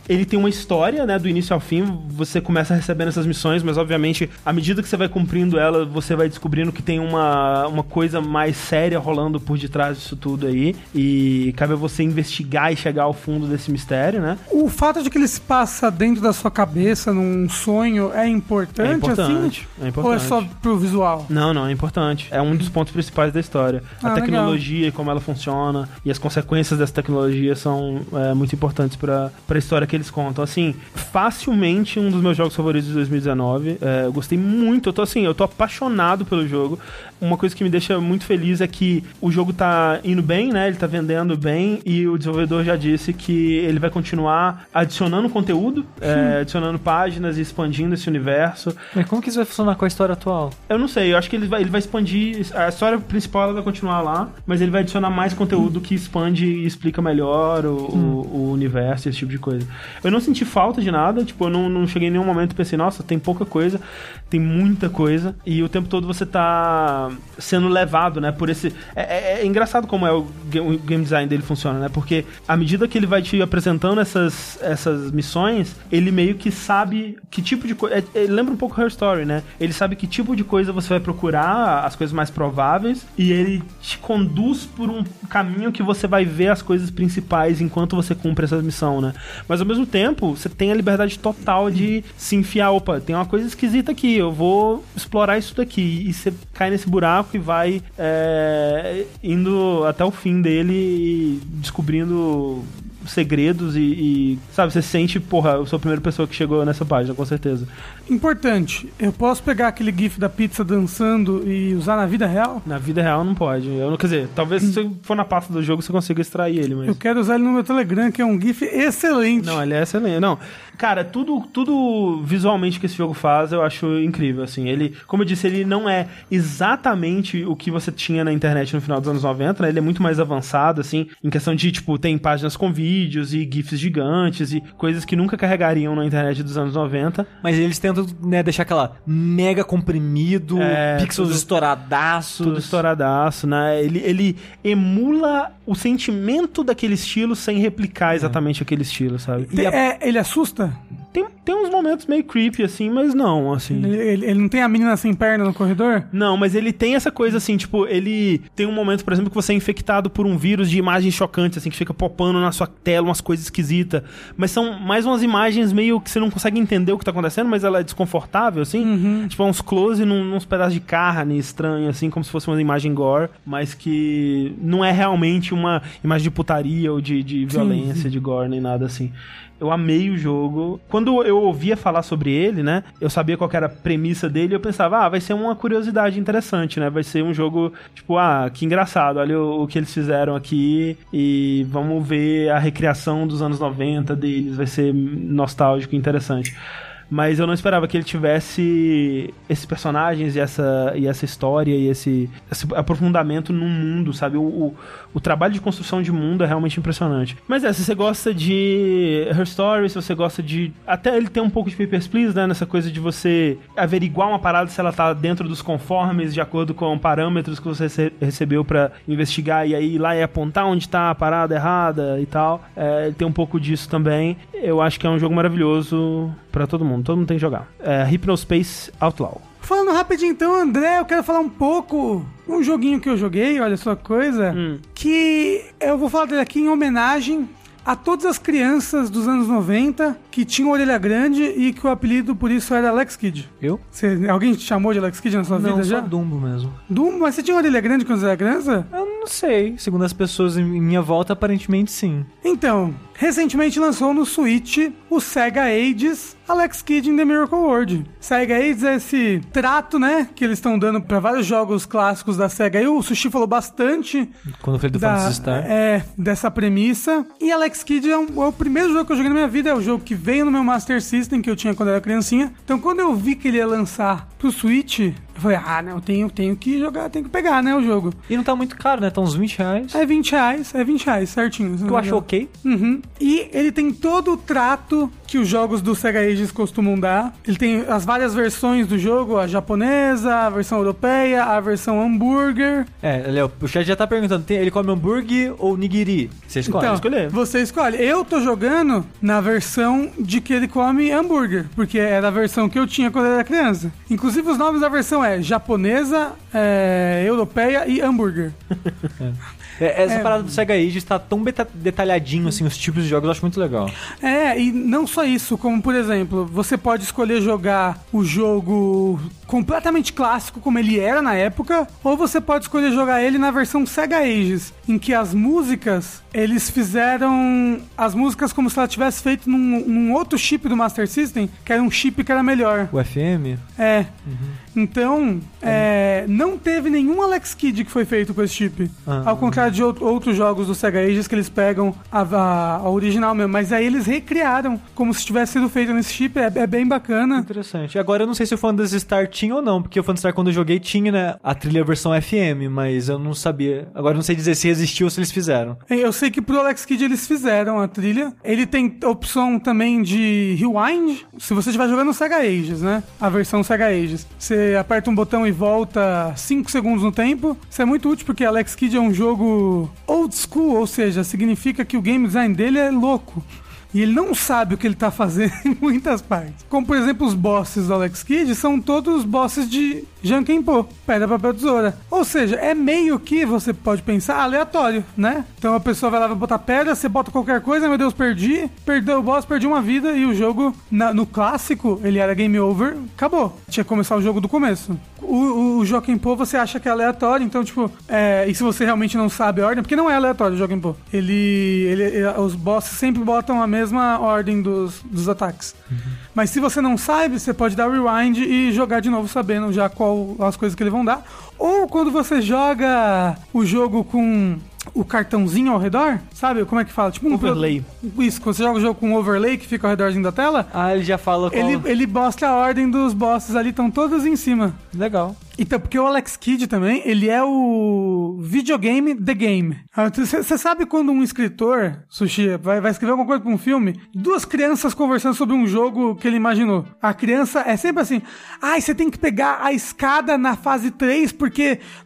Ele tem uma história, né, do início ao fim. Você começa recebendo essas missões, mas obviamente, à medida que você vai cumprindo ela, você vai descobrindo que tem uma, uma coisa mais séria rolando por detrás disso tudo aí. E cabe a você investigar e chegar ao fundo desse mistério, né? O fato de que ele se passa dentro da sua cabeça, num sonho, é importante, é importante assim? É importante. Ou é só pro visual? Não, não, é importante. É um dos pontos principais da história. Ah, a tecnologia e como ela funciona e as consequências dessa tecnologia são é, muito importantes para a história que eles contam. Assim, facilmente um dos meus jogos favoritos de 2019. É, eu gostei muito. Eu tô assim, eu tô apaixonado pelo jogo. Uma coisa que me deixa muito feliz é que o jogo tá indo bem, né? Ele tá vendendo bem e o desenvolvedor já disse que ele vai continuar adicionando conteúdo, é, adicionando páginas e expandindo esse universo. Mas como que isso vai funcionar com a história atual? Eu não sei, eu acho que ele vai, ele vai expandir. A história principal ela vai continuar lá, mas ele vai adicionar mais conteúdo que expande e explica melhor o, o, o universo, esse tipo de coisa. Eu não senti falta de nada, tipo, eu não, não cheguei em nenhum momento e pensei, nossa, tem pouca coisa, tem muita coisa, e o tempo todo você tá sendo levado, né, por esse... É, é- é engraçado como é o, ga- o game design dele funciona, né, porque à medida que ele vai te apresentando essas, essas missões, ele meio que sabe que tipo de coisa... lembra um pouco Her Story, né? Ele sabe que tipo de coisa você vai procurar, as coisas mais prováveis, e ele te conduz por um caminho que você vai ver as coisas principais enquanto você cumpre essa missão, né? Mas ao mesmo tempo, você tem a liberdade total de se enfiar, opa, tem uma coisa esquisita aqui, eu vou explorar isso daqui. E você cai nesse buraco e vai é, indo até o fim dele e descobrindo segredos e, e, sabe, você sente, porra, eu sou a primeira pessoa que chegou nessa página, com certeza. Importante, eu posso pegar aquele gif da pizza dançando e usar na vida real? Na vida real não pode. Eu não, quer dizer, talvez se você for na pasta do jogo você consiga extrair ele, mas. Eu quero usar ele no meu Telegram, que é um gif excelente. Não, ele é excelente. Não, cara, tudo, tudo visualmente que esse jogo faz eu acho incrível, assim. Ele, como eu disse, ele não é exatamente o que você tinha na internet no final dos anos 90, né? Ele é muito mais avançado, assim, em questão de, tipo, tem páginas com vídeos e GIFs gigantes e coisas que nunca carregariam na internet dos anos 90. Mas eles tentam, né, deixar aquela mega comprimido, É, pixels tudo- estouradaços. Tudo estouradaço, né? Ele, ele emula o sentimento daquele estilo sem replicar exatamente aquele estilo, sabe? É, ele assusta? Tem, tem uns momentos meio creepy, assim, mas não, assim. Ele, ele- ele não tem a menina sem perna no corredor? Não, mas ele tem essa coisa assim, tipo, ele tem um momento, por exemplo, que você é infectado por um vírus de imagens chocantes, assim, que fica popando na sua tela umas coisas esquisitas. Mas são mais umas imagens meio que você não consegue entender o que tá acontecendo, mas ela é desconfortável, assim. Tipo, uns close num, nos pedaços de carne estranho, assim, como se fosse uma imagem gore, mas que não é realmente uma imagem de putaria ou de, de violência, de gore, nem nada assim. Eu amei o jogo. Quando eu ouvia falar sobre ele, né? Eu sabia qual era a premissa dele. Eu pensava, ah, vai ser uma curiosidade interessante, né? Vai ser um jogo, tipo, ah, que engraçado. Olha o, o que eles fizeram aqui. E vamos ver a recriação dos anos 90 deles. Vai ser nostálgico e interessante. Mas eu não esperava que ele tivesse esses personagens e essa, e essa história e esse, esse aprofundamento no mundo, sabe? O, o, o trabalho de construção de mundo é realmente impressionante. Mas é, se você gosta de Her Story, se você gosta de. Até ele tem um pouco de Papers, Please, né? Nessa coisa de você averiguar uma parada se ela tá dentro dos conformes, de acordo com parâmetros que você rece- recebeu pra investigar, e aí lá e apontar onde tá a parada errada e tal. É, tem um pouco disso também. Eu acho que é um jogo maravilhoso pra todo mundo. Todo mundo tem que jogar. É Hypnospace Outlaw. Falando rapidinho então, André, eu quero falar um pouco um joguinho que eu joguei, olha só coisa, Hum. que eu vou falar dele aqui em homenagem a todas as crianças dos anos 90 que tinham orelha grande e que o apelido por isso era Alex Kidd. Eu? Você- alguém te chamou de Alex Kidd na sua Não, vida já? Dumbo mesmo. Dumbo, mas você tinha orelha grande quando você era criança? Eu não sei. Segundo as pessoas em minha volta, aparentemente sim. Então, recentemente lançou no Switch o Sega Ages Alex Kidd in the Miracle World. Sega Ages é esse trato, né, que eles estão dando pra vários jogos clássicos da Sega. E o Sushi falou bastante Quando eu falei do da, Phantasy Star. é, dessa premissa. E Alex Kidd é, um- é o primeiro jogo que eu joguei na minha vida, é o jogo que veio no meu Master System, que eu tinha quando era criancinha. Então, quando eu vi que ele ia lançar pro Switch, eu falei, ah, não, eu tenho, tenho que jogar, tenho que pegar, né, o jogo. E não tá muito caro, né? Tá uns 20 reais. É 20 reais, é 20 reais, certinho. Tu achou ok? Uhum. E ele tem todo o trato que os jogos do Sega Ages costumam dar. Ele tem as várias versões do jogo, a japonesa, a versão europeia, a versão hambúrguer. É, Léo, o chat já tá perguntando, ele come hambúrguer ou nigiri? Você escolhe. Então, escolher. você escolhe. Eu tô jogando na versão de que ele come hambúrguer, porque era a versão que eu tinha quando eu era criança. Inclusive os nomes da versão é japonesa, é, europeia e hambúrguer. É, essa É. parada do Sega Ages tá tão detalhadinho, assim, os tipos de jogos, eu acho muito legal. É, e não só isso, como por exemplo, você pode escolher jogar o jogo completamente clássico, como ele era na época, ou você pode escolher jogar ele na versão Sega Ages, em que as músicas, eles fizeram as músicas como se ela tivesse feito num, num outro chip do Master System, que era um chip que era melhor. O FM? É. Então, é, não teve nenhum Alex Kidd que foi feito com esse chip. Ah. Ao contrário de out- outros jogos do Sega Ages que eles pegam a, a- a original mesmo, mas aí eles recriaram como se tivesse sido feito nesse chip, é, é bem bacana. Interessante. Agora eu não sei se o Phantasy Star tinha ou não, porque o Phantasy Star quando eu joguei tinha né, a trilha versão FM, mas eu não sabia. Agora eu não sei dizer se existiu ou se eles fizeram. Eu sei que pro Alex Kidd eles fizeram a trilha. Ele tem opção também de rewind. Se você estiver jogando no Sega Ages, né? A versão Sega Ages. Você aperta um botão e volta 5 segundos no tempo. Isso é muito útil porque Alex Kidd é um jogo old school, ou seja, significa que o game design dele é louco. E ele não sabe o que ele tá fazendo em muitas partes. Como, por exemplo, os bosses do Alex Kidd são todos bosses de Jankenpo, pedra, papel, tesoura. Ou seja, é meio que, você pode pensar, aleatório, né? Então a pessoa vai lá, vai botar pedra, você bota qualquer coisa, meu Deus, perdi, perdeu o boss, perdi uma vida, e o jogo, na- no clássico, ele era game over, acabou. Tinha que começar o jogo do começo. O, o, o Jokenpo você acha que é aleatório, então, tipo, é, e se você realmente não sabe a ordem, porque não é aleatório o Jokenpo. Ele, ele, ele- os bosses sempre botam a mesma ordem dos, dos ataques. Mas se você não sabe, você pode dar rewind e jogar de novo sabendo já qual as coisas que eles vão dar. Ou quando você joga o jogo com o cartãozinho ao redor, sabe? Como é que fala? Tipo um Overlay. Isso, quando você joga o jogo com um overlay que fica ao redorzinho da tela, Ah, ele já fala qual... ele, ele mostra a ordem dos bosses ali, estão todos em cima. Legal. Então, porque o Alex Kidd também, ele é o videogame The Game. Você sabe quando um escritor, Sushi, vai, vai escrever alguma coisa pra um filme, duas crianças conversando sobre um jogo que ele imaginou. A criança é sempre assim, ai, você tem que pegar a escada na fase 3, porque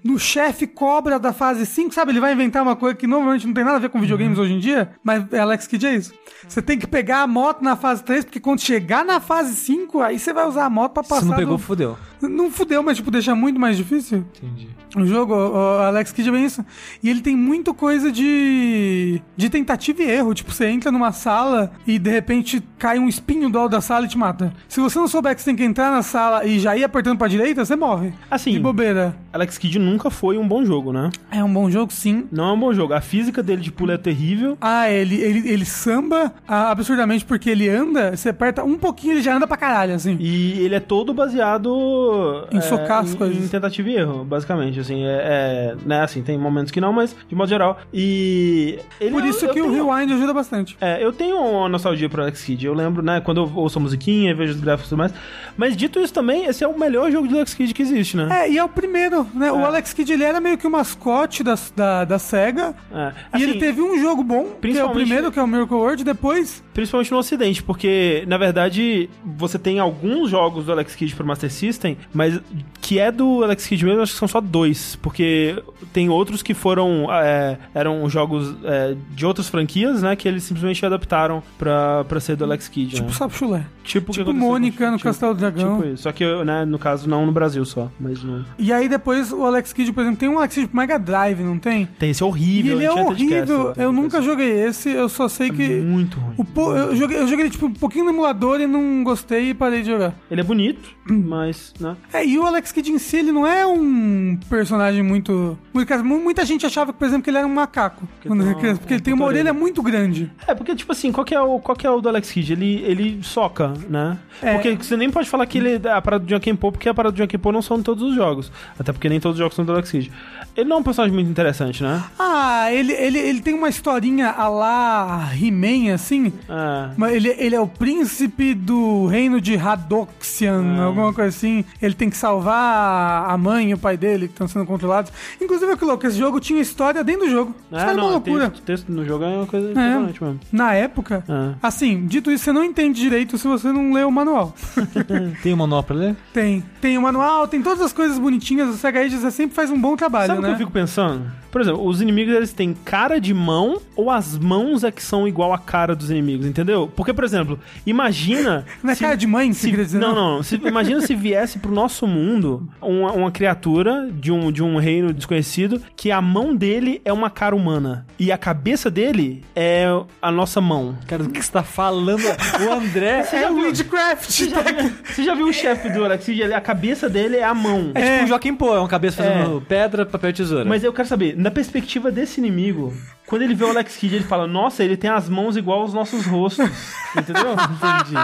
no chefe cobra da fase 5, sabe? Ele vai inventar uma coisa que normalmente não tem nada a ver com videogames hoje em dia, mas Alex Kidd é isso. Você tem que pegar a moto na fase 3, porque quando chegar na fase 5, aí você vai usar a moto pra passar Se não pegou, do- fudeu. não fudeu, mas tipo, deixa muito mais difícil. Entendi. O jogo, o Alex Kidd é bem isso. E ele tem muito coisa de. de tentativa e erro. Tipo, você entra numa sala e de repente cai um espinho do alto da sala e te mata. Se você não souber que você tem que entrar na sala e já ir apertando pra direita, você morre. Assim- De bobeira. Alex Kidd nunca foi um bom jogo, né? É um bom jogo, sim. Não é um bom jogo. A física dele de pulo é terrível. Ah, ele, ele, ele samba ah, absurdamente porque ele anda, você aperta um pouquinho ele já anda pra caralho, assim. E ele é todo baseado Em é, socar as em- coisas. Em tentativa e erro, basicamente. Assim, é, é, né, assim, tem momentos que não, mas de modo geral. E. Ele, Por isso eu- eu que o tenho- Rewind ajuda bastante. É, eu tenho uma nostalgia pro Alex Kidd. Eu lembro, né, quando eu ouço a musiquinha, vejo os gráficos e tudo mais. Mas dito isso também, esse é o melhor jogo de Alex Kidd que existe, né? É, e é o primeiro, né? O É. Alex Kidd ele era meio que o mascote da, da, da SEGA. É. E ele Assim, teve um jogo bom, que é o primeiro, que é o Miracle World, depois. Principalmente no ocidente, porque, na verdade, você tem alguns jogos do Alex Kidd pro Master System, mas que é do Alex Kidd mesmo, acho que são só dois, porque tem outros que foram, é, eram jogos é, de outras franquias, né, que eles simplesmente adaptaram pra, pra ser do Alex Kidd, Tipo né? Sapo Chulé. Tipo, o que Tipo Mônica no tipo- Castelo do Dragão. Tipo isso, só que, né, no caso, não no Brasil só, mas no... E aí depois o Alex Kidd, por exemplo, tem um Alex Kidd pro Mega Drive, não tem? Tem esse E horrível, ele é horrível. Castle, Eu tem nunca coisa- joguei esse, eu só sei que. É muito ruim. O eu, joguei, eu joguei ele tipo um pouquinho no emulador e não gostei e parei de jogar. Ele é bonito, mas, né? É, e o Alex Kidd em si, ele não é um personagem muito. Muita gente achava, por exemplo, que ele era um macaco. Quando tem era criança, porque ele tem uma orelha muito grande. É, porque, tipo assim, qual que é o, qual que é o do Alex Kidd? Ele, ele soca, né? É. Porque você nem pode falar que ele é a parada do Junkin Po, porque a parada do Junkin Po não são em todos os jogos. Até porque nem todos os jogos são do Alex Kidd. Ele não é um personagem muito interessante, né? Ah, ele, ele, ele tem uma historinha a lá He-Man, assim. É. Mas Ele, ele é o príncipe do reino de Hadoxian, Ah. alguma coisa assim. Ele tem que salvar a mãe e o pai dele que estão sendo controlados. Inclusive, é que louco, esse jogo tinha história dentro do jogo. Isso era uma loucura. Texto, texto no jogo é uma coisa impressionante mesmo. Na época, É. assim, dito isso, você não entende direito se você não lê o manual. Tem um manual pra ler? Tem. Tem o manual, tem todas as coisas bonitinhas. O Sega Ages sempre faz um bom trabalho, Sabe o né? que eu fico pensando? Por exemplo, os inimigos eles têm cara de mão ou as mãos é que são igual a cara dos inimigos, entendeu? Porque, por exemplo, imagina. Não é se- cara de mãe, se- você dizer? não, não. Se- imagina se viesse pro nosso mundo uma, uma criatura de um, de um reino desconhecido que a mão dele é uma cara humana e a cabeça dele é a nossa mão. Cara, do que você tá falando? O André É o Witchcraft. Você já, viu, você já viu o chefe do Alex Kidd? Ele- A cabeça dele é a mão. é tipo o Joaquim Pô, é uma cabeça fazendo pedra, papel e tesoura. Mas eu quero saber, na perspectiva desse inimigo, Quando ele vê o Alex Kidd, ele fala, nossa, ele tem as mãos igual aos nossos rostos. Entendeu? Entendi.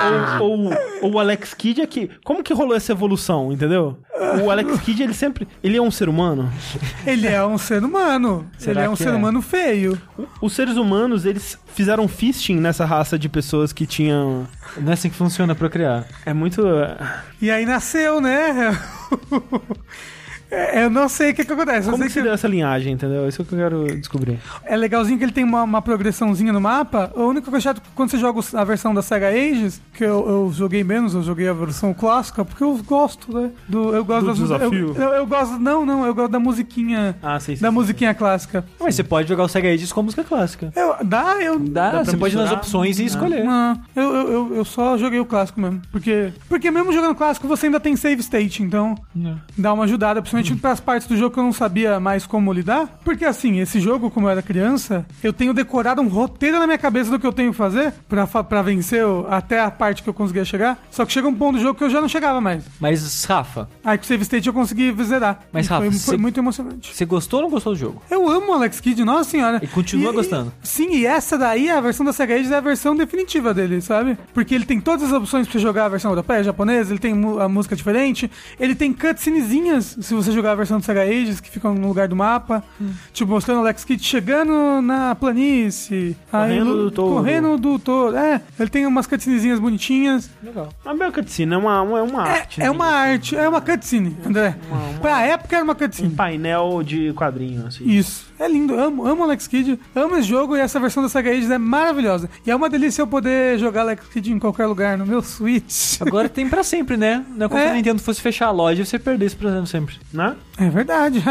ou, ou, ou o Alex Kidd é que. Como que rolou essa evolução, entendeu? O Alex Kidd, ele sempre. Ele é um ser humano. Ele é um ser humano. Será ele é um ser é? humano feio. Os seres humanos, eles fizeram fisting nessa raça de pessoas que tinham. Não é assim que funciona procriar. É muito. E aí nasceu, né? É, Eu não sei o que, que acontece. Eu Como sei que se deu essa linhagem, entendeu? Isso que eu quero descobrir. É legalzinho que ele tem uma, uma progressãozinha no mapa. A única coisa chata é que quando você joga a versão da Sega Ages, que eu, eu joguei menos, eu joguei a versão clássica, porque eu gosto, né? Do, eu gosto Do das- desafio? Eu, eu, eu gosto. Não, não, eu gosto da musiquinha. Ah, sei, sei. da sei. musiquinha clássica. Mas você pode jogar o Sega Ages com música clássica. Eu, dá, eu. Dá, pra você pode ir nas misturar? opções e Ah. escolher. Não, eu, eu, eu, eu só joguei o clássico mesmo. Porque, porque mesmo jogando clássico, você ainda tem save state, então dá uma ajudada, principalmente para as partes do jogo que eu não sabia mais como lidar. Porque assim, esse jogo, como eu era criança, eu tenho decorado um roteiro na minha cabeça do que eu tenho que fazer pra vencer o- até a parte que eu conseguia chegar. Só que chega um ponto do jogo que eu já não chegava mais. Mas, Rafa, Aí com o save state eu consegui zerar. Mas, E foi, Rafa, foi você- muito emocionante. você gostou ou não gostou do jogo? Eu amo o Alex Kidd, nossa senhora. E continua gostando? sim, e essa daí, a versão da Sega Ages é a versão definitiva dele, sabe? Porque ele tem todas as opções pra você jogar a versão europeia, japonesa, ele tem a música diferente, ele tem cutscenezinhas, se você jogar a versão do Sega Ages, que ficam no lugar do mapa, tipo, mostrando o Alex Kidd chegando na planície, aí Correndo lu- do touro. correndo do touro. É, ele tem umas cutscenezinhas bonitinhas. Legal. Uma bela cutscene, é uma, uma, é uma É, arte. é né? uma arte, é uma cutscene, André. Pra época era uma Um cutscene. painel de quadrinho, assim. Isso. É lindo. Amo, amo Alex Kidd. Amo esse jogo e essa versão da Sega Ages é maravilhosa. E é uma delícia eu poder jogar Alex Kidd em qualquer lugar, no meu Switch. Agora tem pra sempre, né? Não é como É. se a Nintendo fosse fechar a loja e você perdesse pra sempre. Né? É verdade.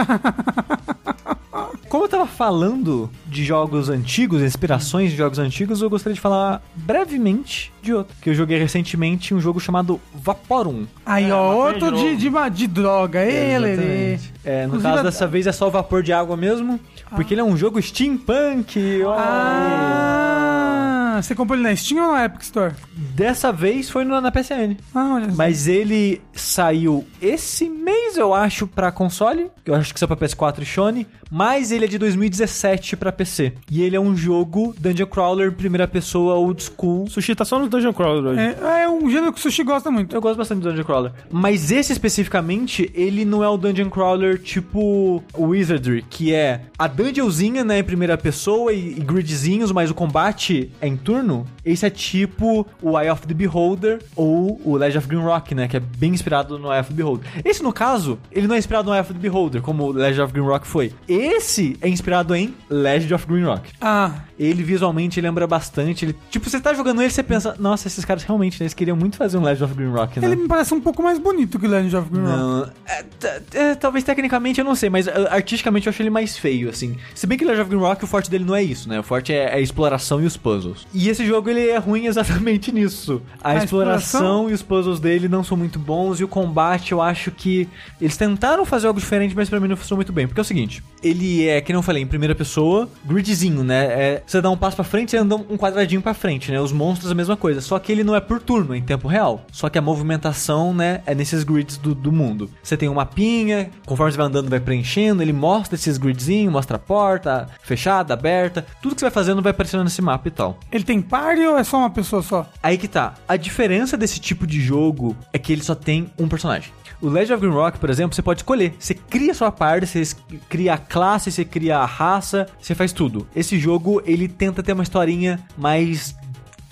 Como eu tava falando de jogos antigos, inspirações de jogos antigos, eu gostaria de falar brevemente de outro. Que eu joguei recentemente um jogo chamado Vaporum. Aí, É, ó, maconha outro de de, de, droga. Ele. Exatamente. É, no Inclusive, caso a- dessa vez é só vapor de água mesmo, porque ele é um jogo steampunk. ó. Ah, você comprou ele na Steam ou na Epic Store? Dessa vez foi no- na PSN. Ah, olha só. Mas ele saiu esse mês, eu acho, pra console. Eu acho que saiu pra PS4 e Sony. Mas ele é de 2017 pra PC. E ele é um jogo Dungeon Crawler, primeira pessoa, old school. Sushi tá só no Dungeon Crawler hoje. É, é um gênero que o Sushi gosta muito. Eu gosto bastante do Dungeon Crawler. Mas esse especificamente, ele não é o Dungeon Crawler tipo Wizardry, que é a dungeonzinha, né, em primeira pessoa e, e gridzinhos, mas o combate é em turno. Esse é tipo o Eye of the Beholder ou o Legend of Green Rock, né, que é bem inspirado no Eye of the Beholder. Esse, no caso, ele não é inspirado no Eye of the Beholder, como o Legend of Green Rock foi. Esse é inspirado em Legend of Green Rock. Ah, Ele visualmente lembra bastante. Ele, tipo, você tá jogando ele, você pensa, nossa, esses caras realmente, né, eles queriam muito fazer um Legend of Green Rock, né? ele me parece um pouco mais bonito que o Legend of Green Rock. Não, é, é, talvez tecnicamente eu não sei, mas é, artisticamente eu acho ele mais feio, assim. Se bem que Legend of Green Rock, o forte dele não é isso, né? O forte é, é a exploração e os puzzles. E esse jogo, ele é ruim exatamente nisso. A, A exploração, exploração? e os puzzles dele não são muito bons, e o combate, eu acho que eles tentaram fazer algo diferente, mas pra mim não funcionou muito bem. Porque é o seguinte, ele é, que não falei, em primeira pessoa, gridzinho, né? É, você dá um passo pra frente, você anda um quadradinho pra frente, né? Os monstros a mesma coisa, só que ele não é por turno, é em tempo real. Só que a movimentação, né, é nesses grids do, do mundo. Você tem um mapinha, conforme você vai andando, vai preenchendo, ele mostra esses gridzinhos, mostra a porta, fechada, aberta, tudo que você vai fazendo vai aparecendo nesse mapa e tal. Ele tem party ou é só uma pessoa só? Aí que tá. A diferença desse tipo de jogo é que ele só tem um personagem. O Legend of Rock, por exemplo, você pode escolher. Você cria sua parte, você cria a classe, você cria a raça, você faz tudo. Esse jogo, ele tenta ter uma historinha mais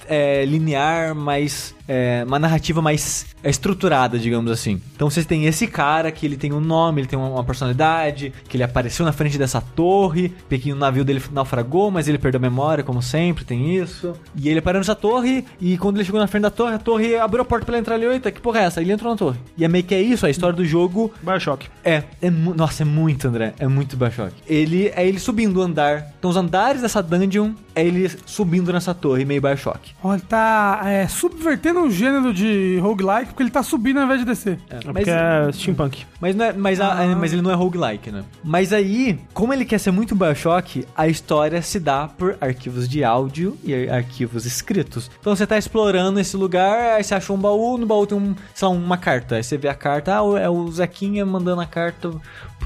é, linear, mais. É, uma narrativa mais estruturada, digamos assim. Então você tem esse cara que ele tem um nome, ele tem uma, uma personalidade, que ele apareceu na frente dessa torre, pequeno navio dele naufragou, mas ele perdeu a memória, como sempre, tem isso. E ele parou nessa torre, e quando ele chegou na frente da torre, a torre abriu a porta pra ele entrar ali, eita, que porra é essa? Ele entrou na torre. E é meio que é isso, a história do jogo Bioshock. é, é nossa, é muito, André. É muito Bioshock. Ele é ele subindo o andar. Então, os andares dessa dungeon é ele subindo nessa torre, meio Bioshock. Ó, ele tá é, subvertendo o gênero de roguelike porque ele tá subindo ao invés de descer. É, É mas, porque é steampunk. mas, não é- mas, a- Ah. mas ele não é roguelike, né? Mas aí, como ele quer ser muito Bioshock, a história se dá por arquivos de áudio e ar- arquivos escritos. Então, você tá explorando esse lugar, aí você achou um baú, no baú tem um, sei lá, uma carta. Aí você vê a carta, ah, é o Zequinha mandando a carta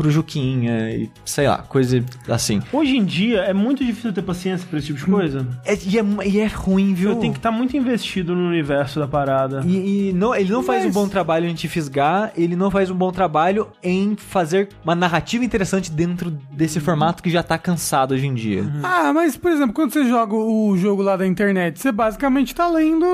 pro Juquinha e sei lá, coisa assim. Hoje em dia é muito difícil ter paciência pra esse tipo de coisa. É, e, é, e é ruim, viu? Eu tenho que estar muito investido no universo da parada. E, e não, ele não faz um Mas- bom trabalho em te fisgar, ele não faz um bom trabalho em fazer uma narrativa interessante dentro desse formato que já tá cansado hoje em dia. Ah, mas, por exemplo, quando você joga o jogo lá da internet, você basicamente tá lendo.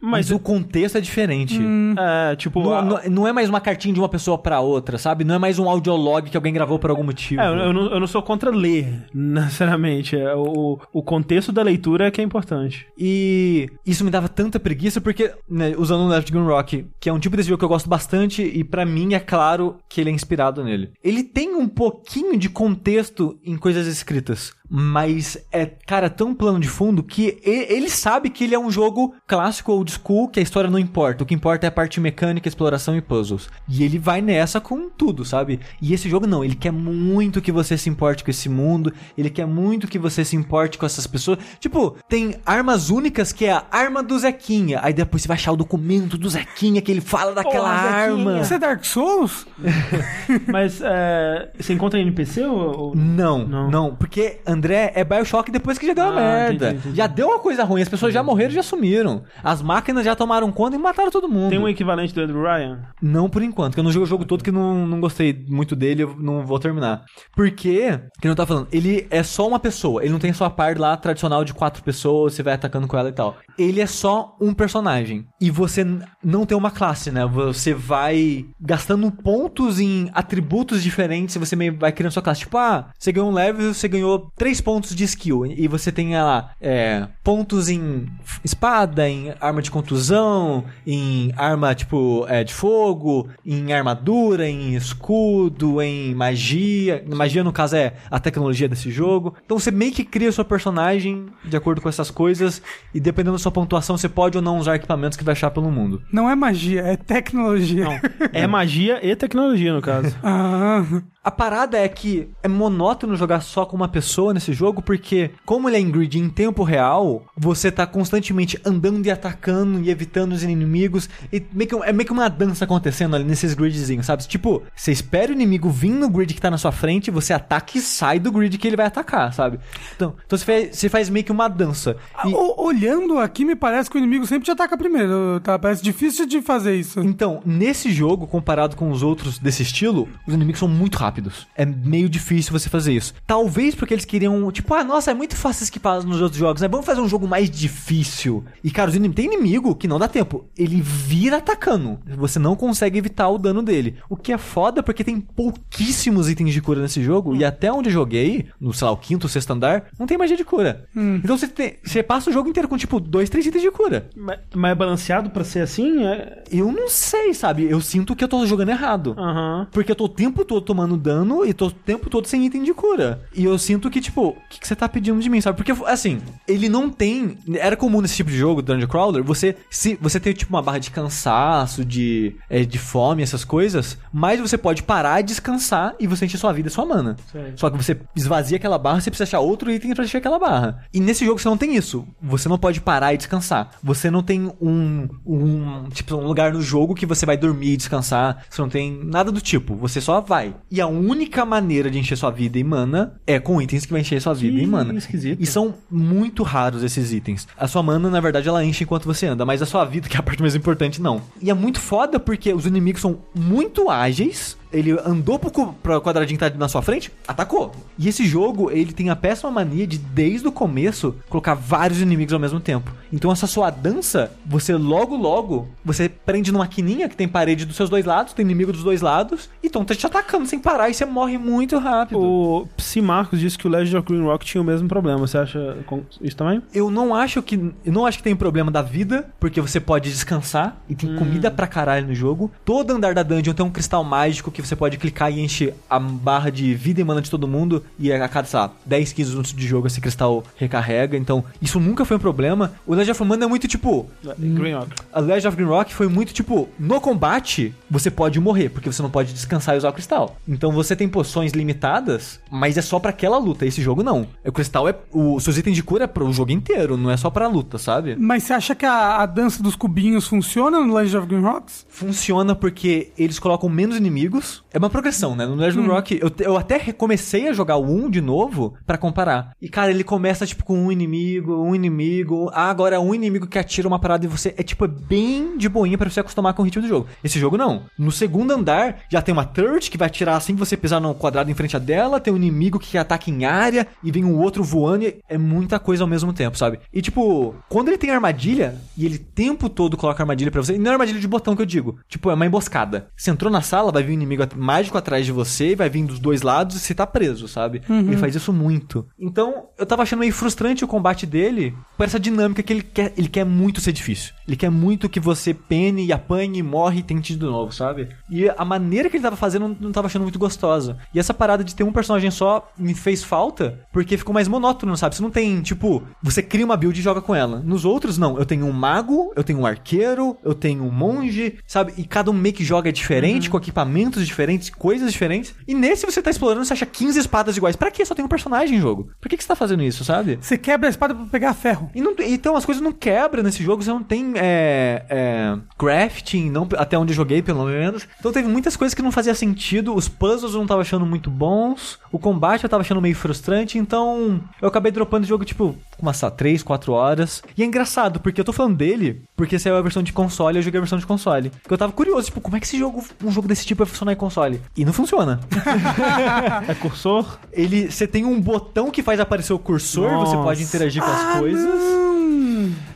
Mas, o contexto é diferente. É, tipo. Não, a- não- é mais uma cartinha de uma pessoa pra outra, sabe? Não é mais um audiolog que alguém gravou por algum motivo. É, eu, eu não, eu não sou contra ler, necessariamente. É, o, o contexto da leitura é que é importante. E isso me dava tanta preguiça porque, né, usando o Left Gun Rock, que é um tipo desse jogo que eu gosto bastante, e pra mim é claro que ele é inspirado nele. Ele tem um pouquinho de contexto em coisas escritas, mas é, cara, tão plano de fundo que ele sabe que ele é um jogo clássico old school, que a história não importa. O que importa é a parte mecânica, exploração e puzzles. E ele vai nessa com tudo, sabe? E esse jogo não, ele quer muito que você se importe com esse mundo, ele quer muito que você se importe com essas pessoas. Tipo, tem armas únicas que é a arma do Zequinha. Aí depois você vai achar o documento do Zequinha que ele fala daquela Zequinha. arma. Isso é Dark Souls? Mas é, você encontra NPC ou. ou- Não, Não. não, porque André é Bioshock depois que já deu a Ah, merda. entendi, entendi. Já deu uma coisa ruim, as pessoas já morreram e já sumiram. As máquinas já tomaram conta e mataram todo mundo. Tem um equivalente do Andrew Ryan? Não por enquanto, que eu não joguei o jogo todo que não, não gostei muito dele, eu não vou terminar. Porque, que eu não tava falando, ele é só uma pessoa, ele não tem sua par lá tradicional de quatro pessoas, você vai atacando com ela e tal. Ele é só um personagem. E você n- não tem uma classe, né? Você vai gastando pontos em atributos diferentes e você meio vai criando sua classe. Tipo, ah, você ganhou um level, você ganhou três pontos de skill. E você tem lá, é, pontos em espada, em arma de contusão, em arma, tipo, é, de fogo, em armadura, em escudo, em magia. Magia, no caso, é a tecnologia desse jogo. Então você meio que cria sua personagem de acordo com essas coisas. E dependendo da sua pontuação, você pode ou não usar equipamentos que vai achar pelo mundo. Não é magia, é tecnologia. Não. É magia e tecnologia, no caso. Ah, A parada é que é monótono jogar só com uma pessoa nesse jogo, porque como ele é em grid em tempo real, você tá constantemente andando e atacando e evitando os inimigos. E meio que, é meio que uma dança acontecendo ali nesses gridzinhos, sabe? Tipo, você espera o inimigo vir no grid que tá na sua frente, você ataca e sai do grid que ele vai atacar, sabe? Então, então você, faz, você faz meio que uma dança. E- o- olhando aqui, me parece que o inimigo sempre te ataca primeiro, tá? Parece difícil de fazer isso. Então, nesse jogo, comparado com os outros desse estilo, os inimigos são muito rápidos. É meio difícil você fazer isso. Talvez porque eles queriam, tipo, ah, nossa, é muito fácil esquipar nos outros jogos, né? Vamos fazer um jogo mais difícil. E, cara, tem inimigo que não dá tempo. Ele vira atacando. Você não consegue evitar o dano dele. O que é foda porque tem pouquíssimos itens de cura nesse jogo. E até onde eu joguei, no, sei lá, o quinto, sexto andar, não tem magia de cura. Então você, tem- você passa o jogo inteiro com, tipo, dois, três itens de cura. Mas, mas é balanceado pra ser assim? É... Eu não sei, sabe? Eu sinto que eu tô jogando errado. Aham. Porque eu tô o tempo todo tomando dano e tô o tempo todo sem item de cura. E eu sinto que, tipo, o que, que você tá pedindo de mim, sabe? Porque, assim, ele não tem. Era comum nesse tipo de jogo, Dungeon Crawler, você se você tem, tipo, uma barra de cansaço, de, é, de fome, essas coisas, mas você pode parar, descansar e você encher sua vida e sua mana. Sei. Só que você esvazia aquela barra, você precisa achar outro item pra encher aquela barra. E nesse jogo você não tem isso. Você não pode parar e descansar. Você não tem um, um tipo um lugar no jogo que você vai dormir e descansar. Você não tem nada do tipo. Você só vai. E a única maneira de encher sua vida e mana é com itens que vai encher sua vida e mana. esquisito. E são muito raros esses itens. A sua mana, na verdade, ela enche enquanto você anda, mas a sua vida, que é a parte mais importante, não. E é muito foda porque os inimigos são muito ágeis. Ele andou pro, pro quadradinho que tá na sua frente, atacou. E esse jogo, ele tem a péssima mania de, desde o começo, colocar vários inimigos ao mesmo tempo. Então essa sua dança, você logo, logo, você prende numa quininha que tem parede dos seus dois lados, tem inimigo dos dois lados, e então tá te atacando sem parar e você morre muito rápido. O Psy Marcos disse que o Legend of Green Rock tinha o mesmo problema. Você acha isso também? Eu não acho que. Eu não acho que tem problema da vida, porque você pode descansar e tem comida pra caralho no jogo. Todo andar da dungeon tem um cristal mágico que você pode clicar e enche a barra de vida e mana de todo mundo. E a cada, sei lá, 10, 15 minutos de jogo esse cristal recarrega. Então, isso nunca foi um problema. O Legend of Mana é muito tipo. Green Rock. A Legend of Green Rock foi muito tipo, no combate você pode morrer, porque você não pode descansar e usar o cristal. Então você tem poções limitadas, mas é só pra aquela luta. Esse jogo não. O cristal é. Os seus itens de cura é pro jogo inteiro, não é só pra luta, sabe? Mas você acha que a, a dança dos cubinhos funciona no Legend of Green Rocks? Funciona porque eles colocam menos inimigos inimigos. É uma progressão, né? No Legend of Rock, eu, eu até recomecei a jogar o 1 de novo pra comparar. E, cara, ele começa, tipo, com um inimigo, um inimigo. Ah, agora é um inimigo que atira uma parada e você. É, tipo, é bem de boinha pra você acostumar com o ritmo do jogo. Esse jogo não. No segundo andar, já tem uma turret que vai atirar assim que você pisar no quadrado em frente a dela. Tem um inimigo que ataca em área e vem um outro voando. E é muita coisa ao mesmo tempo, sabe? E, tipo, quando ele tem armadilha e ele o tempo todo coloca armadilha pra você, e não é armadilha de botão que eu digo. Tipo, é uma emboscada. Você entrou na sala, vai vir um inimigo at- mágico atrás de você, vai vir dos dois lados e você tá preso, sabe? Ele faz isso muito. Então, eu tava achando meio frustrante o combate dele por essa dinâmica que ele quer. Ele quer muito ser difícil. Ele quer muito que você pene e apanhe, morre e tente de novo, sabe? E a maneira que ele tava fazendo não, não tava achando muito gostosa. E essa parada de ter um personagem só me fez falta, porque ficou mais monótono, sabe? Você não tem, tipo, você cria uma build e joga com ela. Nos outros, não. Eu tenho um mago, eu tenho um arqueiro, eu tenho um monge, sabe? E cada um meio que joga diferente, com equipamentos diferentes, coisas diferentes. E nesse você tá explorando, você acha 15 espadas iguais. Pra quê? Só tem um personagem em jogo. Por que, que você tá fazendo isso, sabe? Você quebra a espada pra pegar ferro. E não- então as coisas não quebram nesse jogo, você não tem é, é, crafting, não, até onde eu joguei pelo menos. Então teve muitas coisas que não fazia sentido, os puzzles eu não tava achando muito bons, o combate eu tava achando meio frustrante, então eu acabei dropando o jogo tipo umas 3, 4 horas. E é engraçado, porque eu tô falando dele, porque saiu a versão de console eu joguei a versão de console. Porque eu tava curioso, tipo, como é que esse jogo, um jogo desse tipo vai funcionar em console? E não funciona. É cursor? Ele, você tem um botão que faz aparecer o cursor, você Nossa. pode interagir com as Ah, coisas. não.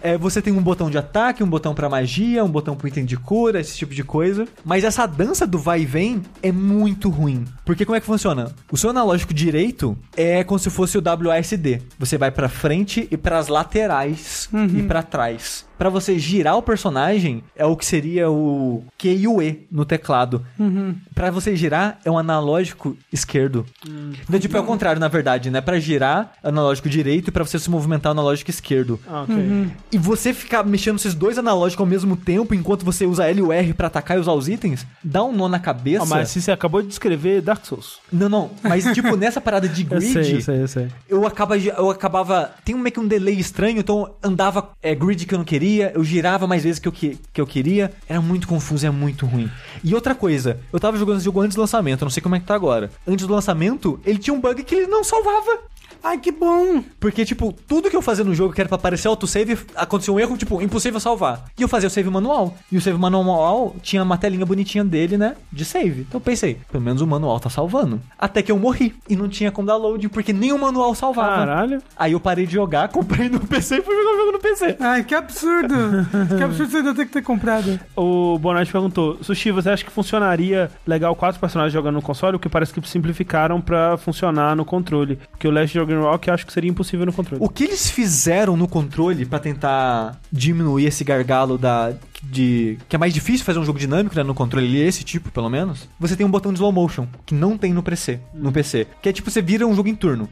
É, você tem um botão de ataque, um botão pra magia, um botão pro item de cura, esse tipo de coisa. Mas essa dança do vai e vem é muito ruim. Porque como é que funciona? O seu analógico direito é como se fosse o WASD. Você vai pra frente e pras laterais e pra trás. Pra você girar o personagem é o que seria o Q e o E no teclado. Pra você girar é um analógico esquerdo. Então, tipo, é o contrário, na verdade, né? Pra girar, analógico direito e pra você se movimentar, analógico esquerdo. Ah, ok. E você ficar mexendo esses dois analógicos ao mesmo tempo, enquanto você usa L e o R pra atacar e usar os itens, dá um nó na cabeça. Ah, mas se você acabou de descrever Dark Souls. Não, não. Mas, tipo, nessa parada de Eu grid, sei, eu sei, eu sei. eu, acaba, eu acabava. Tem um meio que um delay estranho, então andava é, grid que eu não queria, eu girava mais vezes que eu, que, que eu queria. Era muito confuso, é muito ruim. E outra coisa, eu tava jogando esse jogo antes do lançamento, não sei como é que tá agora. Antes do lançamento, ele tinha um bug que ele não salvava. Ai, que bom. Porque, tipo, tudo que eu fazia no jogo que era pra aparecer autosave, aconteceu um erro, tipo, impossível salvar. E eu fazia o save manual. E o save manual tinha uma telinha bonitinha dele, né? De save. Então eu pensei, pelo menos o manual tá salvando. Até que eu morri. E não tinha como dar load, porque nem o manual salvava. Caralho. Aí eu parei de jogar, comprei no PC e fui jogar o jogo no PC. Ai, que absurdo. que absurdo você ainda ter que ter comprado. O Bonatti perguntou: Sushi, você acha que funcionaria legal quatro personagens jogando no console? O que parece que simplificaram pra funcionar no controle. Porque o Last Jogging Rock eu acho que seria impossível no controle. O que eles fizeram no controle pra tentar diminuir esse gargalo da de que é mais difícil fazer um jogo dinâmico, né, no controle esse tipo, pelo menos. Você tem um botão de slow motion que não tem no PC, no PC, que é tipo você vira um jogo em turno.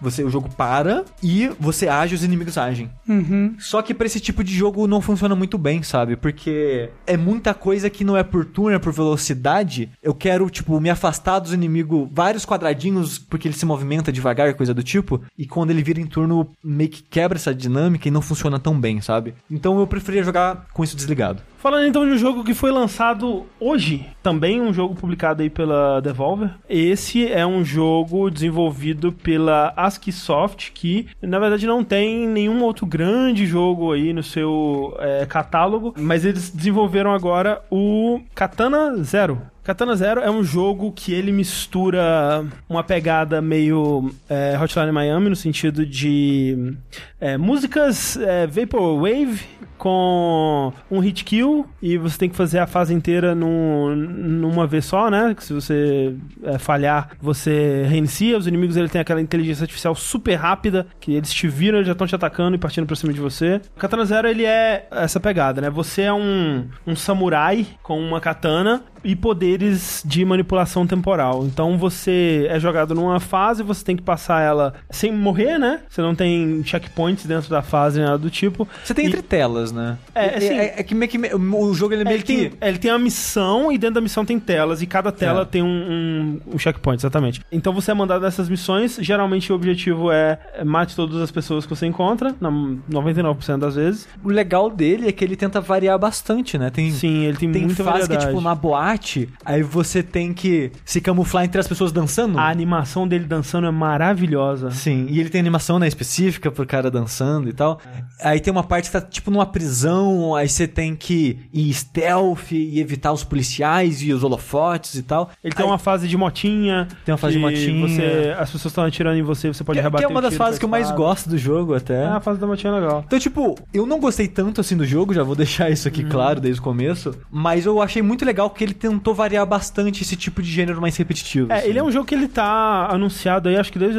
Você o jogo para e você age, os inimigos agem. Uhum. Só que pra esse tipo de jogo não funciona muito bem, sabe? Porque é muita coisa que não é por turno, é por velocidade. Eu quero, tipo, me afastar dos inimigos vários quadradinhos, porque ele se movimenta devagar, coisa do tipo. E quando ele vira em turno, meio que quebra essa dinâmica e não funciona tão bem, sabe? Então eu preferia jogar com isso desligado. Falando então de um jogo que foi lançado hoje, também um jogo publicado aí pela Devolver. Esse é um jogo desenvolvido pela ASCII Soft, que na verdade não tem nenhum outro grande jogo aí no seu é, catálogo, mas eles desenvolveram agora o Katana Zero. Katana Zero é um jogo que ele mistura uma pegada meio é, Hotline Miami, no sentido de é, músicas é, Vaporwave com um hit kill e você tem que fazer a fase inteira num, numa vez só, né? Que se você é, falhar, você reinicia. Os inimigos ele tem aquela inteligência artificial super rápida que eles te viram, eles já estão te atacando e partindo pra cima de você. O Katana Zero ele é essa pegada, né? Você é um, um samurai com uma katana e poderes de manipulação temporal. Então você é jogado numa fase, você tem que passar ela sem morrer, né? Você não tem checkpoints dentro da fase, nada do tipo. Você tem E- entre telas, né? É, assim- é, é que meio que o jogo ele é meio ele que tem, ele tem a missão e dentro da missão tem telas e cada tela É. tem um, um, um checkpoint, exatamente. Então você é mandado nessas missões, geralmente o objetivo é é mate todas as pessoas que você encontra, na 99% das vezes. o legal dele é que ele tenta variar bastante, né? Tem Sim, ele tem, tem muita fase que é variedade. tipo na boate aí você tem que se camuflar entre as pessoas dançando. A animação dele dançando é maravilhosa. Sim, e ele tem animação, né, específica pro cara dançando e tal. Aí tem uma parte que tá tipo numa prisão, aí você tem que ir stealth e evitar os policiais e os holofotes e tal. Ele tem Aí- uma fase de motinha. Tem uma fase de que motinha. Você, as pessoas estão atirando em você, você pode que, que rebater é uma das fases que eu mais gosto do jogo até. É, a fase da motinha é legal. Então, tipo, eu não gostei tanto assim do jogo, já vou deixar isso aqui claro desde o começo, mas eu achei muito legal que ele tentou variar bastante esse tipo de gênero mais repetitivo. É, assim. ele é um jogo que ele tá anunciado aí, acho que desde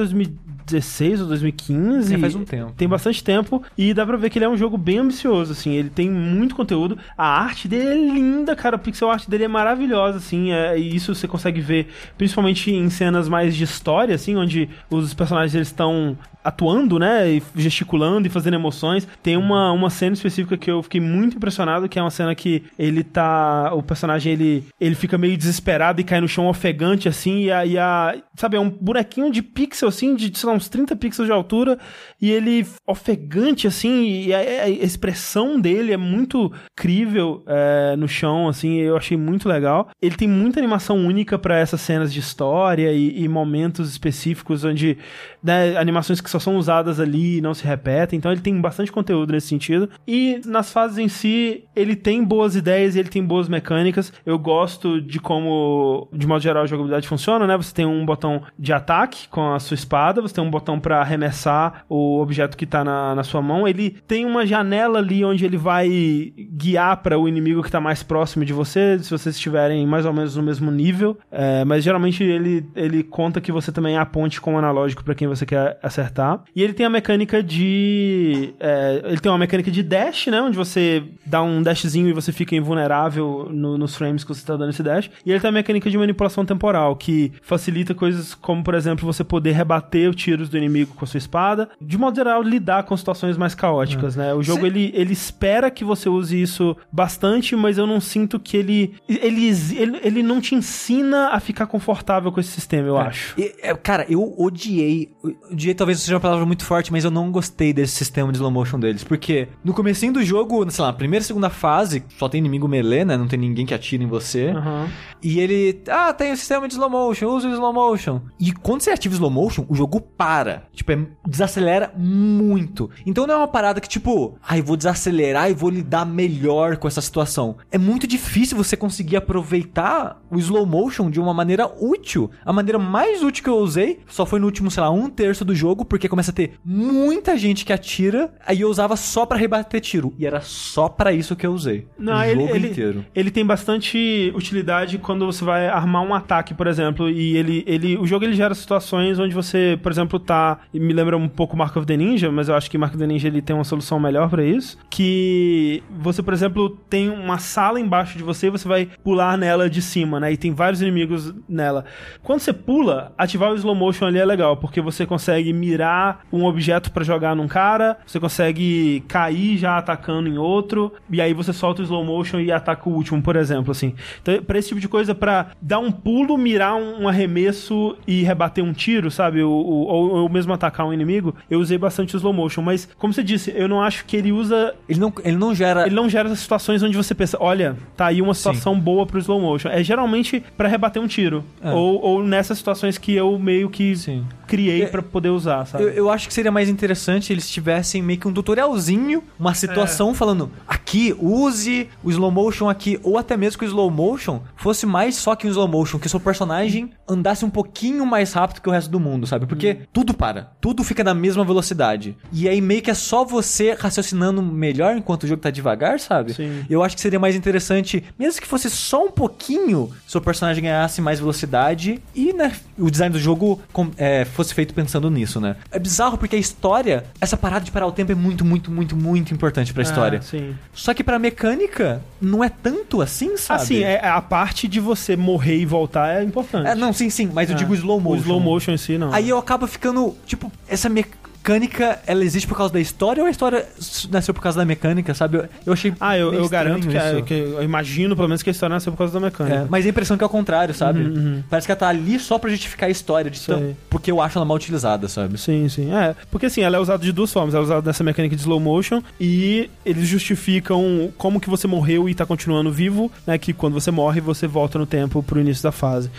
2016 ou 2015. É, faz um tempo. Tem bastante tempo. E dá pra ver que ele é um jogo bem ambicioso, assim. Ele tem muito conteúdo. A arte dele é linda, cara. A pixel art dele é maravilhosa, assim. É, e isso você consegue ver principalmente em cenas mais de história, assim, onde os personagens eles estão atuando, né, e gesticulando e fazendo emoções. Tem uma, uma cena específica que eu fiquei muito impressionado, que é uma cena que ele tá, o personagem ele, ele fica meio desesperado e cai no chão ofegante assim, e a, e a sabe, é um bonequinho de pixel assim, de sei lá, uns 30 pixels de altura, e ele ofegante assim, e a, a expressão dele é muito crível é, no chão, assim, eu achei muito legal. Ele tem muita animação única para essas cenas de história e, e momentos específicos onde né, animações que só são usadas ali e não se repetem. Então ele tem bastante conteúdo nesse sentido. E nas fases em si, ele tem boas ideias e ele tem boas mecânicas. Eu gosto de como, de modo geral, a jogabilidade funciona, né? Você tem um botão de ataque com a sua espada, você tem um botão para arremessar o objeto que tá na, na sua mão. Ele tem uma janela ali onde ele vai guiar para o inimigo que tá mais próximo de você, se vocês estiverem mais ou menos no mesmo nível. É, mas geralmente ele, ele conta que você também aponte com o analógico para quem você quer acertar. E ele tem a mecânica de. é, ele tem uma mecânica de dash, né? Onde você dá um dashzinho e você fica invulnerável no- nos frames que você tá dando esse dash. E ele tem a mecânica de manipulação temporal, que facilita coisas como, por exemplo, você poder rebater os tiros do inimigo com a sua espada. De modo geral, lidar com situações mais caóticas, né? O jogo Cê- ele, ele espera que você use isso bastante, mas eu não sinto que ele, ele. Ele, ele não te ensina a ficar confortável com esse sistema, eu acho. E, é, cara, eu odiei. Odiei talvez seja uma palavra muito forte, mas eu não gostei desse sistema de slow motion deles. Porque no comecinho do jogo, sei lá, primeira e segunda fase, só tem inimigo melee, né? Não tem ninguém que atira em você. Aham. E ele, ah, tem o sistema de slow motion, usa o slow motion. E quando você ativa o slow motion, o jogo para. Tipo, é- desacelera muito. Então não é uma parada que, tipo, ai, vou desacelerar e vou lidar melhor com essa situação. É muito difícil você conseguir aproveitar o slow motion de uma maneira útil. A maneira mais útil que eu usei só foi no último, sei lá, um terço do jogo, porque começa a ter muita gente que atira, aí eu usava só pra rebater tiro. E era só pra isso que eu usei. Não, o ele, jogo ele, inteiro. ele tem bastante utilidade quando você vai armar um ataque, por exemplo, e ele, ele, o jogo ele gera situações onde você, por exemplo, tá, e me lembra um pouco Mark of the Ninja, mas eu acho que Mark of the Ninja ele tem uma solução melhor pra isso, que você, por exemplo, tem uma sala embaixo de você e você vai pular nela de cima, né? E tem vários inimigos nela. Quando você pula, ativar o slow motion ali é legal, porque você consegue mirar um objeto pra jogar num cara, você consegue cair já atacando em outro, e aí você solta o slow motion e ataca o último, por exemplo, assim. Então, pra esse tipo de coisa, pra dar um pulo, mirar um, arremesso e rebater um tiro, sabe? O- o- Ou, ou mesmo atacar um inimigo, eu usei bastante o slow motion, mas, como você disse, eu não acho que ele usa Ele não, ele não gera. ele não gera essas situações onde você pensa, olha, tá aí uma situação boa pro slow motion. É geralmente pra rebater um tiro. É. Ou, ou nessas situações que eu meio que Sim. criei É, pra poder usar, sabe? Eu, eu acho que seria mais interessante eles tivessem meio que um tutorialzinho, uma situação falando aqui, use o slow motion aqui, ou até mesmo que o slow motion fosse mais só que um slow motion, que o seu personagem andasse um pouquinho mais rápido que o resto do mundo, sabe? Porque tudo para, tudo fica na mesma velocidade. E aí meio que é só você raciocinando melhor enquanto o jogo tá devagar, sabe? Sim. Eu acho que seria mais interessante, mesmo que fosse só um pouquinho, seu personagem ganhasse mais velocidade e, né, o design do jogo é, fosse feito pensando nisso, né? É bizarro porque a história, essa parada de parar o tempo é muito, muito, muito, muito importante pra história. Ah, sim. Só que pra mecânica, não é tanto assim, sabe? Assim, é, a parte de você morrer e voltar é importante. É, não, sim, sim, mas eu É. digo slow motion. O slow motion em si, não. Aí eu acabo ficando, tipo, essa mecânica. Mecânica, ela existe por causa da história ou a história nasceu por causa da mecânica, sabe? Eu, eu achei. Ah, eu, eu garanto que, é- que- Eu imagino, pelo menos, que a história nasceu por causa da mecânica. É, mas a impressão é que é o contrário, sabe? Uhum, Parece que ela tá ali só pra justificar a história, de tão- porque eu acho ela mal utilizada, sabe? Sim, sim. É, porque assim, ela é usada de duas formas. Ela é usada nessa mecânica de slow motion e eles justificam como que você morreu e tá continuando vivo, né? Que quando você morre, você volta no tempo pro início da fase.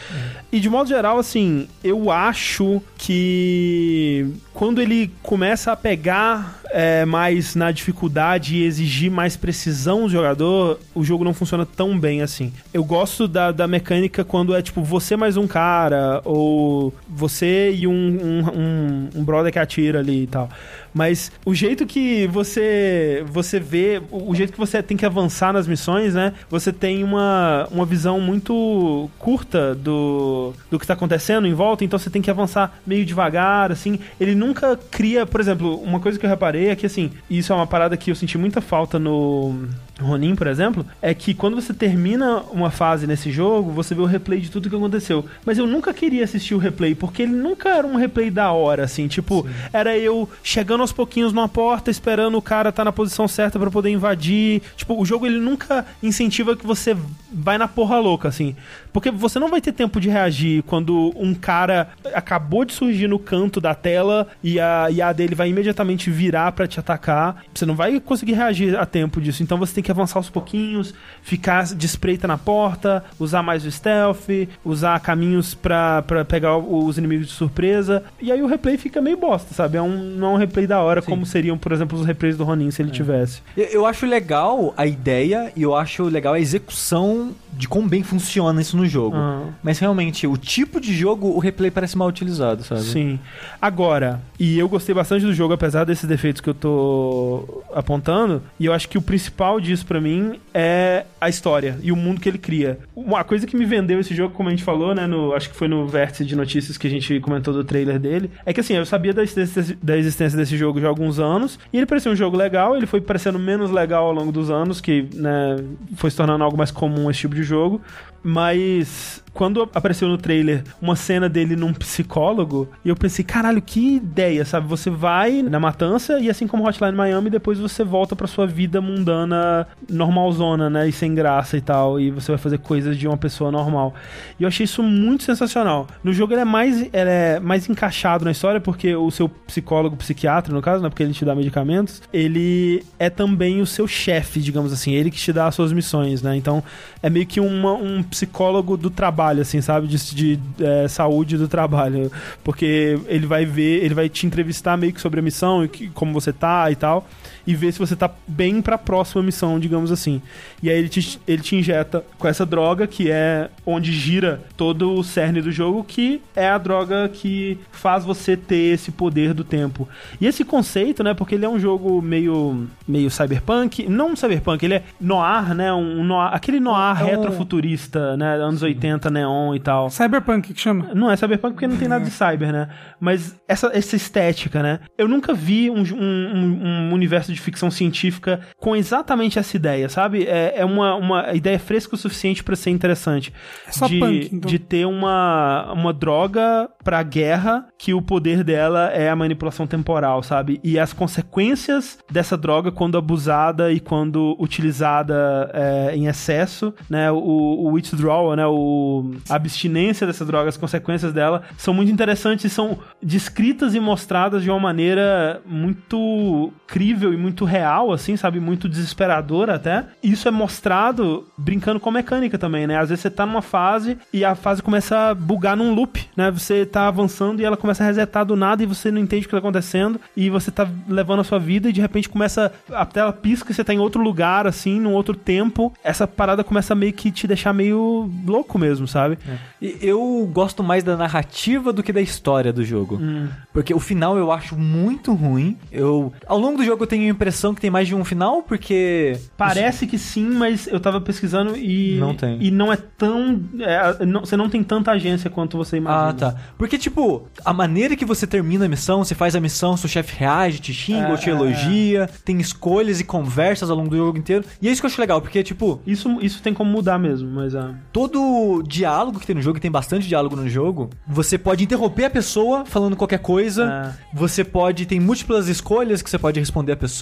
E de modo geral, assim, eu acho que quando ele começa a pegar é, mais na dificuldade e exigir mais precisão do jogador, o jogo não funciona tão bem assim. Eu gosto da, da mecânica quando é tipo você mais um cara, ou você e um, um, um, um brother que atira ali e tal. Mas o jeito que você você vê, o jeito que você tem que avançar nas missões, né? Você tem uma, uma visão muito curta do, do que tá acontecendo em volta, então você tem que avançar meio devagar, assim. Ele nunca cria, por exemplo, uma coisa que eu reparei é que, assim, isso é uma parada que eu senti muita falta no Ronin, por exemplo, é que quando você termina uma fase nesse jogo, você vê o replay de tudo que aconteceu. Mas eu nunca queria assistir o replay, porque ele nunca era um replay da hora, assim, tipo, era eu chegando aos pouquinhos numa porta, esperando o cara estar na posição certa pra poder invadir. Tipo, o jogo ele nunca incentiva que você vai na porra louca, assim. Porque você não vai ter tempo de reagir quando um cara acabou de surgir no canto da tela e a IA dele vai imediatamente virar pra te atacar. Você não vai conseguir reagir a tempo disso. Então você tem que avançar aos pouquinhos, ficar de espreita na porta, usar mais o stealth, usar caminhos pra, pra pegar os inimigos de surpresa. E aí o replay fica meio bosta, sabe? É um, não é um replay da hora, Sim. como seriam, por exemplo, os replays do Ronin se ele tivesse. Eu, eu acho legal a ideia e eu acho legal a execução de quão bem funciona isso no jogo. Ah. Mas realmente, o tipo de jogo, o replay parece mal utilizado, sabe? Sim. Agora, e eu gostei bastante do jogo, apesar desses defeitos que eu tô apontando, e eu acho que o principal disso pra mim é a história e o mundo que ele cria. Uma coisa que me vendeu esse jogo, como a gente falou, né, no, acho que foi no vértice de notícias que a gente comentou do trailer dele, é que assim, eu sabia da existência, da existência desse jogo já há alguns anos, e ele parecia um jogo legal, ele foi parecendo menos legal ao longo dos anos, que, né, foi se tornando algo mais comum esse tipo de jogo, mas quando apareceu no trailer uma cena dele num psicólogo, eu pensei, caralho, que ideia, sabe? Você vai na matança e assim como Hotline Miami, depois você volta pra sua vida mundana, normalzona, né? E sem graça e tal, e você vai fazer coisas de uma pessoa normal. E eu achei isso muito sensacional. No jogo ele é mais, ele é mais encaixado na história, porque o seu psicólogo, psiquiatra, no caso, né? Porque ele te dá medicamentos, ele é também o seu chefe, digamos assim, ele que te dá as suas missões, né? Então é meio que uma- um psicólogo do trabalho, assim, sabe? De, de, é, saúde do trabalho. Porque ele vai ver, ele vai te entrevistar meio que sobre a missão e que- como você tá e tal. E ver se você tá bem pra próxima missão, digamos assim. E aí ele te, ele te injeta com essa droga, que é onde gira todo o cerne do jogo, que é a droga que faz você ter esse poder do tempo. E esse conceito, né? Porque ele é um jogo meio, meio cyberpunk. Não cyberpunk, ele é noir, né? Um noir, aquele noir É um- retrofuturista, né? Anos 80, neon e tal. Cyberpunk que chama. Não é cyberpunk porque não tem nada de cyber, né? Mas essa, essa estética, né? Eu nunca vi um, um- um- um universo de ficção científica com exatamente essa ideia, sabe? É, é uma, uma ideia fresca o suficiente pra ser interessante. É só de, punk, então. de ter uma, uma droga pra guerra que o poder dela é a manipulação temporal, sabe? E as consequências dessa droga quando abusada e quando utilizada é, em excesso, né? O, o withdrawal, né? O, a abstinência dessa droga, as consequências dela são muito interessantes e são descritas e mostradas de uma maneira muito crível e muito real, assim, sabe? Muito desesperadora até. Isso é mostrado brincando com a mecânica também, né? Às vezes você tá numa fase e a fase começa a bugar num loop, né? Você tá avançando e ela começa a resetar do nada e você não entende o que tá acontecendo e você tá levando a sua vida e de repente começa a tela pisca e você tá em outro lugar, assim, num outro tempo. Essa parada começa meio que te deixar meio louco mesmo, sabe? E Eu gosto mais da narrativa do que da história do jogo. Hum. Porque o final eu acho muito ruim. Eu, ao longo do jogo eu tenho impressão que tem mais de um final, porque Parece que sim, mas eu tava pesquisando e Não tem. e não é tão é, não- você não tem tanta agência quanto você imagina. Ah, tá. Porque, tipo, a maneira que você termina a missão, você faz a missão, seu chefe reage, te xinga É, ou te é, elogia, tem escolhas e conversas ao longo do jogo inteiro. E é isso que eu acho legal, porque, tipo, Isso, isso tem como mudar mesmo, mas ah, Ah. Todo diálogo que tem no jogo, e tem bastante diálogo no jogo, você pode interromper a pessoa falando qualquer coisa. Ah. Você pode. Tem múltiplas escolhas que você pode responder a pessoa.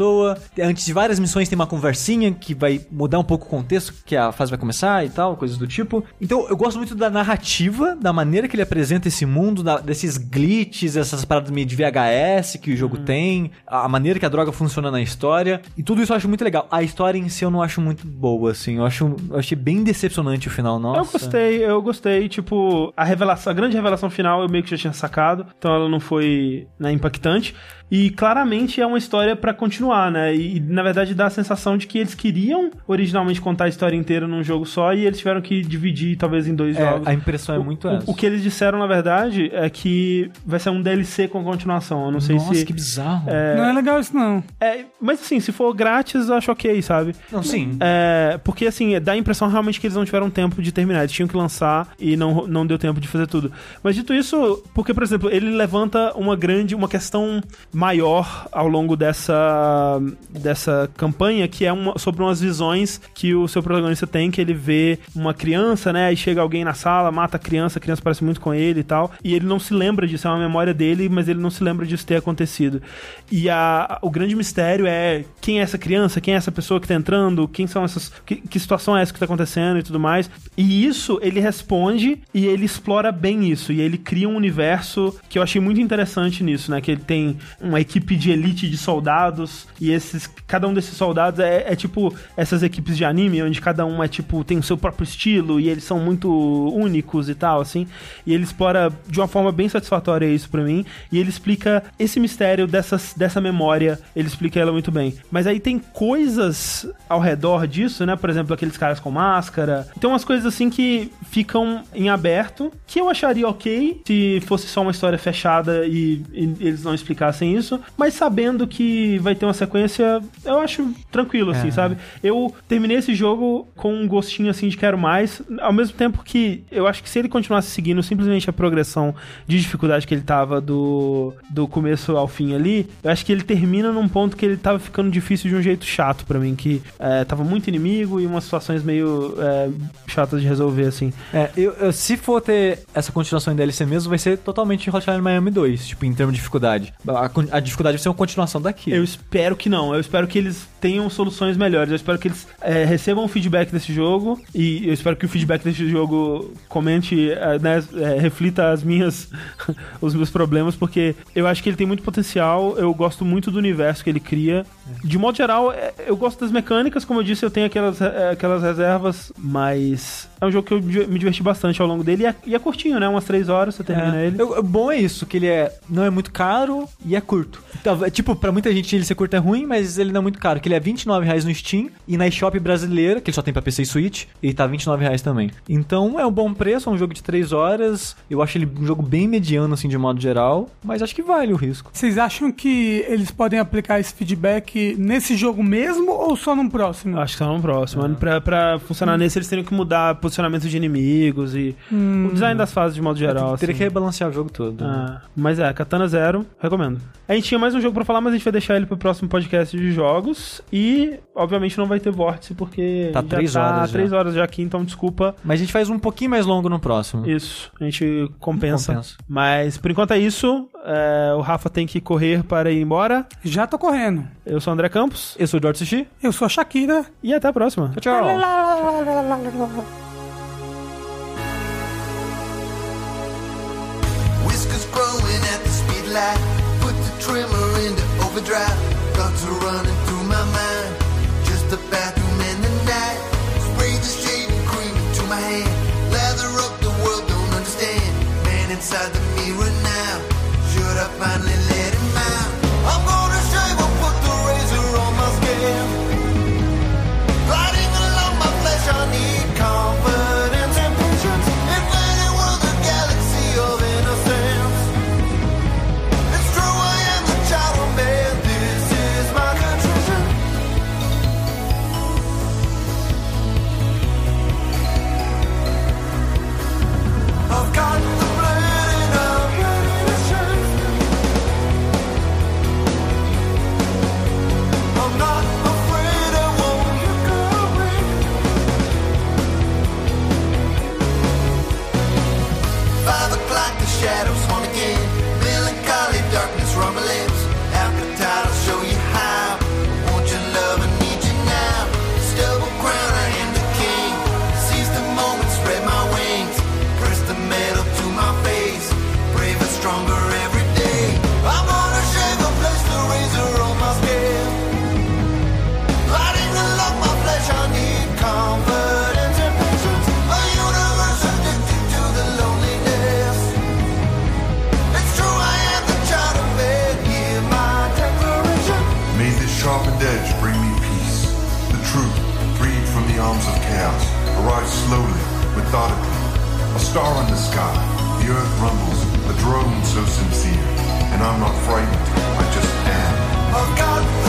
Antes de várias missões tem uma conversinha que vai mudar um pouco o contexto que a fase vai começar e tal, coisas do tipo. Então eu gosto muito da narrativa, da maneira que ele apresenta esse mundo, da- desses glitches, essas paradas meio de VHS que o jogo tem, a a maneira que a droga funciona na história. E tudo isso eu acho muito legal. A história em si eu não acho muito boa, assim. Eu acho. Eu achei bem decepcionante o final, nossa. Eu gostei, eu gostei. Tipo, a revelação, a grande revelação final eu meio que já tinha sacado, então ela não foi né, impactante. E claramente é uma história pra continuar, né? E na verdade dá a sensação de que eles queriam originalmente contar a história inteira num jogo só e eles tiveram que dividir talvez em dois É, jogos. a impressão é muito o, essa. o que eles disseram, na verdade, é que vai ser um DLC com continuação. Eu não sei Nossa, se. que bizarro. Não é legal isso, não. É, mas assim, se for grátis, eu acho ok, sabe? Não, sim. É, porque assim, dá a impressão realmente que eles não tiveram tempo de terminar. Eles tinham que lançar e não, não deu tempo de fazer tudo. Mas dito isso, porque, por exemplo, ele levanta uma grande, uma questão maior ao longo dessa, dessa campanha, que é uma, sobre umas visões que o seu protagonista tem, que ele vê uma criança, né? Aí chega alguém na sala, mata a criança, a criança parece muito com ele e tal. E ele não se lembra disso, é uma memória dele, mas ele não se lembra disso ter acontecido. E a, o grande mistério é quem é essa criança, quem é essa pessoa que tá entrando, quem são essas. Que, que situação é essa que tá acontecendo e tudo mais. E isso ele responde e ele explora bem isso. E ele cria um universo que eu achei muito interessante nisso, né? Que ele tem uma equipe de elite de soldados e esses. Cada um desses soldados é, é tipo essas equipes de anime, onde cada um é tipo, tem o seu próprio estilo e eles são muito únicos e tal, assim. E ele explora de uma forma bem satisfatória isso pra mim. E ele explica esse mistério dessas, dessa memória, ele explica ela muito bem. Mas aí tem coisas ao redor disso, né? Por exemplo, aqueles caras com máscara. Tem umas coisas assim que ficam em aberto, que eu acharia ok se fosse só uma história fechada e, e eles não explicassem isso. Mas sabendo que vai ter uma sequência, eu acho tranquilo, assim, É. sabe? Eu terminei esse jogo com um gostinho assim de quero mais, ao mesmo tempo que eu acho que se ele continuasse seguindo simplesmente a progressão de dificuldade que ele tava do, do começo ao fim ali, eu acho que ele termina num ponto que ele tava ficando difícil de um jeito chato pra mim, que é, tava muito inimigo e umas situações meio é, chatas de resolver, assim. É, eu, eu- se for ter essa continuação em DLC mesmo, vai ser totalmente Hotline Miami 2, tipo, em termos de dificuldade. A, a dificuldade vai ser uma continuação daqui. Eu espero que não. Eu espero que eles tenham soluções melhores. Eu espero que eles é, recebam o feedback desse jogo e eu espero que o feedback desse jogo comente, é, né, é, reflita as minhas os meus problemas, porque eu acho que ele tem muito potencial. Eu gosto muito do universo que ele cria. De modo geral, é, eu gosto das mecânicas, como eu disse, eu tenho aquelas, é, aquelas reservas, mas é um jogo que eu me diverti bastante ao longo dele e é, e é curtinho, né? Umas três horas você termina É. ele. Eu- bom é isso, que ele é não é muito caro e é curto. Então, é, tipo, pra muita gente ele ser curto é ruim, mas ele não é muito caro, que ele é R$29,00 no Steam e na eShop brasileira, que ele só tem pra PC e Switch, ele tá R$29,00 também. Então é um bom preço, é um jogo de 3 horas. Eu acho ele um jogo bem mediano, assim, de modo geral, mas acho que vale o risco. Vocês acham que eles podem aplicar esse feedback nesse jogo mesmo ou só no próximo? Acho que tá no próximo. Pra, pra funcionar nesse, eles teriam que mudar posicionamento de inimigos e o design das fases de modo geral. Teria assim. que rebalancear o jogo todo. Ah, mas é, Katana Zero, recomendo. A gente tinha mais um jogo pra falar, mas a gente vai deixar ele pro próximo podcast de jogos. E, obviamente, não vai ter vórtice, porque Tá já três tá horas já. três horas já aqui, então desculpa. Mas a gente faz um pouquinho mais longo no próximo. Isso, a gente compensa. Compensa. Mas, por enquanto é isso. É, o Rafa tem que correr para ir embora. Já tô correndo. Eu sou o André Campos. Eu sou o George Sushi. Eu sou a Shakira. E até a próxima. Tchau, tchau. Whiskers growing at the speed light. The trimmer into overdrive. Thoughts are running through my mind. Just the bathroom in the night. Spray the shaving cream into my hand. Lather up the world, don't understand. Man inside the methodically. A star in the sky, the earth rumbles, the drone so sincere. And I'm not frightened, I just am.